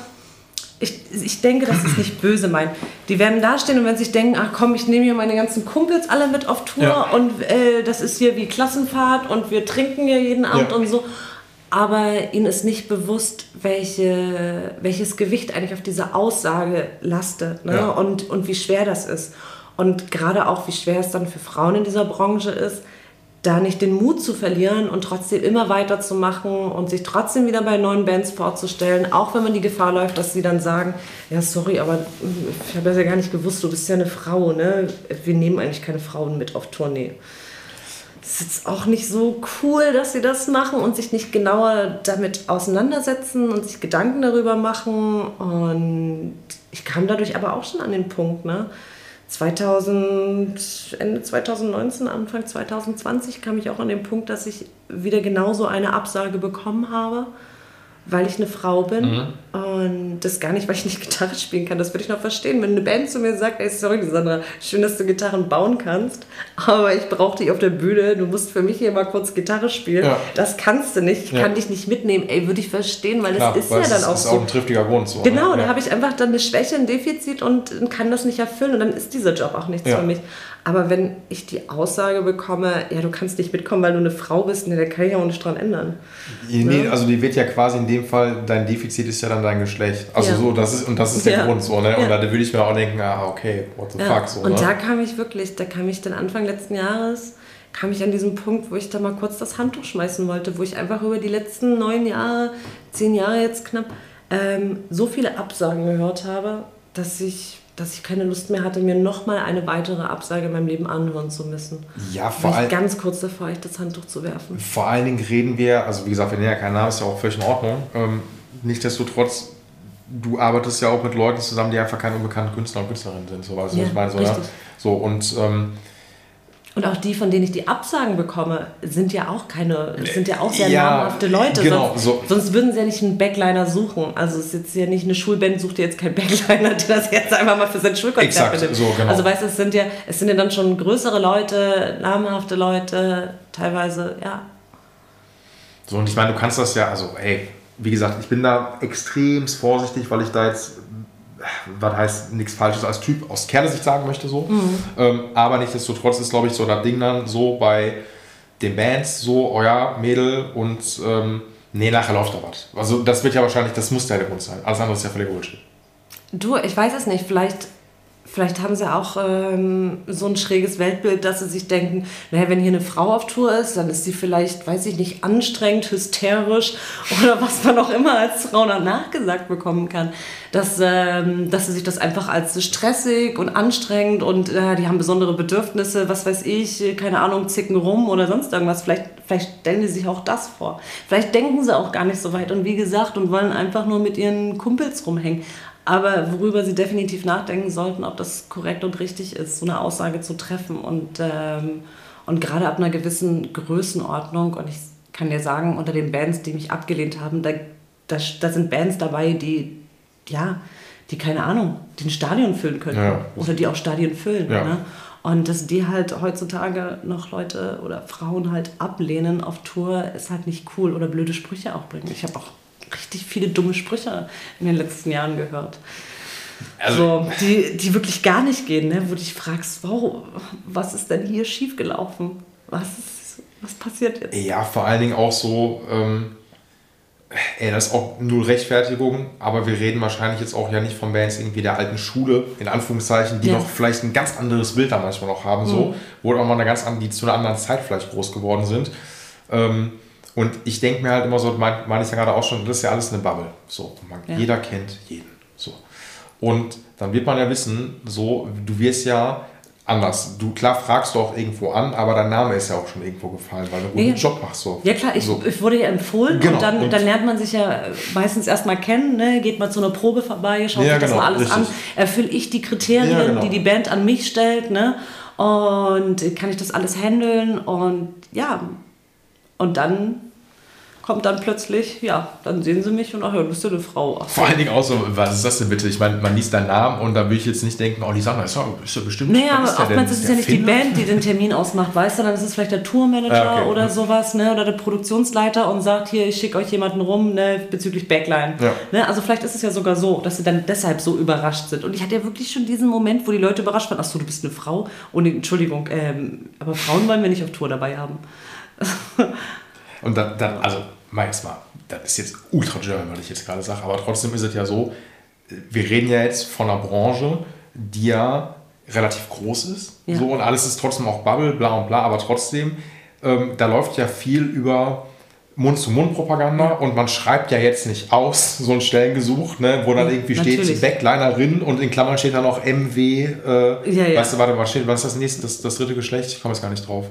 ich, ich denke, dass sie es nicht böse meinen. Die werden dastehen und wenn sie sich denken, ach komm, ich nehme hier meine ganzen Kumpels alle mit auf Tour Ja. und äh, das ist hier wie Klassenfahrt und wir trinken hier jeden Abend Ja. und so. Aber ihnen ist nicht bewusst, welche, welches Gewicht eigentlich auf diese Aussage lastet ne? Ja. und, und wie schwer das ist. Und gerade auch, wie schwer es dann für Frauen in dieser Branche ist, da nicht den Mut zu verlieren und trotzdem immer weiterzumachen und sich trotzdem wieder bei neuen Bands vorzustellen, auch wenn man die Gefahr läuft, dass sie dann sagen, ja sorry, aber ich habe das ja gar nicht gewusst, du bist ja eine Frau, ne? Wir nehmen eigentlich keine Frauen mit auf Tournee. Das ist jetzt auch nicht so cool, dass sie das machen und sich nicht genauer damit auseinandersetzen und sich Gedanken darüber machen. Und ich kam dadurch aber auch schon an den Punkt, ne? 2000, Ende 2019, Anfang 2020 kam ich auch an den Punkt, dass ich wieder genauso eine Absage bekommen habe, weil ich eine Frau bin. Und das gar nicht, weil ich nicht Gitarre spielen kann. Das würde ich noch verstehen. Wenn eine Band zu mir sagt, ey, sorry, Sandra, schön, dass du Gitarren bauen kannst, aber ich brauche dich auf der Bühne, du musst für mich hier mal kurz Gitarre spielen. Ja. Das kannst du nicht. Ich Ja. kann dich nicht mitnehmen. Ey, würde ich verstehen, weil Klar, es ist weil ja es dann ist, auch ist so. auch ein triftiger Grund. So, Genau, ne? da Ja. habe ich einfach dann eine Schwäche, ein Defizit und kann das nicht erfüllen und dann ist dieser Job auch nichts für mich. Aber wenn ich die Aussage bekomme, ja, du kannst nicht mitkommen, weil du eine Frau bist, ne, da kann ich auch nicht dran ändern. Nee, Ne? also die wird ja quasi in dem Fall, dein Defizit ist ja dann dein Geschlecht. Also Ja. so, das ist, und das ist der Ja. Grund so, ne? Und Ja. da würde ich mir auch denken, ah, okay, what the Ja. fuck, so, und ne? da kam ich wirklich, da kam ich dann Anfang letzten Jahres, kam ich an diesen Punkt, wo ich da mal kurz das Handtuch schmeißen wollte, wo ich einfach über die letzten neun Jahre, zehn Jahre jetzt knapp, ähm, so viele Absagen gehört habe, dass ich, dass ich keine Lust mehr hatte, mir nochmal eine weitere Absage in meinem Leben anhören zu müssen. Ja, vor ich allem. ganz kurz davor, echt das Handtuch zu werfen. Vor allen Dingen reden wir, also wie gesagt, wir nennen ja keinen Namen, ist ja auch völlig in Ordnung. Ähm, Nichtsdestotrotz, du arbeitest ja auch mit Leuten zusammen, die einfach keine unbekannten Künstler und Künstlerinnen sind, so weißt du, Ja, was ich meine. So, ne? so und ähm, Und auch die, von denen ich die Absagen bekomme, sind ja auch keine, sind ja auch sehr Ja, namhafte Leute. genau, sonst, so. sonst würden sie ja nicht einen Backliner suchen. Also es ist jetzt ja nicht eine Schulband, sucht ja jetzt keinen Backliner, der das jetzt einfach mal für sein Schulkonzert benimmt. so, genau. Also weißt du, es sind ja, es sind ja dann schon größere Leute, namhafte Leute, teilweise, ja. So, und ich meine, du kannst das ja, also, ey, wie gesagt, ich bin da extrem vorsichtig, weil ich da jetzt, was heißt, nichts Falsches als Typ aus Kerlesicht sagen möchte, so. Ähm, aber nichtsdestotrotz ist, glaube ich, so das Ding dann so bei den Bands so, oh ja, Mädel und, ähm, nee, nachher läuft da was. Also, das wird ja wahrscheinlich, das muss ja der Grund sein. Alles andere ist ja völlig Bullshit. Du, ich weiß es nicht, vielleicht, vielleicht haben sie auch ähm, so ein schräges Weltbild, dass sie sich denken, naja, wenn hier eine Frau auf Tour ist, dann ist sie vielleicht, weiß ich nicht, anstrengend, hysterisch oder was man auch immer als Frau dann nachgesagt bekommen kann. Dass, ähm, dass sie sich das einfach als stressig und anstrengend und äh, die haben besondere Bedürfnisse, was weiß ich, keine Ahnung, zicken rum oder sonst irgendwas. Vielleicht, vielleicht stellen die sich auch das vor. Vielleicht denken sie auch gar nicht so weit und wie gesagt und wollen einfach nur mit ihren Kumpels rumhängen. Aber worüber sie definitiv nachdenken sollten, ob das korrekt und richtig ist, so eine Aussage zu treffen. Und, ähm, und gerade ab einer gewissen Größenordnung, und ich kann dir sagen, unter den Bands, die mich abgelehnt haben, da, da, da sind Bands dabei, die, ja, die keine Ahnung, die ein Stadion füllen könnten. Ja. Oder die auch Stadien füllen. Ja. Ne? Und dass die halt heutzutage noch Leute oder Frauen halt ablehnen auf Tour, ist halt nicht cool. Oder blöde Sprüche auch bringen. Ich habe auch richtig viele dumme Sprüche in den letzten Jahren gehört. Also, so, die, die wirklich gar nicht gehen, ne? wo du dich fragst, wow, was ist denn hier schiefgelaufen? Was, ist, was passiert jetzt? Ja, vor allen Dingen auch so, ähm, ey, das ist auch null Rechtfertigung, aber wir reden wahrscheinlich jetzt auch ja nicht von Bands irgendwie der alten Schule, in Anführungszeichen, die Ja. noch vielleicht ein ganz anderes Bild da manchmal noch haben, so, wo auch mal eine ganz andere, die zu einer anderen Zeit vielleicht groß geworden sind. Ähm, und ich denke mir halt immer so, meine mein ich ja gerade auch schon, das ist ja alles eine Bubble. So, man, Ja. jeder kennt jeden. So. Und dann wird man ja wissen, so, du wirst ja anders. Du klar fragst du auch irgendwo an, aber dein Name ist ja auch schon irgendwo gefallen, weil du einen guten Ja. Job machst. So. Ja klar, ich, so. ich wurde ja empfohlen Genau. und, dann, Und- dann lernt man sich ja meistens erstmal kennen, ne? geht mal zu einer Probe vorbei, schaut Ja, sich das genau, mal alles richtig. an, erfülle ich die Kriterien, Ja, genau. die die Band an mich stellt ne? und kann ich das alles handeln und ja, und dann kommt dann plötzlich, ja, dann sehen sie mich und ach ja, du bist ja eine Frau. Vor allen Dingen auch so, was ist das denn bitte? Ich meine, man liest deinen Namen und da will ich jetzt nicht denken, oh, ist ja, ist ja bestimmt. Naja, aber oftmals ist es ja nicht die Finder? Band, die den Termin ausmacht, weißt du, dann ist es vielleicht der Tourmanager Ah, okay. oder sowas, ne, oder der Produktionsleiter und sagt, hier, ich schicke euch jemanden rum, ne, bezüglich Backline. Ja. Ne, also vielleicht ist es ja sogar so, dass sie dann deshalb so überrascht sind. Und ich hatte ja wirklich schon diesen Moment, wo die Leute überrascht waren, ach so, du bist eine Frau. Und Entschuldigung, ähm, aber Frauen wollen wir nicht auf Tour dabei haben. Und dann, dann also, meins mal, das ist jetzt ultra German, was ich jetzt gerade sage, aber trotzdem ist es ja so, wir reden ja jetzt von einer Branche, die ja relativ groß ist. Ja. So, und alles ist trotzdem auch Bubble, bla und bla, aber trotzdem, ähm, da läuft ja viel über Mund-zu-Mund-Propaganda und man schreibt ja jetzt nicht aus, so ein Stellengesuch, ne, wo dann Ja, irgendwie natürlich. steht Backlinerin und in Klammern steht dann noch MW, äh, Ja, weißt du, warte, was steht, was ist das nächste, das, das dritte Geschlecht? Ich komme jetzt gar nicht drauf.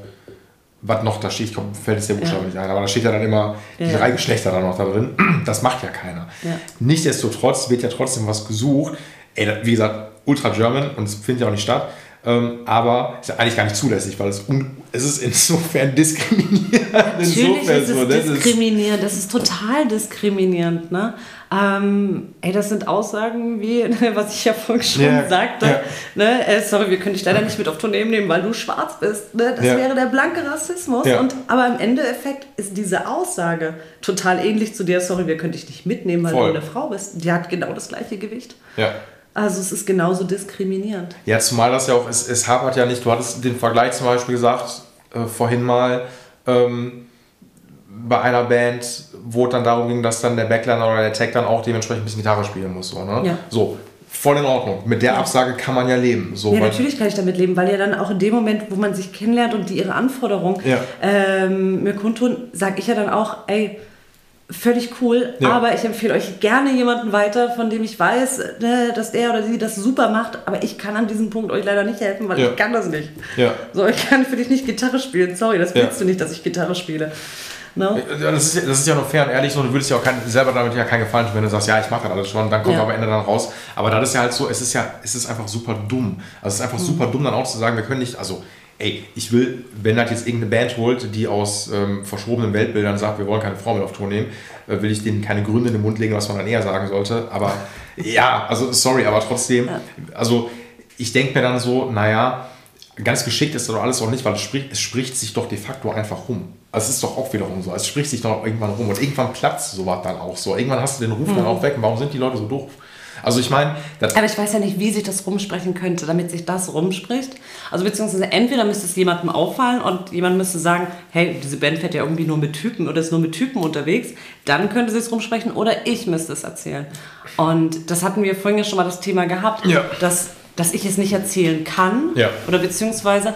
Was noch da steht, ich komm, fällt jetzt der Buchstabe Ja. nicht ein, aber da steht ja dann immer die Ja. drei Geschlechter dann noch da drin. Das macht ja keiner. Ja. Nichtsdestotrotz wird ja trotzdem was gesucht. Ey, wie gesagt, ultra German und es findet ja auch nicht statt. Ähm, aber ist ja eigentlich gar nicht zulässig, weil es, es ist insofern diskriminierend. Natürlich insofern ist es so, das ist- diskriminierend, das ist total diskriminierend. Ne? Ähm, ey, das sind Aussagen wie, was ich ja vorhin schon Ja, sagte. ja. Ne? Äh, sorry, wir können dich leider nicht mit auf Tournee nehmen, weil du schwarz bist. Ne? Das Ja. wäre der blanke Rassismus. Und, aber im Endeffekt ist diese Aussage total ähnlich zu der, sorry, wir können dich nicht mitnehmen, weil Voll. du eine Frau bist. Die hat genau das gleiche Gewicht. ja. Also es ist genauso diskriminierend. Ja, zumal das ja auch, es, es hapert ja nicht, du hattest den Vergleich zum Beispiel gesagt, äh, vorhin mal, ähm, bei einer Band, wo es dann darum ging, dass dann der Backliner oder der Tech dann auch dementsprechend ein bisschen Gitarre spielen muss. So, ne? Ja. so voll in Ordnung. Mit der Absage kann man ja leben. So, Ja, natürlich kann ich damit leben, weil ja dann auch in dem Moment, wo man sich kennenlernt und die ihre Anforderungen Ja. ähm, mir kundtun, sage ich ja dann auch, ey, völlig cool, Ja. aber ich empfehle euch gerne jemanden weiter, von dem ich weiß, ne, dass der oder sie das super macht, aber ich kann an diesem Punkt euch leider nicht helfen, weil Ja. ich kann das nicht. Ja. So, ich kann für dich nicht Gitarre spielen, sorry, das Ja. willst du nicht, dass ich Gitarre spiele. Ne? Das, ist, ja- das ist ja nur fair und ehrlich so, du würdest ja auch kein, selber damit ja keinen Gefallen tun, wenn du sagst, ja, ich mache das alles schon, dann kommt Ja. am Ende dann raus. Aber das ist ja halt so, es ist ja, es ist einfach super dumm. Also es ist Mhm. einfach super dumm, dann auch zu sagen, wir können nicht, also ey, ich will, wenn halt jetzt irgendeine Band holt, die aus ähm, verschobenen Weltbildern sagt, wir wollen keine Frau mehr auf Tour nehmen, äh, will ich denen keine Gründe in den Mund legen, was man dann eher sagen sollte. Aber ja, also sorry, aber trotzdem, ja. also ich denke mir dann so, naja, ganz geschickt ist das doch alles auch nicht, weil es spricht, es spricht sich doch de facto einfach rum. Also es ist doch auch wiederum so. Es spricht sich doch irgendwann rum und irgendwann platzt sowas dann auch so. Irgendwann hast du den Ruf mhm. dann auch weg. Und warum sind die Leute so doof? Also ich meine... Aber ich weiß ja nicht, wie sich das rumsprechen könnte, damit sich das rumspricht. Also beziehungsweise entweder müsste es jemandem auffallen und jemand müsste sagen, hey, diese Band fährt ja irgendwie nur mit Typen oder ist nur mit Typen unterwegs. Dann könnte sie es rumsprechen oder ich müsste es erzählen. Und das hatten wir vorhin ja schon mal das Thema gehabt, ja. dass, dass ich es nicht erzählen kann. Ja. Oder beziehungsweise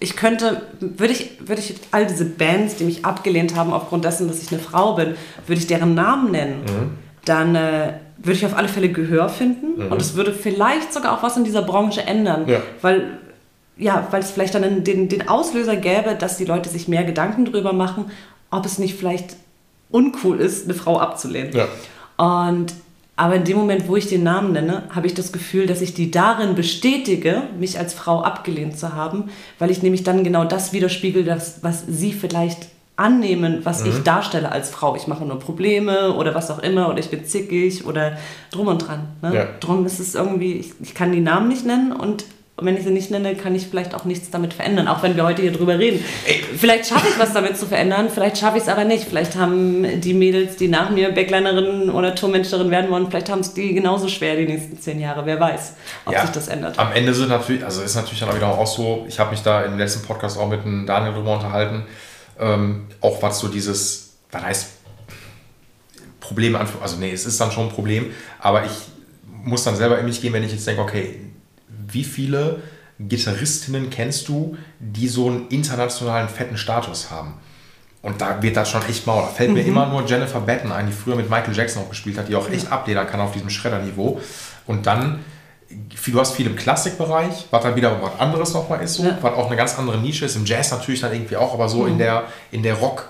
ich könnte, würde ich, würde ich all diese Bands, die mich abgelehnt haben aufgrund dessen, dass ich eine Frau bin, würde ich deren Namen nennen, mhm. dann äh, würde ich auf alle Fälle Gehör finden mhm. und es würde vielleicht sogar auch was in dieser Branche ändern, ja. weil ja, weil es vielleicht dann den, den Auslöser gäbe, dass die Leute sich mehr Gedanken darüber machen, ob es nicht vielleicht uncool ist, eine Frau abzulehnen. Ja. Und aber in dem Moment, wo ich den Namen nenne, habe ich das Gefühl, dass ich die darin bestätige, mich als Frau abgelehnt zu haben, weil ich nämlich dann genau das widerspiegel, das, was sie vielleicht annehmen, was mhm. ich darstelle als Frau. Ich mache nur Probleme oder was auch immer oder ich bin zickig oder drum und dran. Ne? Ja. Drum ist es irgendwie, ich, ich kann die Namen nicht nennen und und wenn ich sie nicht nenne, kann ich vielleicht auch nichts damit verändern, auch wenn wir heute hier drüber reden. Vielleicht schaffe ich was damit zu verändern, vielleicht schaffe ich es aber nicht. Vielleicht haben die Mädels, die nach mir Backlinerin oder Tourmanagerin werden wollen, vielleicht haben es die genauso schwer die nächsten zehn Jahre. Wer weiß, ob ja, sich das ändert. Am Ende sind natürlich, also ist natürlich dann auch wieder auch so, ich habe mich da im letzten Podcast auch mit einem Daniel drüber unterhalten, ähm, auch was so dieses, was heißt Problem, also nee, es ist dann schon ein Problem, aber ich muss dann selber in mich gehen, wenn ich jetzt denke, okay, wie viele Gitarristinnen kennst du, die so einen internationalen fetten Status haben? Und da wird das schon echt mau. Da fällt mhm. mir immer nur Jennifer Batten ein, die früher mit Michael Jackson auch gespielt hat, die auch echt ja. abledern kann auf diesem Schredderniveau. Und dann, du hast viel im Klassikbereich, was dann wieder was anderes nochmal ist, so, ja. was auch eine ganz andere Nische ist. Im Jazz natürlich dann irgendwie auch, aber so mhm. in der, in der Rock-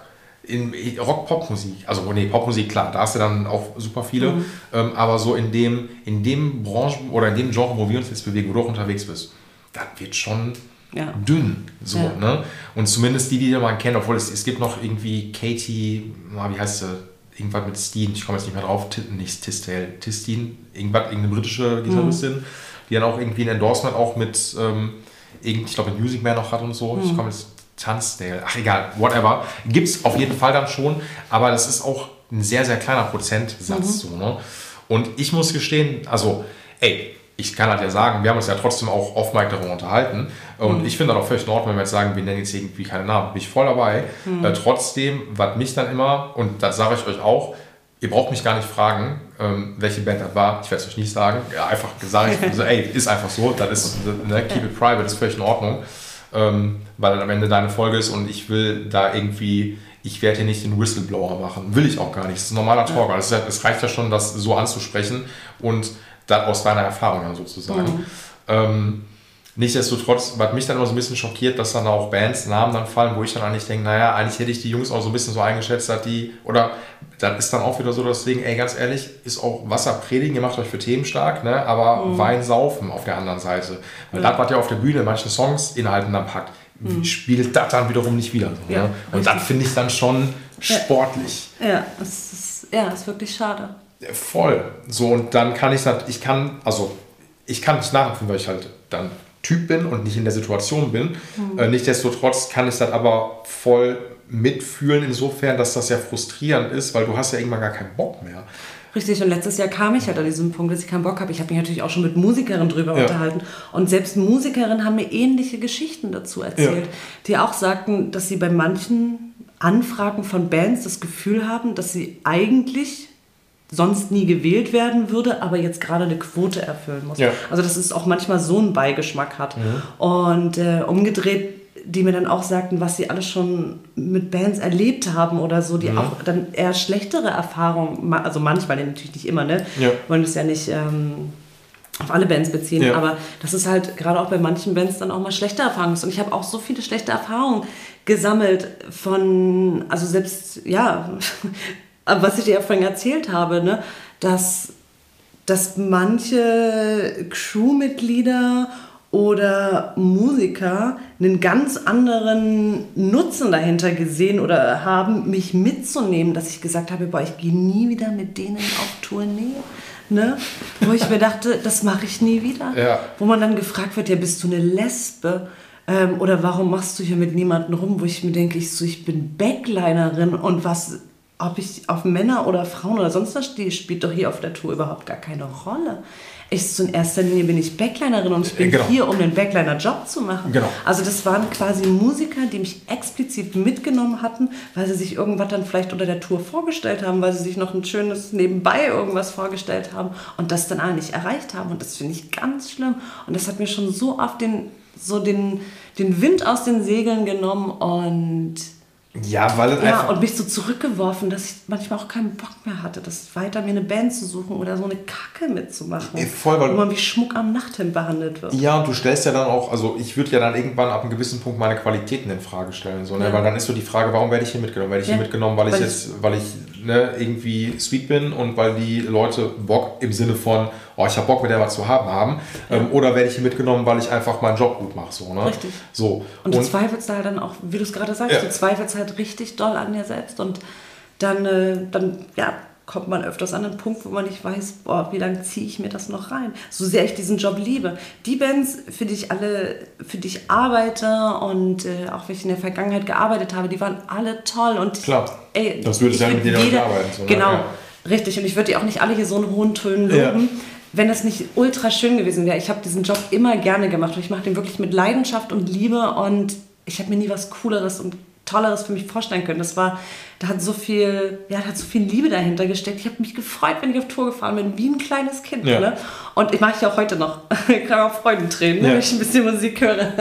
in Rock-Pop-Musik, also nee, Popmusik, klar, da hast du dann auch super viele, mhm. ähm, aber so in dem, in dem Branchen oder in dem Genre, wo wir uns jetzt bewegen, wo du auch unterwegs bist, das wird schon ja. dünn, so, ja. ne? Und zumindest die, die man kennt, obwohl es, es gibt noch irgendwie Katie, wie heißt sie, irgendwas mit Steen, ich komme jetzt nicht mehr drauf, nicht Tistel, Tistin, irgendwas, irgendeine britische Gitarristin, mhm. die dann auch irgendwie ein Endorsement auch mit, ähm, ich glaube, mit Music Man noch hat und so, mhm. ich komme jetzt Tunstall, ach egal, whatever. Gibt es auf jeden Fall dann schon, aber das ist auch ein sehr, sehr kleiner Prozentsatz. Mhm. So, ne? Und ich muss gestehen, also, ey, ich kann halt ja sagen, wir haben uns ja trotzdem auch off Mic darüber unterhalten. Und mhm. ich finde das auch völlig in Ordnung, wenn wir jetzt sagen, wir nennen jetzt irgendwie keine Namen. Bin ich voll dabei. Mhm. Äh, trotzdem, was mich dann immer, und das sage ich euch auch, ihr braucht mich gar nicht fragen, ähm, welche Band das war. Ich werde es euch nicht sagen. Ja, einfach gesagt, so, ey, ist einfach so. Das ist, ne, keep it private, ist völlig in Ordnung ähm, weil dann am Ende deine Folge ist und ich will da irgendwie, ich werde hier nicht den Whistleblower machen. Will ich auch gar nicht. Das ist ein normaler Talk. Also es reicht ja schon, das so anzusprechen und dann aus deiner Erfahrung sozusagen. Mhm. Ähm, Nichtsdestotrotz, was mich dann immer so ein bisschen schockiert, dass dann auch Bands Namen dann fallen, wo ich dann eigentlich denke, naja, eigentlich hätte ich die Jungs auch so ein bisschen so eingeschätzt, dass die, oder das ist dann auch wieder so deswegen, ey, ganz ehrlich, ist auch Wasser predigen, ihr macht euch für Themen stark, ne? aber mhm. Wein saufen auf der anderen Seite. Weil ja. das, was ja auf der Bühne in manchen Songs Inhalten dann packt, mhm. spielt das dann wiederum nicht wieder. So, ja, ne? Und das finde ich dann schon sportlich. Ja, ja, es ist, ja, ist wirklich schade. Voll. So, und dann kann ich, ich kann, also ich kann nicht nachempfinden, weil ich halt dann Typ bin und nicht in der Situation bin. Mhm. Äh, Nichtsdestotrotz kann ich das aber voll mitfühlen, insofern, dass das ja frustrierend ist, weil du hast ja irgendwann gar keinen Bock mehr. Richtig, und letztes Jahr kam ich halt an diesem Punkt, dass ich keinen Bock habe. Ich habe mich natürlich auch schon mit Musikerinnen drüber ja. unterhalten. Und selbst Musikerinnen haben mir ähnliche Geschichten dazu erzählt, ja. die auch sagten, dass sie bei manchen Anfragen von Bands das Gefühl haben, dass sie eigentlich sonst nie gewählt werden würde, aber jetzt gerade eine Quote erfüllen muss. Ja. Also dass es auch manchmal so einen Beigeschmack hat. Mhm. Und äh, umgedreht, die mir dann auch sagten, was sie alles schon mit Bands erlebt haben oder so, die mhm. auch dann eher schlechtere Erfahrungen, also manchmal, natürlich nicht immer, ne? Ja. Wollen das ja nicht ähm, auf alle Bands beziehen, ja. aber das ist halt gerade auch bei manchen Bands dann auch mal schlechte Erfahrungen. Und ich habe auch so viele schlechte Erfahrungen gesammelt von, also selbst, ja, was ich dir ja vorhin erzählt habe, ne, dass, dass manche Crewmitglieder oder Musiker einen ganz anderen Nutzen dahinter gesehen oder haben, mich mitzunehmen, dass ich gesagt habe, boah, ich gehe nie wieder mit denen auf Tournee. Ne? Wo ich mir dachte, das mache ich nie wieder. Ja. Wo man dann gefragt wird, ja, bist du eine Lesbe? Ähm, oder warum machst du hier mit niemandem rum? Wo ich mir denke, ich, so, ich bin Backlinerin und was, ob ich auf Männer oder Frauen oder sonst was stehe, spielt doch hier auf der Tour überhaupt gar keine Rolle. Ich so in erster Linie bin ich Backlinerin und ich bin Genau. hier, um den Backliner-Job zu machen. Genau. Also das waren quasi Musiker, die mich explizit mitgenommen hatten, weil sie sich irgendwas dann vielleicht unter der Tour vorgestellt haben, weil sie sich noch ein schönes nebenbei irgendwas vorgestellt haben und das dann alle nicht erreicht haben. Und das finde ich ganz schlimm. Und das hat mir schon so oft den, so den, den Wind aus den Segeln genommen und Ja, weil es ja, und mich so zurückgeworfen, dass ich manchmal auch keinen Bock mehr hatte, das weiter mir eine Band zu suchen oder so eine Kacke mitzumachen. Ey, voll, weil- wo man wie Schmuck am Nachthemd behandelt wird. Ja, und du stellst ja dann auch, also ich würde ja dann irgendwann ab einem gewissen Punkt meine Qualitäten in Frage stellen. So, ne? Ja. Weil dann ist so die Frage, warum werde ich hier mitgenommen? Werde ich Ja. hier mitgenommen, weil ich Weil jetzt, weil ich ne, irgendwie sweet bin und weil die Leute Bock im Sinne von, oh, ich habe Bock mit der was zu haben haben. Ähm, oder werde ich hier mitgenommen, weil ich einfach meinen Job gut mache. So, ne? Richtig. So. Und du zweifelst halt dann auch, wie du es gerade sagst, Ja. du zweifelst halt richtig doll an dir selbst und dann, äh, dann ja, kommt man öfters an einen Punkt, wo man nicht weiß, boah, wie lange ziehe ich mir das noch rein? So sehr ich diesen Job liebe. Die Bands, für die ich alle, für die ich arbeite und äh, auch ich in der Vergangenheit gearbeitet habe, die waren alle toll und Klar. ey, Das würdest ich ja mit denen jeder- arbeiten, so, ne? Genau, Ja. richtig. Und ich würde die auch nicht alle hier so in hohen Tönen Ja. Wenn das nicht ultra schön gewesen wäre. Ich habe diesen Job immer gerne gemacht und ich mache den wirklich mit Leidenschaft und Liebe und ich habe mir nie was Cooleres und Tolleres für mich vorstellen können. Das war, da hat so viel, ja, da hat so viel Liebe dahinter gesteckt. Ich habe mich gefreut, wenn ich auf Tour gefahren bin, wie ein kleines Kind. Ja. Ne? Und ich mache ich auch heute noch. ich kann auch Freudentränen, ne, Ja. wenn ich ein bisschen Musik höre.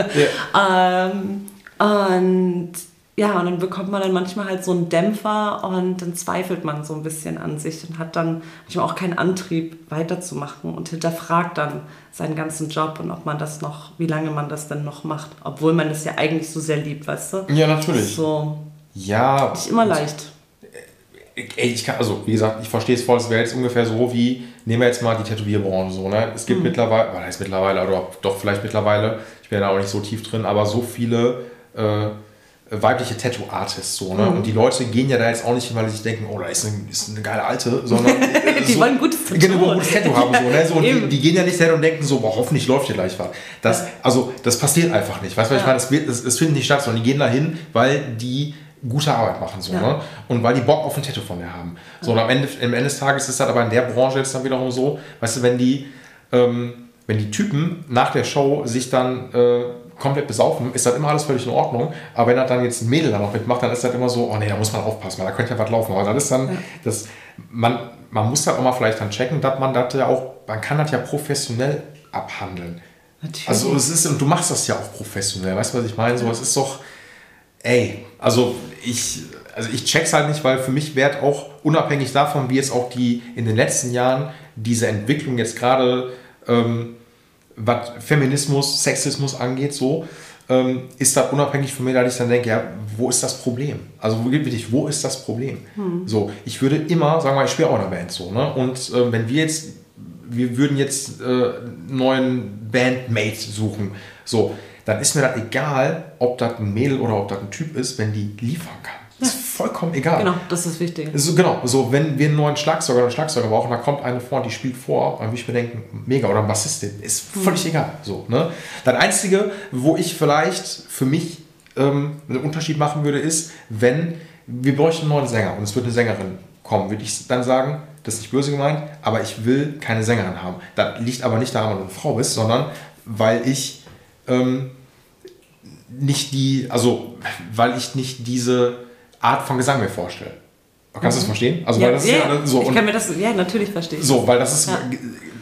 Ähm, und ja, und dann bekommt man dann manchmal halt so einen Dämpfer und dann zweifelt man so ein bisschen an sich und hat dann manchmal auch keinen Antrieb weiterzumachen und hinterfragt dann seinen ganzen Job und ob man das noch, wie lange man das denn noch macht, obwohl man es ja eigentlich so sehr liebt, weißt du? Ja, natürlich. So, Ja. nicht immer leicht. Ey, ich kann, also wie gesagt, ich verstehe es voll, es wäre jetzt ungefähr so wie, nehmen wir jetzt mal die Tätowierbranche so, ne? Es Mhm. gibt mittlerweile, was heißt mittlerweile, oder doch vielleicht mittlerweile, ich bin da auch nicht so tief drin, aber so viele äh, weibliche Tattoo-Artists so, ne? Mhm. Und die Leute gehen ja da jetzt auch nicht hin, weil sie sich denken, oh, da ist eine, ist eine geile Alte, sondern Die wollen ein gutes Tattoo. Genau, ein gutes Tattoo haben, so, ne? So, und die, die gehen ja nicht her und denken so, boah, hoffentlich läuft hier gleich was. Das, also, das passiert einfach nicht, weißt du, was ich Ja. meine? Das, wird- das, das findet nicht statt, sondern die gehen da hin, weil die gute Arbeit machen, so, Ja. ne? Und weil die Bock auf ein Tattoo von mir haben. So, und am Ende, am Ende des Tages ist das aber in der Branche jetzt dann wiederum so, weißt du, wenn die, ähm, wenn die Typen nach der Show sich dann äh, komplett besaufen, ist das immer alles völlig in Ordnung. Aber wenn das dann jetzt ein Mädel da noch mitmacht, dann ist das immer so, oh nee, da muss man aufpassen, weil da könnte ja was laufen. Aber das ist dann, das, man, man muss das auch mal vielleicht dann checken, dass man das ja auch, man kann das ja professionell abhandeln. Natürlich. Also es ist, und du machst das ja auch professionell, weißt du, was ich meine? So, es ist doch, ey, also ich, also ich check's halt nicht, weil für mich wäre auch unabhängig davon, wie jetzt auch die in den letzten Jahren diese Entwicklung jetzt gerade, ähm, was Feminismus, Sexismus angeht, so, ähm, ist das unabhängig von mir, dass ich dann denke, ja, wo ist das Problem? Also wo wirklich, wo ist das Problem? So, ich würde immer, sagen wir mal, ich spiele auch in einer Band so, ne? Und äh, wenn wir jetzt, wir würden jetzt äh, einen neuen Bandmate suchen, so, dann ist mir das egal, ob das ein Mädel oder ob das ein Typ ist, wenn die liefern kann. Das ist vollkommen egal. Genau, das ist wichtig. So, genau, so wenn wir einen neuen Schlagzeuger oder einen Schlagzeuger brauchen, da kommt eine vor und die spielt vor, dann würde ich mir denken, mega, oder Bassistin, ist völlig egal. So, ne? Das Einzige, wo ich vielleicht für mich ähm, einen Unterschied machen würde, ist, wenn wir bräuchten einen neuen Sänger und es wird eine Sängerin kommen, würde ich dann sagen, das ist nicht böse gemeint, aber ich will keine Sängerin haben. Das liegt aber nicht daran, weil du eine Frau bist, sondern weil ich ähm, nicht die, also weil ich nicht diese Art von Gesang mir vorstelle. Kannst du das verstehen? Also weil das ist ja, so. ich und- kann mir das, ja, natürlich verstehen. so, weil das ist. Ja.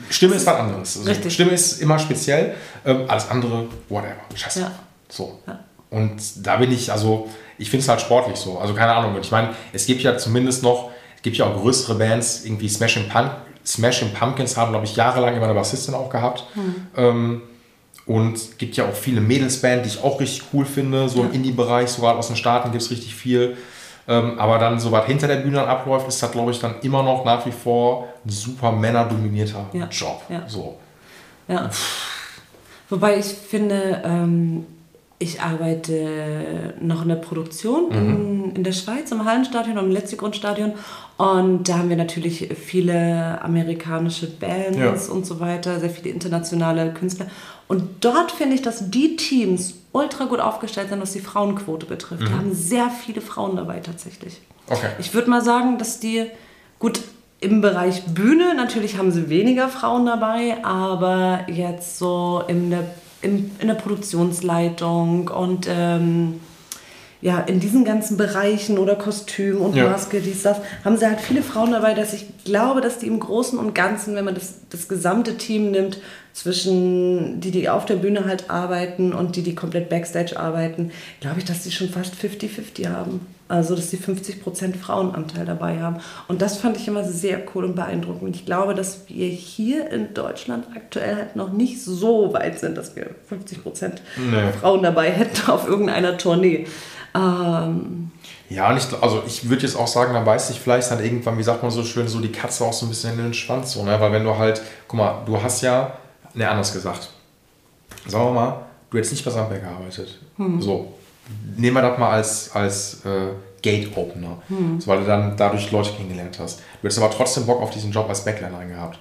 Stimme ist was anderes. Also Richtig. Stimme ist immer speziell, ähm, alles andere, whatever. Scheiße. Ja. So. Ja. Und da bin ich, also, ich finde es halt sportlich so. Also, keine Ahnung. Ich meine, es gibt ja zumindest noch, es gibt ja auch größere Bands, irgendwie Smashing, Pump, Smashing Pumpkins haben, glaube ich, jahrelang immer eine Bassistin auch gehabt. Hm. Ähm, und es gibt ja auch viele Mädelsband, die ich auch richtig cool finde, so im Indie-Bereich, sogar aus den Staaten gibt es richtig viel. Ähm, aber dann, so was hinter der Bühne dann abläuft, ist das, glaube ich, dann immer noch nach wie vor ein super männerdominierter Ja. Job. Ja. So. Ja. Wobei ich finde, ähm, ich arbeite noch in der Produktion Mhm. in, in der Schweiz, im Hallenstadion, im Letzigrundstadion. Und da haben wir natürlich viele amerikanische Bands Ja. und so weiter, sehr viele internationale Künstler. Und dort finde ich, dass die Teams ultra gut aufgestellt sind, was die Frauenquote betrifft. Mhm. Die haben sehr viele Frauen dabei tatsächlich. Okay. Ich würde mal sagen, dass die, gut, im Bereich Bühne natürlich haben sie weniger Frauen dabei, aber jetzt so in der, in, in der Produktionsleitung und ähm, ja, in diesen ganzen Bereichen oder Kostüm und Ja. Maske, dies, das, haben sie halt viele Frauen dabei, dass ich glaube, dass die im Großen und Ganzen, wenn man das, das gesamte Team nimmt, zwischen die, die auf der Bühne halt arbeiten und die, die komplett Backstage arbeiten, glaube ich, dass die schon fast 50-50 haben. Also, dass die 50% Frauenanteil dabei haben. Und das fand ich immer sehr cool und beeindruckend. Und ich glaube, dass wir hier in Deutschland aktuell halt noch nicht so weit sind, dass wir 50% Nee. Frauen dabei hätten auf irgendeiner Tournee. Ähm, Ja, und ich, also ich würde jetzt auch sagen, da beißt sich vielleicht dann irgendwann, wie sagt man so schön, so die Katze auch so ein bisschen in den Schwanz. So, ne? Weil wenn du halt, guck mal, du hast ja, ne, anders gesagt, sagen wir mal, du hättest nicht bei Sandberg gearbeitet. So, nehmen wir das mal als, als äh, Gate-Opener, so, weil du dann dadurch Leute kennengelernt hast. Du hättest aber trotzdem Bock auf diesen Job als Backliner gehabt.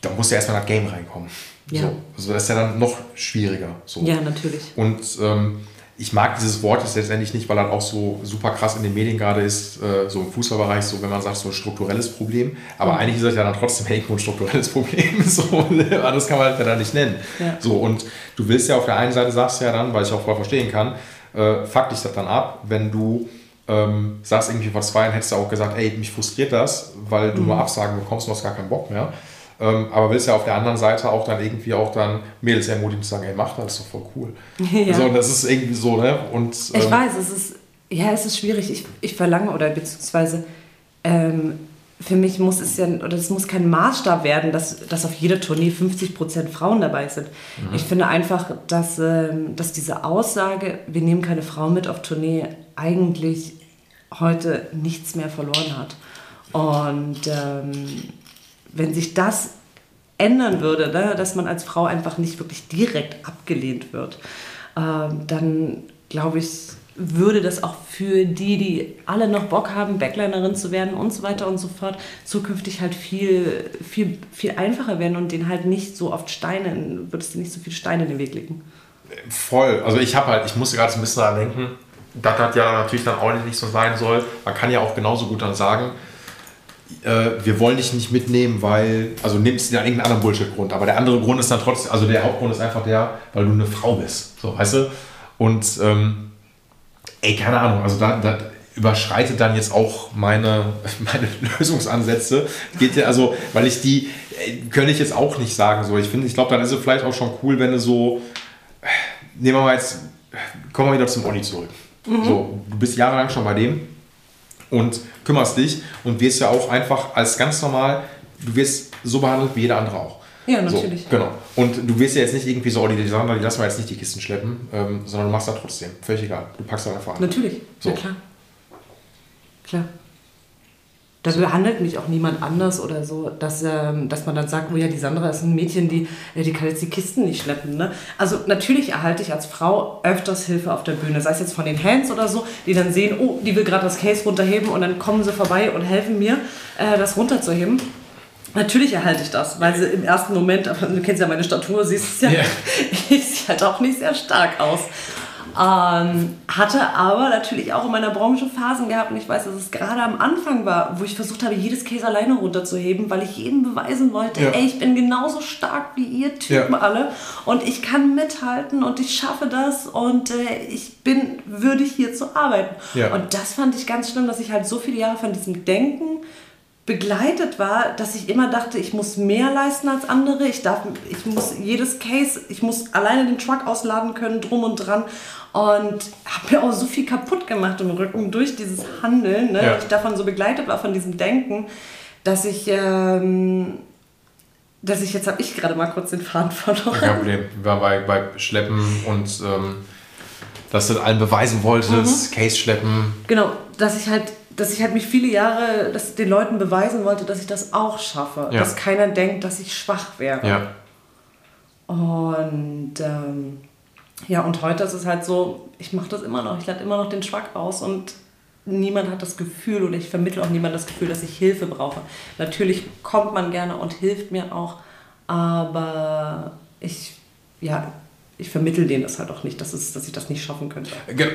Da musst du erstmal nach Game reinkommen. Ja. So. Also das ist ja dann noch schwieriger. So. ja, natürlich. Und ähm, ich mag dieses Wort jetzt letztendlich nicht, weil das auch so super krass in den Medien gerade ist, äh, so im Fußballbereich, so wenn man sagt, so ein strukturelles Problem. Aber eigentlich ist das ja dann trotzdem irgendwo ein strukturelles Problem. So, ne? Anders kann man das ja dann nicht nennen. Ja. So, und du willst ja auf der einen Seite, sagst du ja dann, weil ich auch voll verstehen kann, äh, fuck dich das dann ab, wenn du ähm, sagst irgendwie vor zwei Jahren, hättest du auch gesagt, ey, mich frustriert das, weil du nur Absagen bekommst und hast gar keinen Bock mehr. Ähm, aber willst ja auf der anderen Seite auch dann irgendwie auch dann Mädels ermutigen zu sagen, ey, mach das, ist doch voll cool. Ja. So, und das ist irgendwie so, ne? Und, Ich ähm, weiß, es ist, ja, es ist schwierig. Ich, ich verlange oder beziehungsweise ähm, für mich muss es ja, oder es muss kein Maßstab werden, dass, dass auf jeder Tournee 50% Frauen dabei sind. Ich finde einfach, dass, ähm, dass diese Aussage, wir nehmen keine Frauen mit auf Tournee, eigentlich heute nichts mehr verloren hat. Und ähm, wenn sich das ändern würde, ne, dass man als Frau einfach nicht wirklich direkt abgelehnt wird, ähm, dann glaube ich, würde das auch für die, die alle noch Bock haben, Backlinerin zu werden und so weiter und so fort, zukünftig halt viel, viel, viel einfacher werden und denen halt nicht so oft Steine, würde es denen nicht so viele Steine in den Weg legen. Voll. Also ich habe halt, ich musste gerade so ein bisschen daran denken, dass das ja natürlich dann auch nicht so sein soll. Man kann ja auch genauso gut dann sagen, äh, wir wollen dich nicht mitnehmen, weil, also nimmst du dann irgendeinen anderen Bullshit-Grund. Aber der andere Grund ist dann trotzdem, also der Hauptgrund ist einfach der, weil du eine Frau bist. So, weißt du? Und, ähm, ey, keine Ahnung, also da, da überschreitet dann jetzt auch meine, meine Lösungsansätze. Geht ja, also, weil ich die, ey, könnte ich jetzt auch nicht sagen. So, ich finde, ich glaube, dann ist es vielleicht auch schon cool, wenn du so, nehmen wir mal jetzt, kommen wir wieder zum Olli zurück. So, du bist jahrelang schon bei dem und kümmerst dich und wirst ja auch einfach als ganz normal, du wirst so behandelt wie jeder andere auch. Ja, natürlich. So, genau. Und du wirst ja jetzt nicht irgendwie so, die sagen, die lassen wir jetzt nicht die Kisten schleppen, ähm, sondern du machst das trotzdem. Völlig egal. Du packst da einfach an. Natürlich, So. ja klar. Klar. Da behandelt mich auch niemand anders oder so, dass, ähm, dass man dann sagt, oh ja, die Sandra ist ein Mädchen, die, äh, die kann jetzt die Kisten nicht schleppen. Ne? Also natürlich erhalte ich als Frau öfters Hilfe auf der Bühne, sei es jetzt von den Hands oder so, die dann sehen, oh, die will gerade das Case runterheben und dann kommen sie vorbei und helfen mir, äh, das runterzuheben. Natürlich erhalte ich das, weil sie im ersten Moment, aber du kennst ja meine Statur, siehst ja, Ja. ich sehe halt auch nicht sehr stark aus. Ähm, hatte aber natürlich auch in meiner Branche Phasen gehabt und ich weiß, dass es gerade am Anfang war, wo ich versucht habe, jedes Case alleine runterzuheben, weil ich jedem beweisen wollte, Ja. ey, ich bin genauso stark wie ihr Typen Ja. alle und ich kann mithalten und ich schaffe das und äh, ich bin würdig hier zu arbeiten. Ja. Und das fand ich ganz schlimm, dass ich halt so viele Jahre von diesem Denken begleitet war, dass ich immer dachte, ich muss mehr leisten als andere. Ich darf, ich muss jedes Case, ich muss alleine den Truck ausladen können, drum und dran. Und habe mir auch so viel kaputt gemacht im Rücken durch dieses Handeln, ne? Ja. dass ich davon so begleitet war, von diesem Denken, dass ich, ähm, dass ich, jetzt habe ich gerade mal kurz den Faden verloren. Kein Problem. Waren bei, bei Schleppen und ähm, dass du allen beweisen wolltest, Case schleppen. Genau, dass ich halt, dass ich halt mich viele Jahre, dass den Leuten beweisen wollte, dass ich das auch schaffe. Ja. Dass keiner denkt, dass ich schwach wäre. Ja. Und ähm, ja, und heute ist es halt so, ich mache das immer noch, ich lade immer noch den Schwack aus und niemand hat das Gefühl oder ich vermittle auch niemand das Gefühl, dass ich Hilfe brauche. Natürlich kommt man gerne und hilft mir auch, aber ich, ja, ich vermittle denen das halt auch nicht, dass, es, dass ich das nicht schaffen könnte.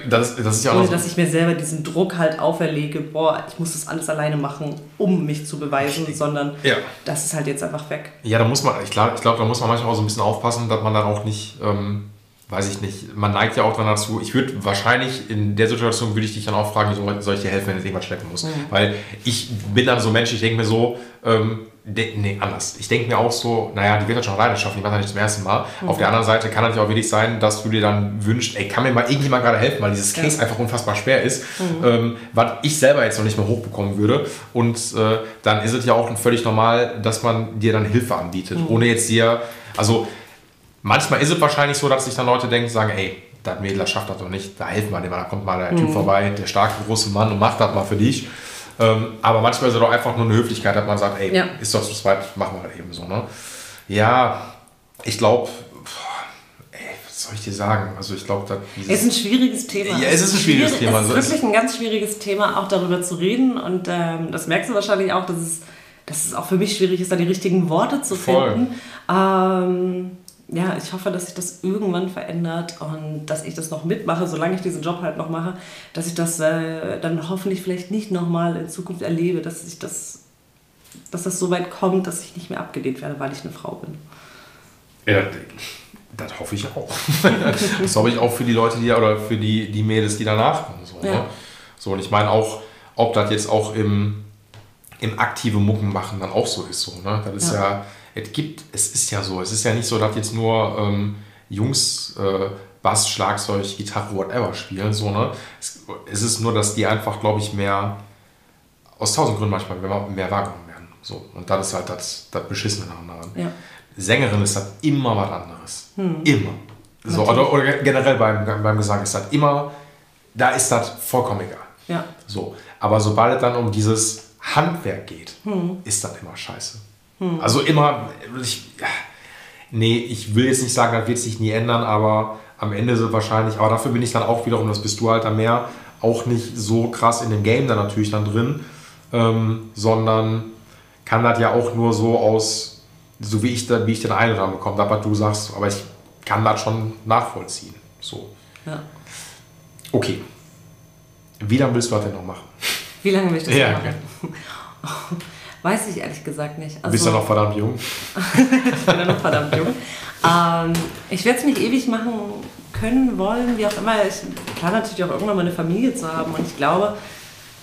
Das, das ist ja auch Ohne, dass ich mir selber diesen Druck halt auferlege, boah, ich muss das alles alleine machen, um mich zu beweisen, sondern Ja. das ist halt jetzt einfach weg. Ja, da muss man, ich glaube, ich glaub, da muss man manchmal auch so ein bisschen aufpassen, dass man dann auch nicht, ähm, weiß ich nicht, man neigt ja auch dann dazu, ich würde wahrscheinlich in der Situation, würde ich dich dann auch fragen, soll, soll ich dir helfen, wenn jetzt irgendwas schleppen muss? Weil ich bin dann so Mensch, ich denke mir so, ähm, de, nee, anders. Ich denke mir auch so, naja, die wird das schon alleine schaffen, die macht das nicht zum ersten Mal. Auf der anderen Seite kann natürlich auch wirklich sein, dass du dir dann wünschst, ey, kann mir mal irgendjemand gerade helfen, weil dieses Case einfach unfassbar schwer ist, ähm, was ich selber jetzt noch nicht mehr hochbekommen würde. Und äh, dann ist es ja auch völlig normal, dass man dir dann Hilfe anbietet, ohne jetzt dir, also Manchmal ist es wahrscheinlich so, dass sich dann Leute denken, sagen, ey, das Mädel, das schafft das doch nicht, da helfen wir dem mal, da kommt mal der Typ vorbei, der starke große Mann und macht das mal für dich. Ähm, aber manchmal ist es doch einfach nur eine Höflichkeit, dass man sagt, ey, Ja. ist doch zu zweit, machen wir das eben so. Ne? Ja, ich glaube, was soll ich dir sagen? Also ich glaube, Es ist ein schwieriges Thema. Ja, es ist ein schwieriges Thema. Es ist ist wirklich ein ganz schwieriges Thema, auch darüber zu reden. Und ähm, das merkst du wahrscheinlich auch, dass es, dass es auch für mich schwierig ist, da die richtigen Worte zu Voll. finden. Ähm, ja, ich hoffe, dass sich das irgendwann verändert und dass ich das noch mitmache, solange ich diesen Job halt noch mache, dass ich das äh, dann hoffentlich vielleicht nicht nochmal in Zukunft erlebe, dass ich das, dass das so weit kommt, dass ich nicht mehr abgelehnt werde, weil ich eine Frau bin. Ja, das hoffe ich auch. das hoffe ich auch für die Leute, die oder für die, die Mädels, die danach kommen. So, Ja. ne? so und ich meine auch, ob das jetzt auch im, im aktive Mucken machen dann auch so ist. So, ne? Das ist ja. Ja. Es gibt, es ist ja so, es ist ja nicht so, dass jetzt nur ähm, Jungs äh, Bass, Schlagzeug, Gitarre, whatever spielen. So, ne? es, es ist nur, dass die einfach, glaube ich, mehr aus tausend Gründen manchmal mehr, mehr wahrgenommen werden. So. Und das ist halt das, das Beschissene daran. Ja. Sängerin ist das immer was anderes. Immer. So, oder, oder generell beim, beim Gesang ist das immer, da ist das vollkommen egal. Ja. So. Aber sobald es dann um dieses Handwerk geht, ist das immer scheiße. Also immer, ich, nee, ich will jetzt nicht sagen, das wird sich nie ändern, aber am Ende so wahrscheinlich, aber dafür bin ich dann auch wiederum, das bist du halt dann mehr, auch nicht so krass in dem Game dann natürlich dann drin, ähm, sondern kann das ja auch nur so aus, so wie ich, da, wie ich den einen anderen bekomme, das, was du sagst, aber ich kann das schon nachvollziehen. So. ja. Okay. Wie lange willst du das denn noch machen? Wie lange möchtest du Ja, machen? Weiß ich ehrlich gesagt nicht. Du bist ja noch verdammt jung. ich bin ja noch verdammt jung. Ähm, ich werde es nicht ewig machen können, wollen, wie auch immer. Ich plane natürlich auch irgendwann mal eine Familie zu haben. Und ich glaube,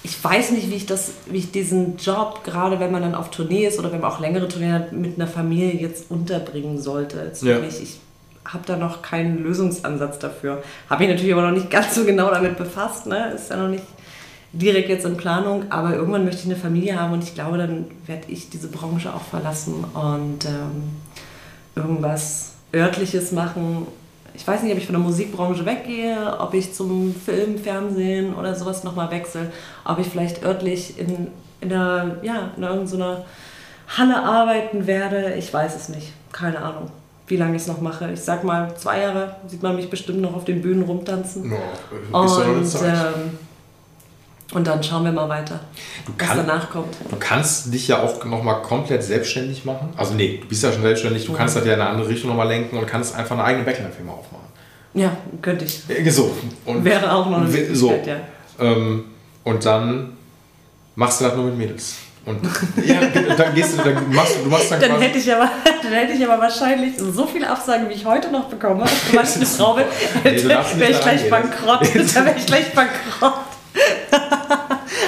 ich weiß nicht, wie ich, das, wie ich diesen Job, gerade wenn man dann auf Tournee ist oder wenn man auch längere Tourneen hat, mit einer Familie jetzt unterbringen sollte. Jetzt Ja. wirklich, ich habe da noch keinen Lösungsansatz dafür. Habe mich natürlich aber noch nicht ganz so genau damit befasst. Ne? Ist ja noch nicht direkt jetzt in Planung, aber irgendwann möchte ich eine Familie haben und ich glaube, dann werde ich diese Branche auch verlassen und ähm, irgendwas örtliches machen. Ich weiß nicht, ob ich von der Musikbranche weggehe, ob ich zum Film, Fernsehen oder sowas nochmal wechsle, ob ich vielleicht örtlich in, in, der, ja, in irgendeiner Halle arbeiten werde. Ich weiß es nicht. Keine Ahnung, wie lange ich es noch mache. Ich sag mal, zwei Jahre sieht man mich bestimmt noch auf den Bühnen rumtanzen. Und, ähm, und dann schauen wir mal weiter, was kann- danach kommt. Du kannst dich ja auch nochmal komplett selbstständig machen. Also nee, du bist ja schon selbstständig, du kannst das ja in eine andere Richtung nochmal lenken und kannst einfach eine eigene Backline-Firma aufmachen. Ja, könnte ich. Äh, So. Und Wäre auch noch eine we- so. Möglichkeit, ja. Ähm, und dann machst du das nur mit Mädels. Und ja, dann gehst du, dann machst du, du machst dann, Dann hätte, ich aber, dann hätte ich aber wahrscheinlich so viele Absagen, wie ich heute noch bekomme, weil ich eine Frau bin, Nee, du wäre ich da gleich bankrott. Dann wäre ich gleich bankrott.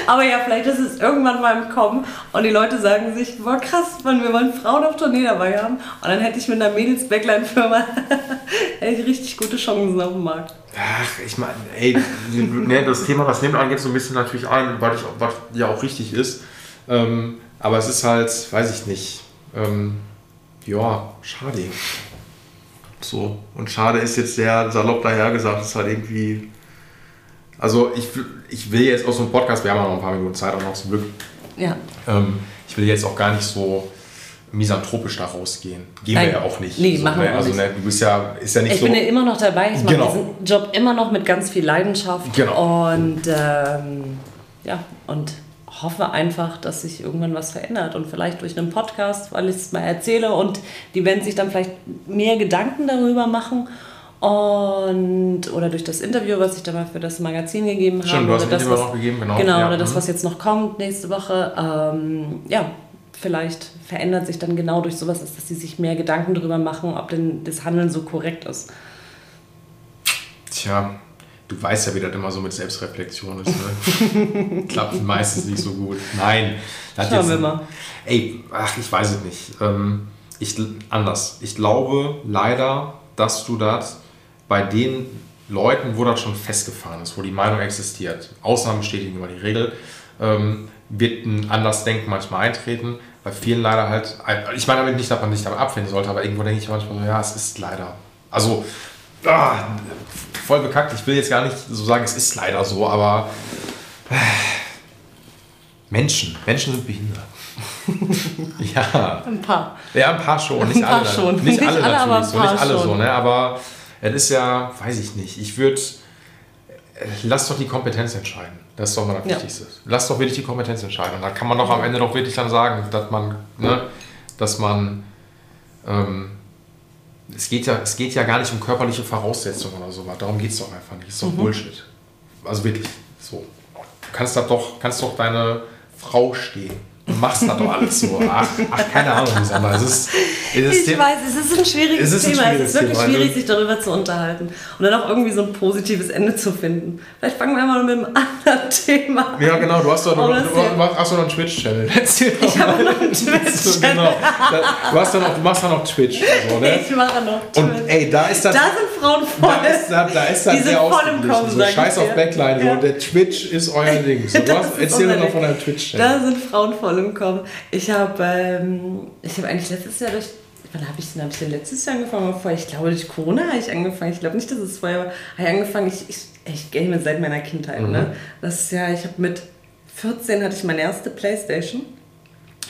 Aber ja, vielleicht ist es irgendwann mal im Kommen und die Leute sagen sich, boah krass, Mann, wir wollen Frauen auf Tournee dabei haben. Und dann hätte ich mit einer Mädels-Backline-Firma richtig gute Chancen auf dem Markt. Ach, ich meine, ey, ne, das Thema, was Neben angeht, so ein bisschen natürlich ein, weil ich, was ja auch richtig ist. Ähm, aber es ist halt, weiß ich nicht, ähm, ja, schade. So, und schade ist jetzt sehr salopp dahergesagt, ist halt irgendwie. Also, ich, ich will jetzt aus so einem Podcast, wir haben ja noch ein paar Minuten Zeit, auch noch zum Glück. Ja. Ähm, ich will jetzt auch gar nicht so misanthropisch da rausgehen. Gehen Nein. wir ja auch nicht. Nee, so, machen wir ne? auch Also nicht. ne, du bist ja, ist ja nicht Ich so. bin ja immer noch dabei. Ich mache Genau. diesen Job immer noch mit ganz viel Leidenschaft. Genau. Und ähm, ja, und hoffe einfach, dass sich irgendwann was verändert. Und vielleicht durch einen Podcast, weil ich es mal erzähle und die werden sich dann vielleicht mehr Gedanken darüber machen. Und, oder durch das Interview, was ich da mal für das Magazin gegeben habe. Stimmt, du hast oder das, was, noch gegeben, genau. Genau, Ja, oder das, mhm. was jetzt noch kommt nächste Woche. Ähm, ja, vielleicht verändert sich dann genau durch sowas, dass sie sich mehr Gedanken darüber machen, ob denn das Handeln so korrekt ist. Tja, du weißt ja, wie das immer so mit Selbstreflexion ist. Ne? Klappt meistens nicht so gut. Nein. das Schauen wir mal. Ey, ach, ich weiß es nicht. Ähm, ich, anders. Ich glaube leider, dass du das bei den Leuten, wo das schon festgefahren ist, wo die Meinung existiert, Ausnahmen bestätigen immer die Regel, ähm, wird ein anderes Denken manchmal eintreten. Bei vielen leider halt, ich meine damit nicht, dass man sich damit abfinden sollte, aber irgendwo denke ich manchmal so, ja, es ist leider. Also, ah, voll bekackt. Ich will jetzt gar nicht so sagen, es ist leider so, aber äh, Menschen, Menschen sind behindert. ja. Ein paar. Ja, ein paar schon, nicht Ein paar alle. schon. Nicht, Nicht alle alle, aber natürlich, ein so, nicht alle so, schon. ne? Aber es ist ja, weiß ich nicht. Ich würde, lass doch die Kompetenz entscheiden. Das ist doch mal das Ja. Wichtigste. Lass doch wirklich die Kompetenz entscheiden. Und da kann man doch am Ende doch wirklich dann sagen, dass man, ne, dass man, ähm, es geht, ja, es geht ja gar nicht um körperliche Voraussetzungen oder sowas. Darum geht es doch einfach nicht. Das ist doch Mhm. Bullshit. Also wirklich, so. Du kannst doch, kannst doch deine Frau stehen. Du machst das doch alles so. Ach, ach keine Ahnung, Sandra. Es ist, Ich weiß, es ist ein schwieriges Es ist ein Thema. schwieriges es ist wirklich Thema, schwierig, ne? sich darüber zu unterhalten. Und dann auch irgendwie so ein positives Ende zu finden. Vielleicht fangen wir mal mit einem anderen Thema an. Ja, genau, du hast doch Oh, du, hast doch noch einen Twitch-Channel. Ich habe noch einen Twitch-Channel. genau. Du, hast dann auch, machst dann noch Twitch. So, ne? Ich mache noch Und Twitch. ey, da ist das. da sind Frauen voll. da ist, da, da ist das Die sind sehr voll im ausgeglichen. Kommen, so, Scheiß auf. Backline. Ja. So, der Twitch ist euer Ding. So, du hast, erzähl doch noch von deinem Twitch-Channel. Da sind Frauen voll im Kommen. Ich habe ähm, ich habe eigentlich letztes Jahr durch. Wann habe ich denn? Habe ich denn letztes Jahr angefangen? Vorher, ich glaube, durch Corona habe ich angefangen. Ich glaube nicht, dass es vorher war. Habe ich angefangen. Ich, ich, ich game seit meiner Kindheit. Ne? Das ist ja, ich habe mit 14 hatte ich meine erste Playstation.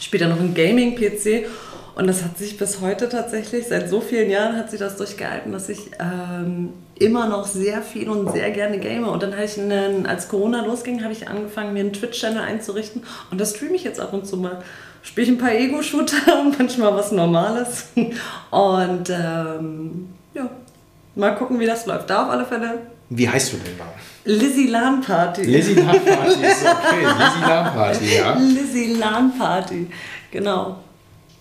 Später noch ein Gaming-PC. Und das hat sich bis heute tatsächlich, seit so vielen Jahren hat sich das durchgehalten, dass ich ähm, immer noch sehr viel und sehr gerne game. Und dann habe ich, einen, als Corona losging, habe ich angefangen, mir einen Twitch-Channel einzurichten. Und das streame ich jetzt ab und zu mal. Spiele ich ein paar Ego-Shooter und manchmal was Normales. Und ähm, ja, mal gucken, wie das läuft. Da auf alle Fälle Wie heißt du denn da? Lizzie LAN Party. Lizzie LAN Party ist okay. Lizzie LAN Party, ja. Lizzie LAN Party, genau.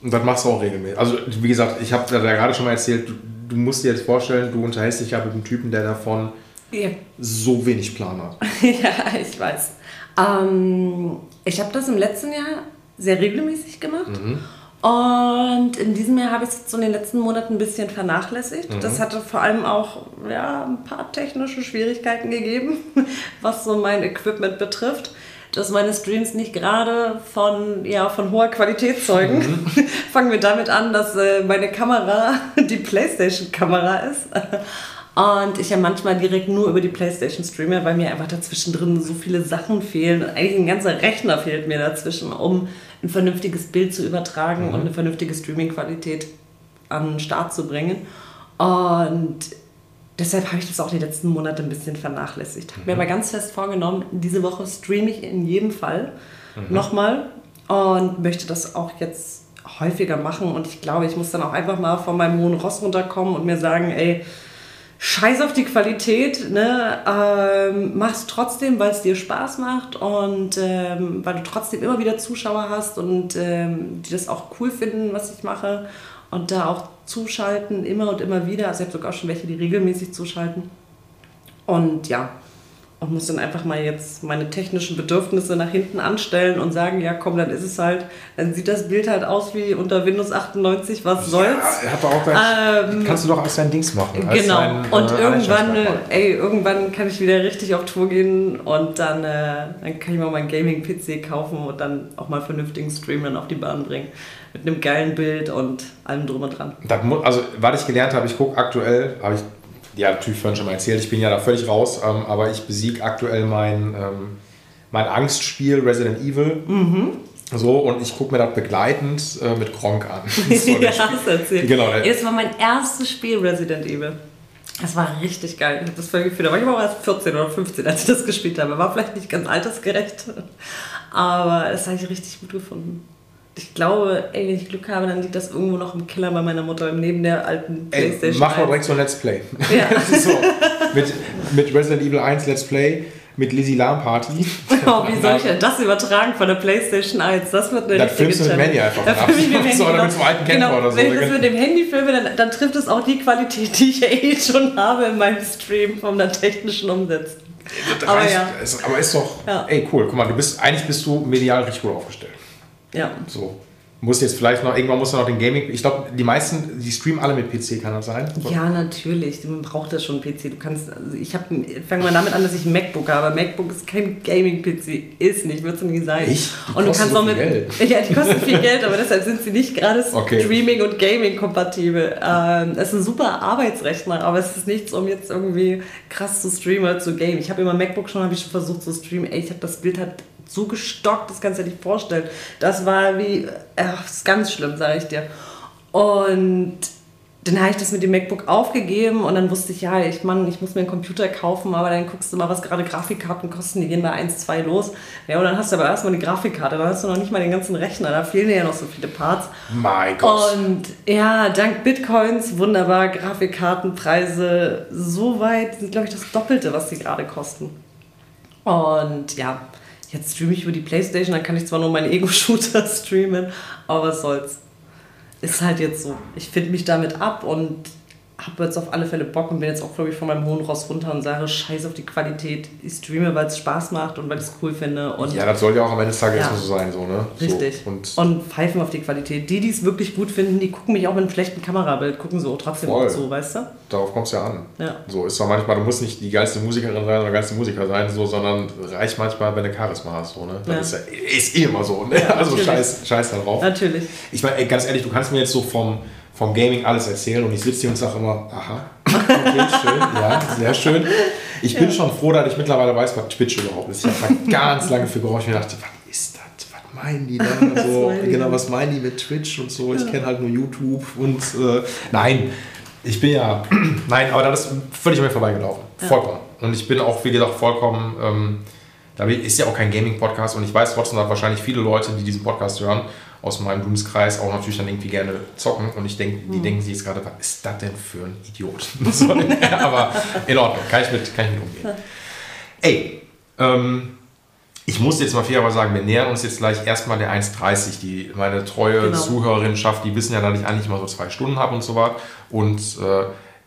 Und das machst du auch regelmäßig. Also, wie gesagt, ich habe da gerade schon mal erzählt, du, du musst dir jetzt vorstellen, du unterhältst dich ja mit einem Typen, der davon Ja, so wenig Plan hat. ja ich weiß. Ähm, ich habe das im letzten Jahr sehr regelmäßig gemacht. Und in diesem Jahr habe ich es jetzt so in den letzten Monaten ein bisschen vernachlässigt. Das hatte vor allem auch ja, ein paar technische Schwierigkeiten gegeben, was so mein Equipment betrifft. Dass meine Streams nicht gerade von, ja, von hoher Qualität zeugen. Fangen wir damit an, dass äh, meine Kamera die PlayStation-Kamera ist. Und ich ja manchmal direkt nur über die Playstation streame, weil mir einfach dazwischen drin so viele Sachen fehlen. Eigentlich ein ganzer Rechner fehlt mir dazwischen, um ein vernünftiges Bild zu übertragen und eine vernünftige Streaming-Qualität an den Start zu bringen. Und deshalb habe ich das auch die letzten Monate ein bisschen vernachlässigt. Habe mir aber ganz fest vorgenommen, diese Woche streame ich in jedem Fall nochmal und möchte das auch jetzt häufiger machen. Und ich glaube, ich muss dann auch einfach mal von meinem hohen Ross runterkommen und mir sagen, ey, Scheiß auf die Qualität, ne? Ähm, mach's trotzdem, weil es dir Spaß macht und ähm, weil du trotzdem immer wieder Zuschauer hast und ähm, die das auch cool finden, was ich mache und da auch zuschalten, immer und immer wieder. Also ich habe sogar schon welche, die regelmäßig zuschalten. Und ja, und muss dann einfach mal jetzt meine technischen Bedürfnisse nach hinten anstellen und sagen, ja komm, dann ist es halt, dann sieht das Bild halt aus wie unter Windows 98, was soll's. Ja, doch auch dein, kannst du doch als dein Dings machen. Als Genau. dein, und äh, irgendwann, äh, ey, irgendwann kann ich wieder richtig auf Tour gehen und dann, äh, dann kann ich mal meinen Gaming-PC kaufen und dann auch mal vernünftigen Stream dann auf die Bahn bringen. Mit einem geilen Bild und allem drum und dran. Also, was ich gelernt habe, ich gucke aktuell, habe ich ja natürlich vorhin schon mal erzählt, ich bin ja da völlig raus, ähm, aber ich besiege aktuell mein, ähm, mein Angstspiel Resident Evil. So, und ich gucke mir das begleitend äh, mit Gronk an. So, ja, hast erzählt. Genau. Das war mein erstes Spiel Resident Evil. Das war richtig geil. Ich habe das voll gefühlt. Da war ich aber erst 14 oder 15, als ich das gespielt habe. War vielleicht nicht ganz altersgerecht, aber das habe ich richtig gut gefunden. Ich glaube, ey, wenn ich Glück habe, dann liegt das irgendwo noch im Keller bei meiner Mutter, neben der alten Ey, Playstation. mach 1. direkt so ein Let's Play. Ja. so, mit, mit Resident Evil 1 Let's Play, mit Lizzie Lam Party. Oh, wie soll ich denn das übertragen von der Playstation 1? Das wird eine richtige filmst du mit dem. Handy einfach Da ab. ich mit dem Handy, So, oder mit einem alten Camper genau. oder so. Wenn ich das mit dem Handy filme, dann, dann trifft es auch die Qualität, die ich ja eh schon habe in meinem Stream von der technischen Umsetzung. Das Aber reicht- ja. ist, aber ist doch, Ja. ey cool, guck mal, du bist, eigentlich bist du medial richtig gut aufgestellt. Ja. So. Muss jetzt vielleicht noch, irgendwann muss noch den Gaming, ich glaube, die meisten, die streamen alle mit PC, kann das sein? Ja, natürlich. Man braucht das schon PC. Du kannst, also ich habe, fange mal damit an, dass ich ein MacBook habe. MacBook ist kein Gaming-PC, ist nicht, wird es nie sein. Echt? Die Und du kannst so auch mit, viel Geld. ja, die kosten viel Geld, aber deshalb sind sie nicht gerade Okay. Streaming und Gaming kompatibel. Ähm, es ist ein super Arbeitsrechner, aber es ist nichts, um jetzt irgendwie krass zu streamen oder zu game. Ich habe immer MacBook schon, habe ich schon versucht zu streamen. Ey, ich habe das Bild halt so gestockt, das kannst du dir nicht vorstellen. Das war wie, äh, das ist ganz schlimm, sage ich dir. Und dann habe ich das mit dem MacBook aufgegeben und dann wusste ich, ja, ich, Mann, ich muss mir einen Computer kaufen, aber dann guckst du mal, was gerade Grafikkarten kosten, die gehen bei 1, 2 los. Ja, und dann hast du aber erstmal eine Grafikkarte, dann hast du noch nicht mal den ganzen Rechner, da fehlen dir ja noch so viele Parts. Mein Gott. Und ja, dank Bitcoins, wunderbar, Grafikkartenpreise so weit, sind glaube ich das Doppelte, was sie gerade kosten. Und ja, jetzt streame ich über die Playstation, dann kann ich zwar nur meinen Ego-Shooter streamen, aber was soll's. Ist halt jetzt so. Ich finde mich damit ab und habe jetzt auf alle Fälle Bock und bin jetzt auch, glaube ich, von meinem hohen Ross runter und sage, scheiß auf die Qualität. Ich streame, weil es Spaß macht und weil ich es cool finde. Und Ja, das soll ja auch am Ende des Tages Ja. so sein, so, ne? Richtig. So. Und Und pfeifen auf die Qualität. Die, die es wirklich gut finden, die gucken mich auch mit einem schlechten Kamerabild, gucken so trotzdem Voll. auch zu, weißt du? darauf kommt es ja an. Ja. So ist doch manchmal, du musst nicht die geilste Musikerin sein oder der geilste Musiker sein, so, sondern reicht manchmal, wenn du Charisma hast. So, ne? Das Ja. ist, ja, ist eh immer so. Ne? also scheiß, scheiß da drauf. Natürlich. Ich meine, ganz ehrlich, du kannst mir jetzt so vom, vom Gaming alles erzählen und ich sitze hier und sage immer, aha, okay, schön, ja, sehr schön. Ich bin schon froh, dass ich mittlerweile weiß, was Twitch überhaupt ist. Ich habe da ganz lange für gebraucht. Ich mir dachte, was ist das? Was meinen die da? So, genau, was meinen die mit Twitch und so? Ich kenne halt nur YouTube und äh, nein, ich bin ja, nein, aber das ist völlig an mir vorbeigelaufen. Vollkommen. Und ich bin auch, wie gesagt, vollkommen, ähm, da ist ja auch kein Gaming-Podcast und ich weiß trotzdem, dass wahrscheinlich viele Leute, die diesen Podcast hören, aus meinem Dunstkreis auch natürlich dann irgendwie gerne zocken und ich denke, die denken sich jetzt gerade, was ist das denn für ein Idiot? So, aber in Ordnung, kann ich mit, kann ich mit umgehen. Ey, ähm, ich muss jetzt mal fairerweise sagen, wir nähern uns jetzt gleich erstmal der 1,30. Die meine treue Genau. Zuhörerinnenschaft, die wissen ja, dass ich eigentlich mal so zwei Stunden habe und so was. Und äh,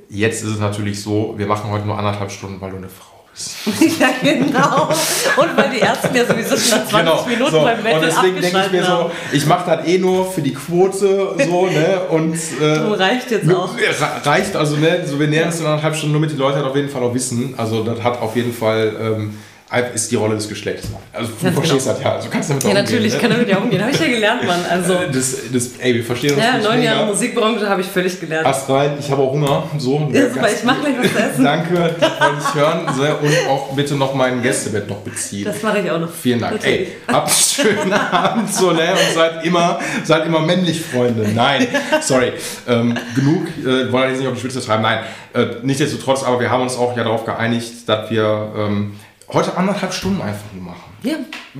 jetzt ist es natürlich so, wir machen heute nur anderthalb Stunden, weil du eine Frau. ja, genau. Und weil die Ersten ja sowieso schon nach 20 Minuten so. beim Metal Und deswegen denke ich mir so, haben. ich mache das eh nur für die Quote, so, ne? Und äh, Du reicht jetzt auch. re- Reicht, also ne, so wir nähern uns in anderthalb Stunden, nur mit die Leute halt auf jeden Fall auch wissen. Also das hat auf jeden Fall, ähm, ist die Rolle des Geschlechts. Also du Ganz verstehst genau. das ja, also kannst damit Ja, umgehen, natürlich, ne? kann damit ja umgehen. Habe ich ja gelernt, Mann. Also, Das, das, ey, wir verstehen uns ja, neun. Jahre Musikbranche habe ich völlig gelernt. Ast rein, ich habe auch Hunger. So, Ja, super, ich mach gleich was zu essen. Danke, das wollte ich hören. Und auch bitte noch mein Gästebett noch beziehen. Das mache ich auch noch. Vielen Dank. Natürlich. Ey, habt einen schönen Abend so, ne? Und seid immer, seid immer männlich, Freunde. Nein, sorry. Ähm, genug, äh, wollen jetzt nicht auf die Spitze treiben. Nein, äh, nichtsdestotrotz, aber wir haben uns auch ja darauf geeinigt, dass wir ähm, heute anderthalb Stunden einfach nur machen. Ja,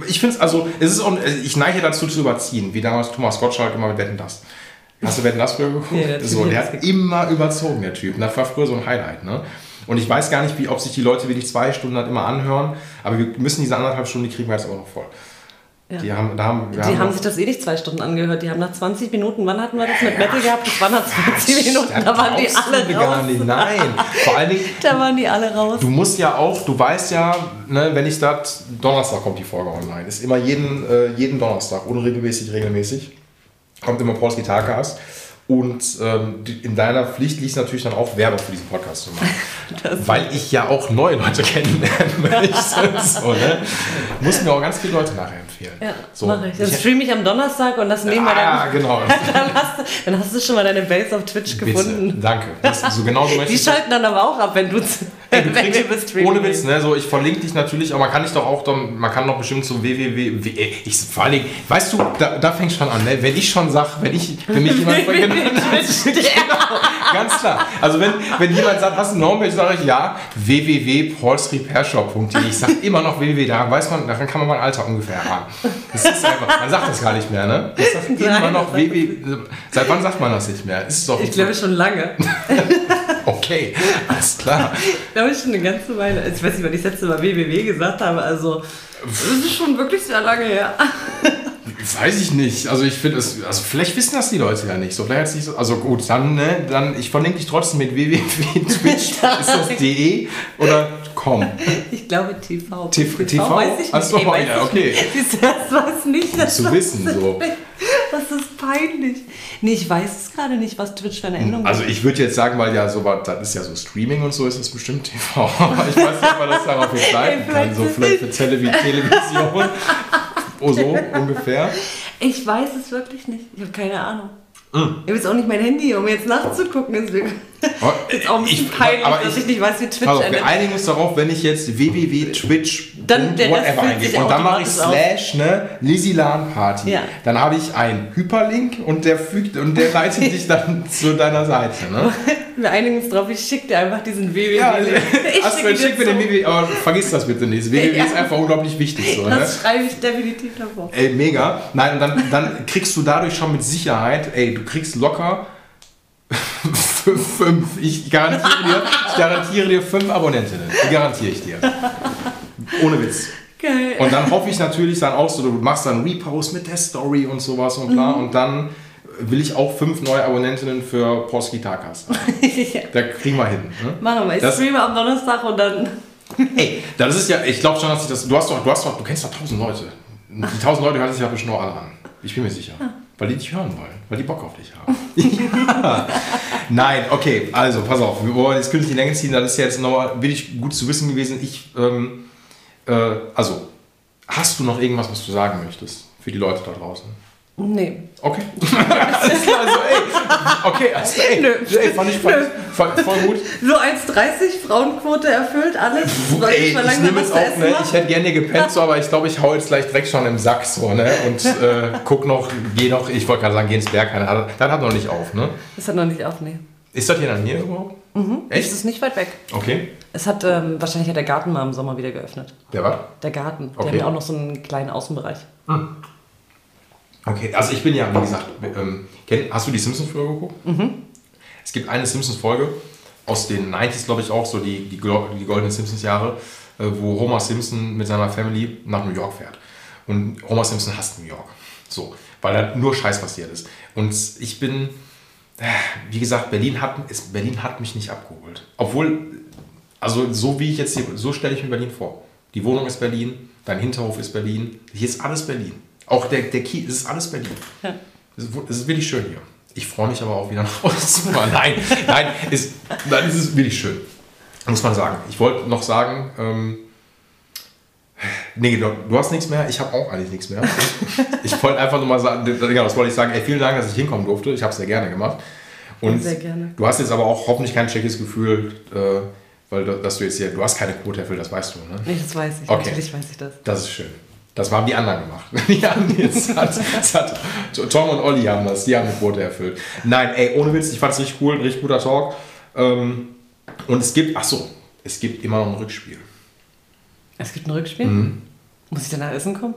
Ich finde es, also, es ist, auch- ich neige dazu zu überziehen, wie damals Thomas Gottschalk immer mit Wetten das. Hast du Wetten das früher geguckt? Natürlich so, der hat immer überzogen, der Typ. Und Das war früher so ein Highlight, ne? Und ich weiß gar nicht, wie, ob sich die Leute wirklich zwei Stunden halt immer anhören, aber wir müssen diese anderthalb Stunden, die kriegen wir jetzt aber noch voll. Ja. Die haben, da haben, die haben sich das eh nicht zwei Stunden angehört. Die haben nach 20 Minuten, wann hatten wir das mit Metal gehabt? Das waren nach 20 Minuten, da waren die alle mir gar raus. nicht. Nein, vor allen Dingen, Da waren die alle raus. Du musst ja auch, du weißt ja, ne, wenn ich das, Donnerstag kommt die Folge online. Ist immer jeden, äh, jeden Donnerstag, unregelmäßig, regelmäßig. Kommt immer Pauls Gitarcast. Und ähm, in deiner Pflicht liegt natürlich dann auch Werbung für diesen Podcast zu machen. Weil ich ja auch neue Leute kennenlernen möchte. so, ne? Muss mir auch ganz viele Leute nachher empfehlen. Ja, so, mache ich. Dann ich streame ich am Donnerstag und das nehmen wir ah, dann. genau. Dann hast, du, dann hast du schon mal deine Base auf Twitch Bitte, gefunden. danke. Das, so genau so Die schalten dann aber auch ab, wenn du, Ey, du wenn kriegst, wir bestreamen. ohne Witz, ne, so ich verlinke dich natürlich, aber man kann dich doch auch, dann- man kann doch bestimmt so www, ey, ich, vor allen Dingen, weißt du, da, da fängt schon an, ne? wenn ich schon sag, wenn ich, wenn mich jemand hat, ganz klar, also wenn, wenn jemand sagt, hast du eine Homepage, sage ich ja, www.paulsrepairshop.de, ich sag immer noch www, da weiß man, daran kann man mein Alter ungefähr erahnen. Das ist einfach, man sagt das gar nicht mehr, ne? Ich sag immer noch das sagt www, seit wann sagt man das nicht mehr? Ist doch Ich glaube schon lange. okay, alles klar. Glaube ich schon eine ganze Weile. Ich weiß nicht, wann ich das letzte Mal www gesagt habe. Also, das ist schon wirklich sehr lange her. Weiß ich nicht. Also ich finde es, also vielleicht wissen das die Leute ja nicht. So, vielleicht hat's nicht so, also gut, dann, ne, dann, ich verlinke dich trotzdem mit www.twitch, ist das de oder com? Ich glaube TV. TV? TV? weiß ich nicht. Ach so, Ey, weiß ja, okay. du, Das weiß nicht. Das Zu wissen, so. Das ist peinlich. Nee, ich weiß es gerade nicht, was Twitch für eine Endung Also ich würde jetzt sagen, weil ja so was, das ist ja so Streaming und so, ist das bestimmt TV. Aber ich weiß nicht, ob man das darauf jetzt leiten kann. So vielleicht für Televi Television. Oh, so ungefähr. Ich weiß es wirklich nicht. Ich habe keine Ahnung. Mm. Ich habe jetzt auch nicht mein Handy, um jetzt nachzugucken. Deswegen ist auch ein bisschen Ich- peinlich, aber dass ich- ich nicht weiß, wie Twitch Also, wir einigen uns darauf, wenn ich jetzt www.twitch Dann whatever eingebe und dann mache ich slash ne, Lizzy LAN Party. Ja. Dann habe ich einen Hyperlink und der fügt und der leitet dich dann zu deiner Seite. Ne? Wir einigen uns drauf, ich schicke dir einfach diesen www. Ja, ich Astrid, schick mir den www, aber vergiss das bitte nicht. Www Ja. ist einfach unglaublich wichtig. So, ne? Das schreibe ich definitiv davor. Ey, mega. Nein, und dann, dann kriegst du dadurch schon mit Sicherheit, ey, du kriegst locker fünf, ich garantiere dir, ich garantiere dir fünf Abonnentinnen. Die garantiere ich dir. Ohne Witz. Geil. Und dann hoffe ich natürlich dann auch so, du machst dann Repost mit der Story und sowas und bla. Und dann will ich auch fünf neue Abonnentinnen für Post Gitarcast. ja. Da kriegen wir hin. Ne? Machen wir. Ich Das- streame am Donnerstag und dann. Ey, das ist ja, ich glaube schon, dass ich das. Du hast doch, du hast doch, du kennst doch tausend Leute. Die tausend Leute hören sich ja bestimmt noch alle an. Ich bin mir sicher. Weil die dich hören wollen, weil die Bock auf dich haben. ja. Nein, okay, also pass auf, wir wollen jetzt künstlich die Länge ziehen, das ist jetzt noch wirklich gut zu wissen gewesen. Ich, ähm, äh, also, hast du noch irgendwas, was du sagen möchtest für die Leute da draußen? Nee. Okay. Alles klar, also, ey, okay, also, ey, Nö. ey fand ich voll, voll, voll gut. So 1,30 Frauenquote erfüllt, alles. Ey, ich verlangen, nehme zu auch, ne, ich hätte gerne gepennt, so, aber ich glaube, ich hau jetzt gleich direkt schon im Sack so, ne? Und äh, guck noch, geh noch, ich wollte gerade sagen, geh ins Berg, dann hat noch nicht auf, ne? Das hat noch nicht auf, nee. Ist das hier dann hier überhaupt? Es Echt? ist nicht weit weg. Okay. Es hat, ähm, wahrscheinlich hat der Garten mal im Sommer wieder geöffnet. Der was? Der Garten. Okay. haben ja auch noch so einen kleinen Außenbereich. Okay, also ich bin ja, wie gesagt, ähm, kenn, hast du die Simpsons früher geguckt? Mhm. Es gibt eine Simpsons-Folge aus den 90s, glaube ich auch, so die, die, die goldenen Simpsons-Jahre, äh, wo Homer Simpson mit seiner Family nach New York fährt. Und Homer Simpson hasst New York. So, weil da nur Scheiß passiert ist. Und ich bin, äh, wie gesagt, Berlin hat, es, Berlin hat mich nicht abgeholt. Obwohl, also so wie ich jetzt hier, so stelle ich mir Berlin vor. Die Wohnung ist Berlin, dein Hinterhof ist Berlin, hier ist alles Berlin. Auch der, der Kiel, es ist alles Berlin. Ja. Es ist, es ist wirklich schön hier. Ich freue mich aber auch wieder nach Hause zu fahren. Nein, nein, ist, nein, es ist wirklich schön. Muss man sagen. Ich wollte noch sagen, ähm, nee, du, du hast nichts mehr, ich habe auch eigentlich nichts mehr. Ich wollte einfach nur mal sagen, genau, das wollte ich sagen, ey, vielen Dank, dass ich hinkommen durfte. Ich habe es sehr gerne gemacht. Und Sehr gerne. du hast jetzt aber auch hoffentlich kein schlechtes Gefühl, äh, weil du- dass du jetzt hier, du hast keine Quote erfüllt, das weißt du, ne? Nee, das weiß ich. Okay. Natürlich weiß ich das. Das ist schön. Das haben die anderen gemacht. Die haben jetzt hat, hat, Tom und Olli haben das, die haben eine Quote erfüllt. Nein, ey, ohne Witz, ich fand es richtig cool, ein richtig guter Talk. Ähm, und es gibt, ach so, es gibt immer noch ein Rückspiel. Es gibt ein Rückspiel. Mhm. Muss ich denn nach Essen kommen?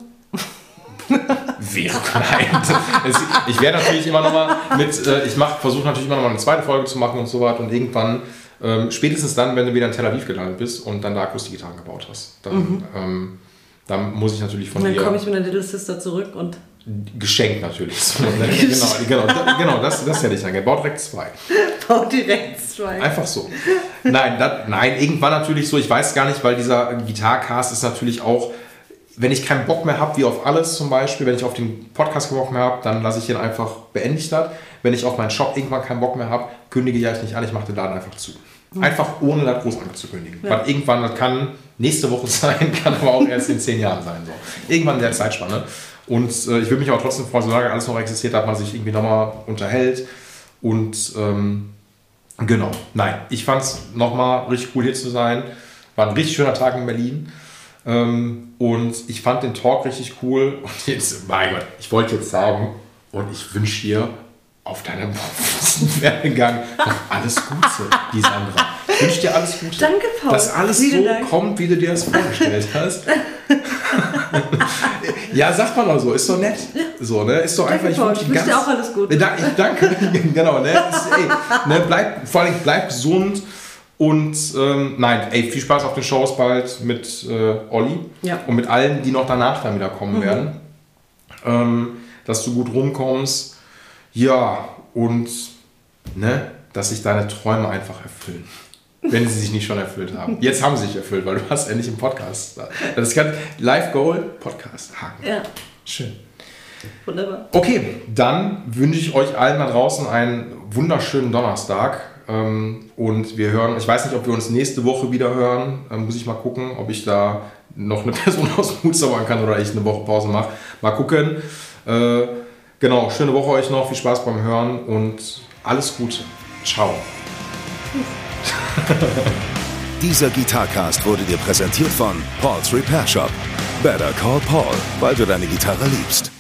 Wäre nein. Es, ich werde natürlich immer noch mal mit, äh, ich versuche natürlich immer noch mal eine zweite Folge zu machen und so weiter und irgendwann, ähm, spätestens dann, wenn du wieder in Tel Aviv gelandet bist und dann da Akustikgitarren gebaut hast, dann, ähm, dann muss ich natürlich von Und dann dir... komme ich mit der Little Sister zurück und Geschenkt natürlich. Genau, genau, genau, das, das hätte ich dann. Baut direkt zwei. bau direkt zwei. Einfach so. Nein, das, nein, irgendwann natürlich so, ich weiß gar nicht, weil dieser Gitarcast ist natürlich auch, wenn ich keinen Bock mehr habe, wie auf alles zum Beispiel, wenn ich auf den Podcast keinen Bock mehr habe, dann lasse ich ihn einfach beendigt hat. Wenn ich auf meinen Shop irgendwann keinen Bock mehr habe, kündige ich nicht an, ich mache den Laden einfach zu. Mhm. Einfach ohne das groß anzukündigen. Ja. Weil irgendwann, das kann nächste Woche sein, kann aber auch erst in zehn Jahren sein. So. Irgendwann in der Zeitspanne. Und äh, ich würde mich aber trotzdem freuen, solange alles noch existiert, dass man sich irgendwie nochmal unterhält. Und ähm, genau, nein, ich fand es nochmal richtig cool hier zu sein. War ein richtig schöner Tag in Berlin. Ähm, und ich fand den Talk richtig cool. Und jetzt, mein Gott, ich wollte jetzt sagen, und ich wünsche dir auf deinem Werdegang noch alles Gute, die Sandra. Ich wünsche dir alles Gute. Danke, Paul. Dass alles Vielen so Dank. kommt, wie du dir das vorgestellt hast. ja, sagt man auch so, ist doch nett. So, ne? Ist doch danke, einfach, Paul. ich wünsche dir auch alles Gute. Da, ich danke, genau, ne? Ist, ey, ne? Bleib, vor allem bleib gesund und ähm, nein, ey, viel Spaß auf den Shows bald mit äh, Olli ja. und mit allen, die noch danach dann wieder kommen mhm. werden. Ähm, dass du gut rumkommst. Ja, und ne, dass sich deine Träume einfach erfüllen. Wenn sie sich nicht schon erfüllt haben. Jetzt haben sie sich erfüllt, weil du hast endlich im Podcast. Das ist ganz Live Goal Podcast. Haken. Ja. Schön. Wunderbar. Okay, dann wünsche ich euch allen da draußen einen wunderschönen Donnerstag. Ähm, und wir hören, ich weiß nicht, ob wir uns nächste Woche wieder hören. Ähm, muss ich mal gucken, ob ich da noch eine Person aus dem Hut zaubern kann oder ich eine Woche Pause mache. Mal gucken. Äh, genau, schöne Woche euch noch. Viel Spaß beim Hören und alles Gute. Ciao. Dieser Gitarcast wurde dir präsentiert von Paul's Repair Shop. Better call Paul, weil du deine Gitarre liebst.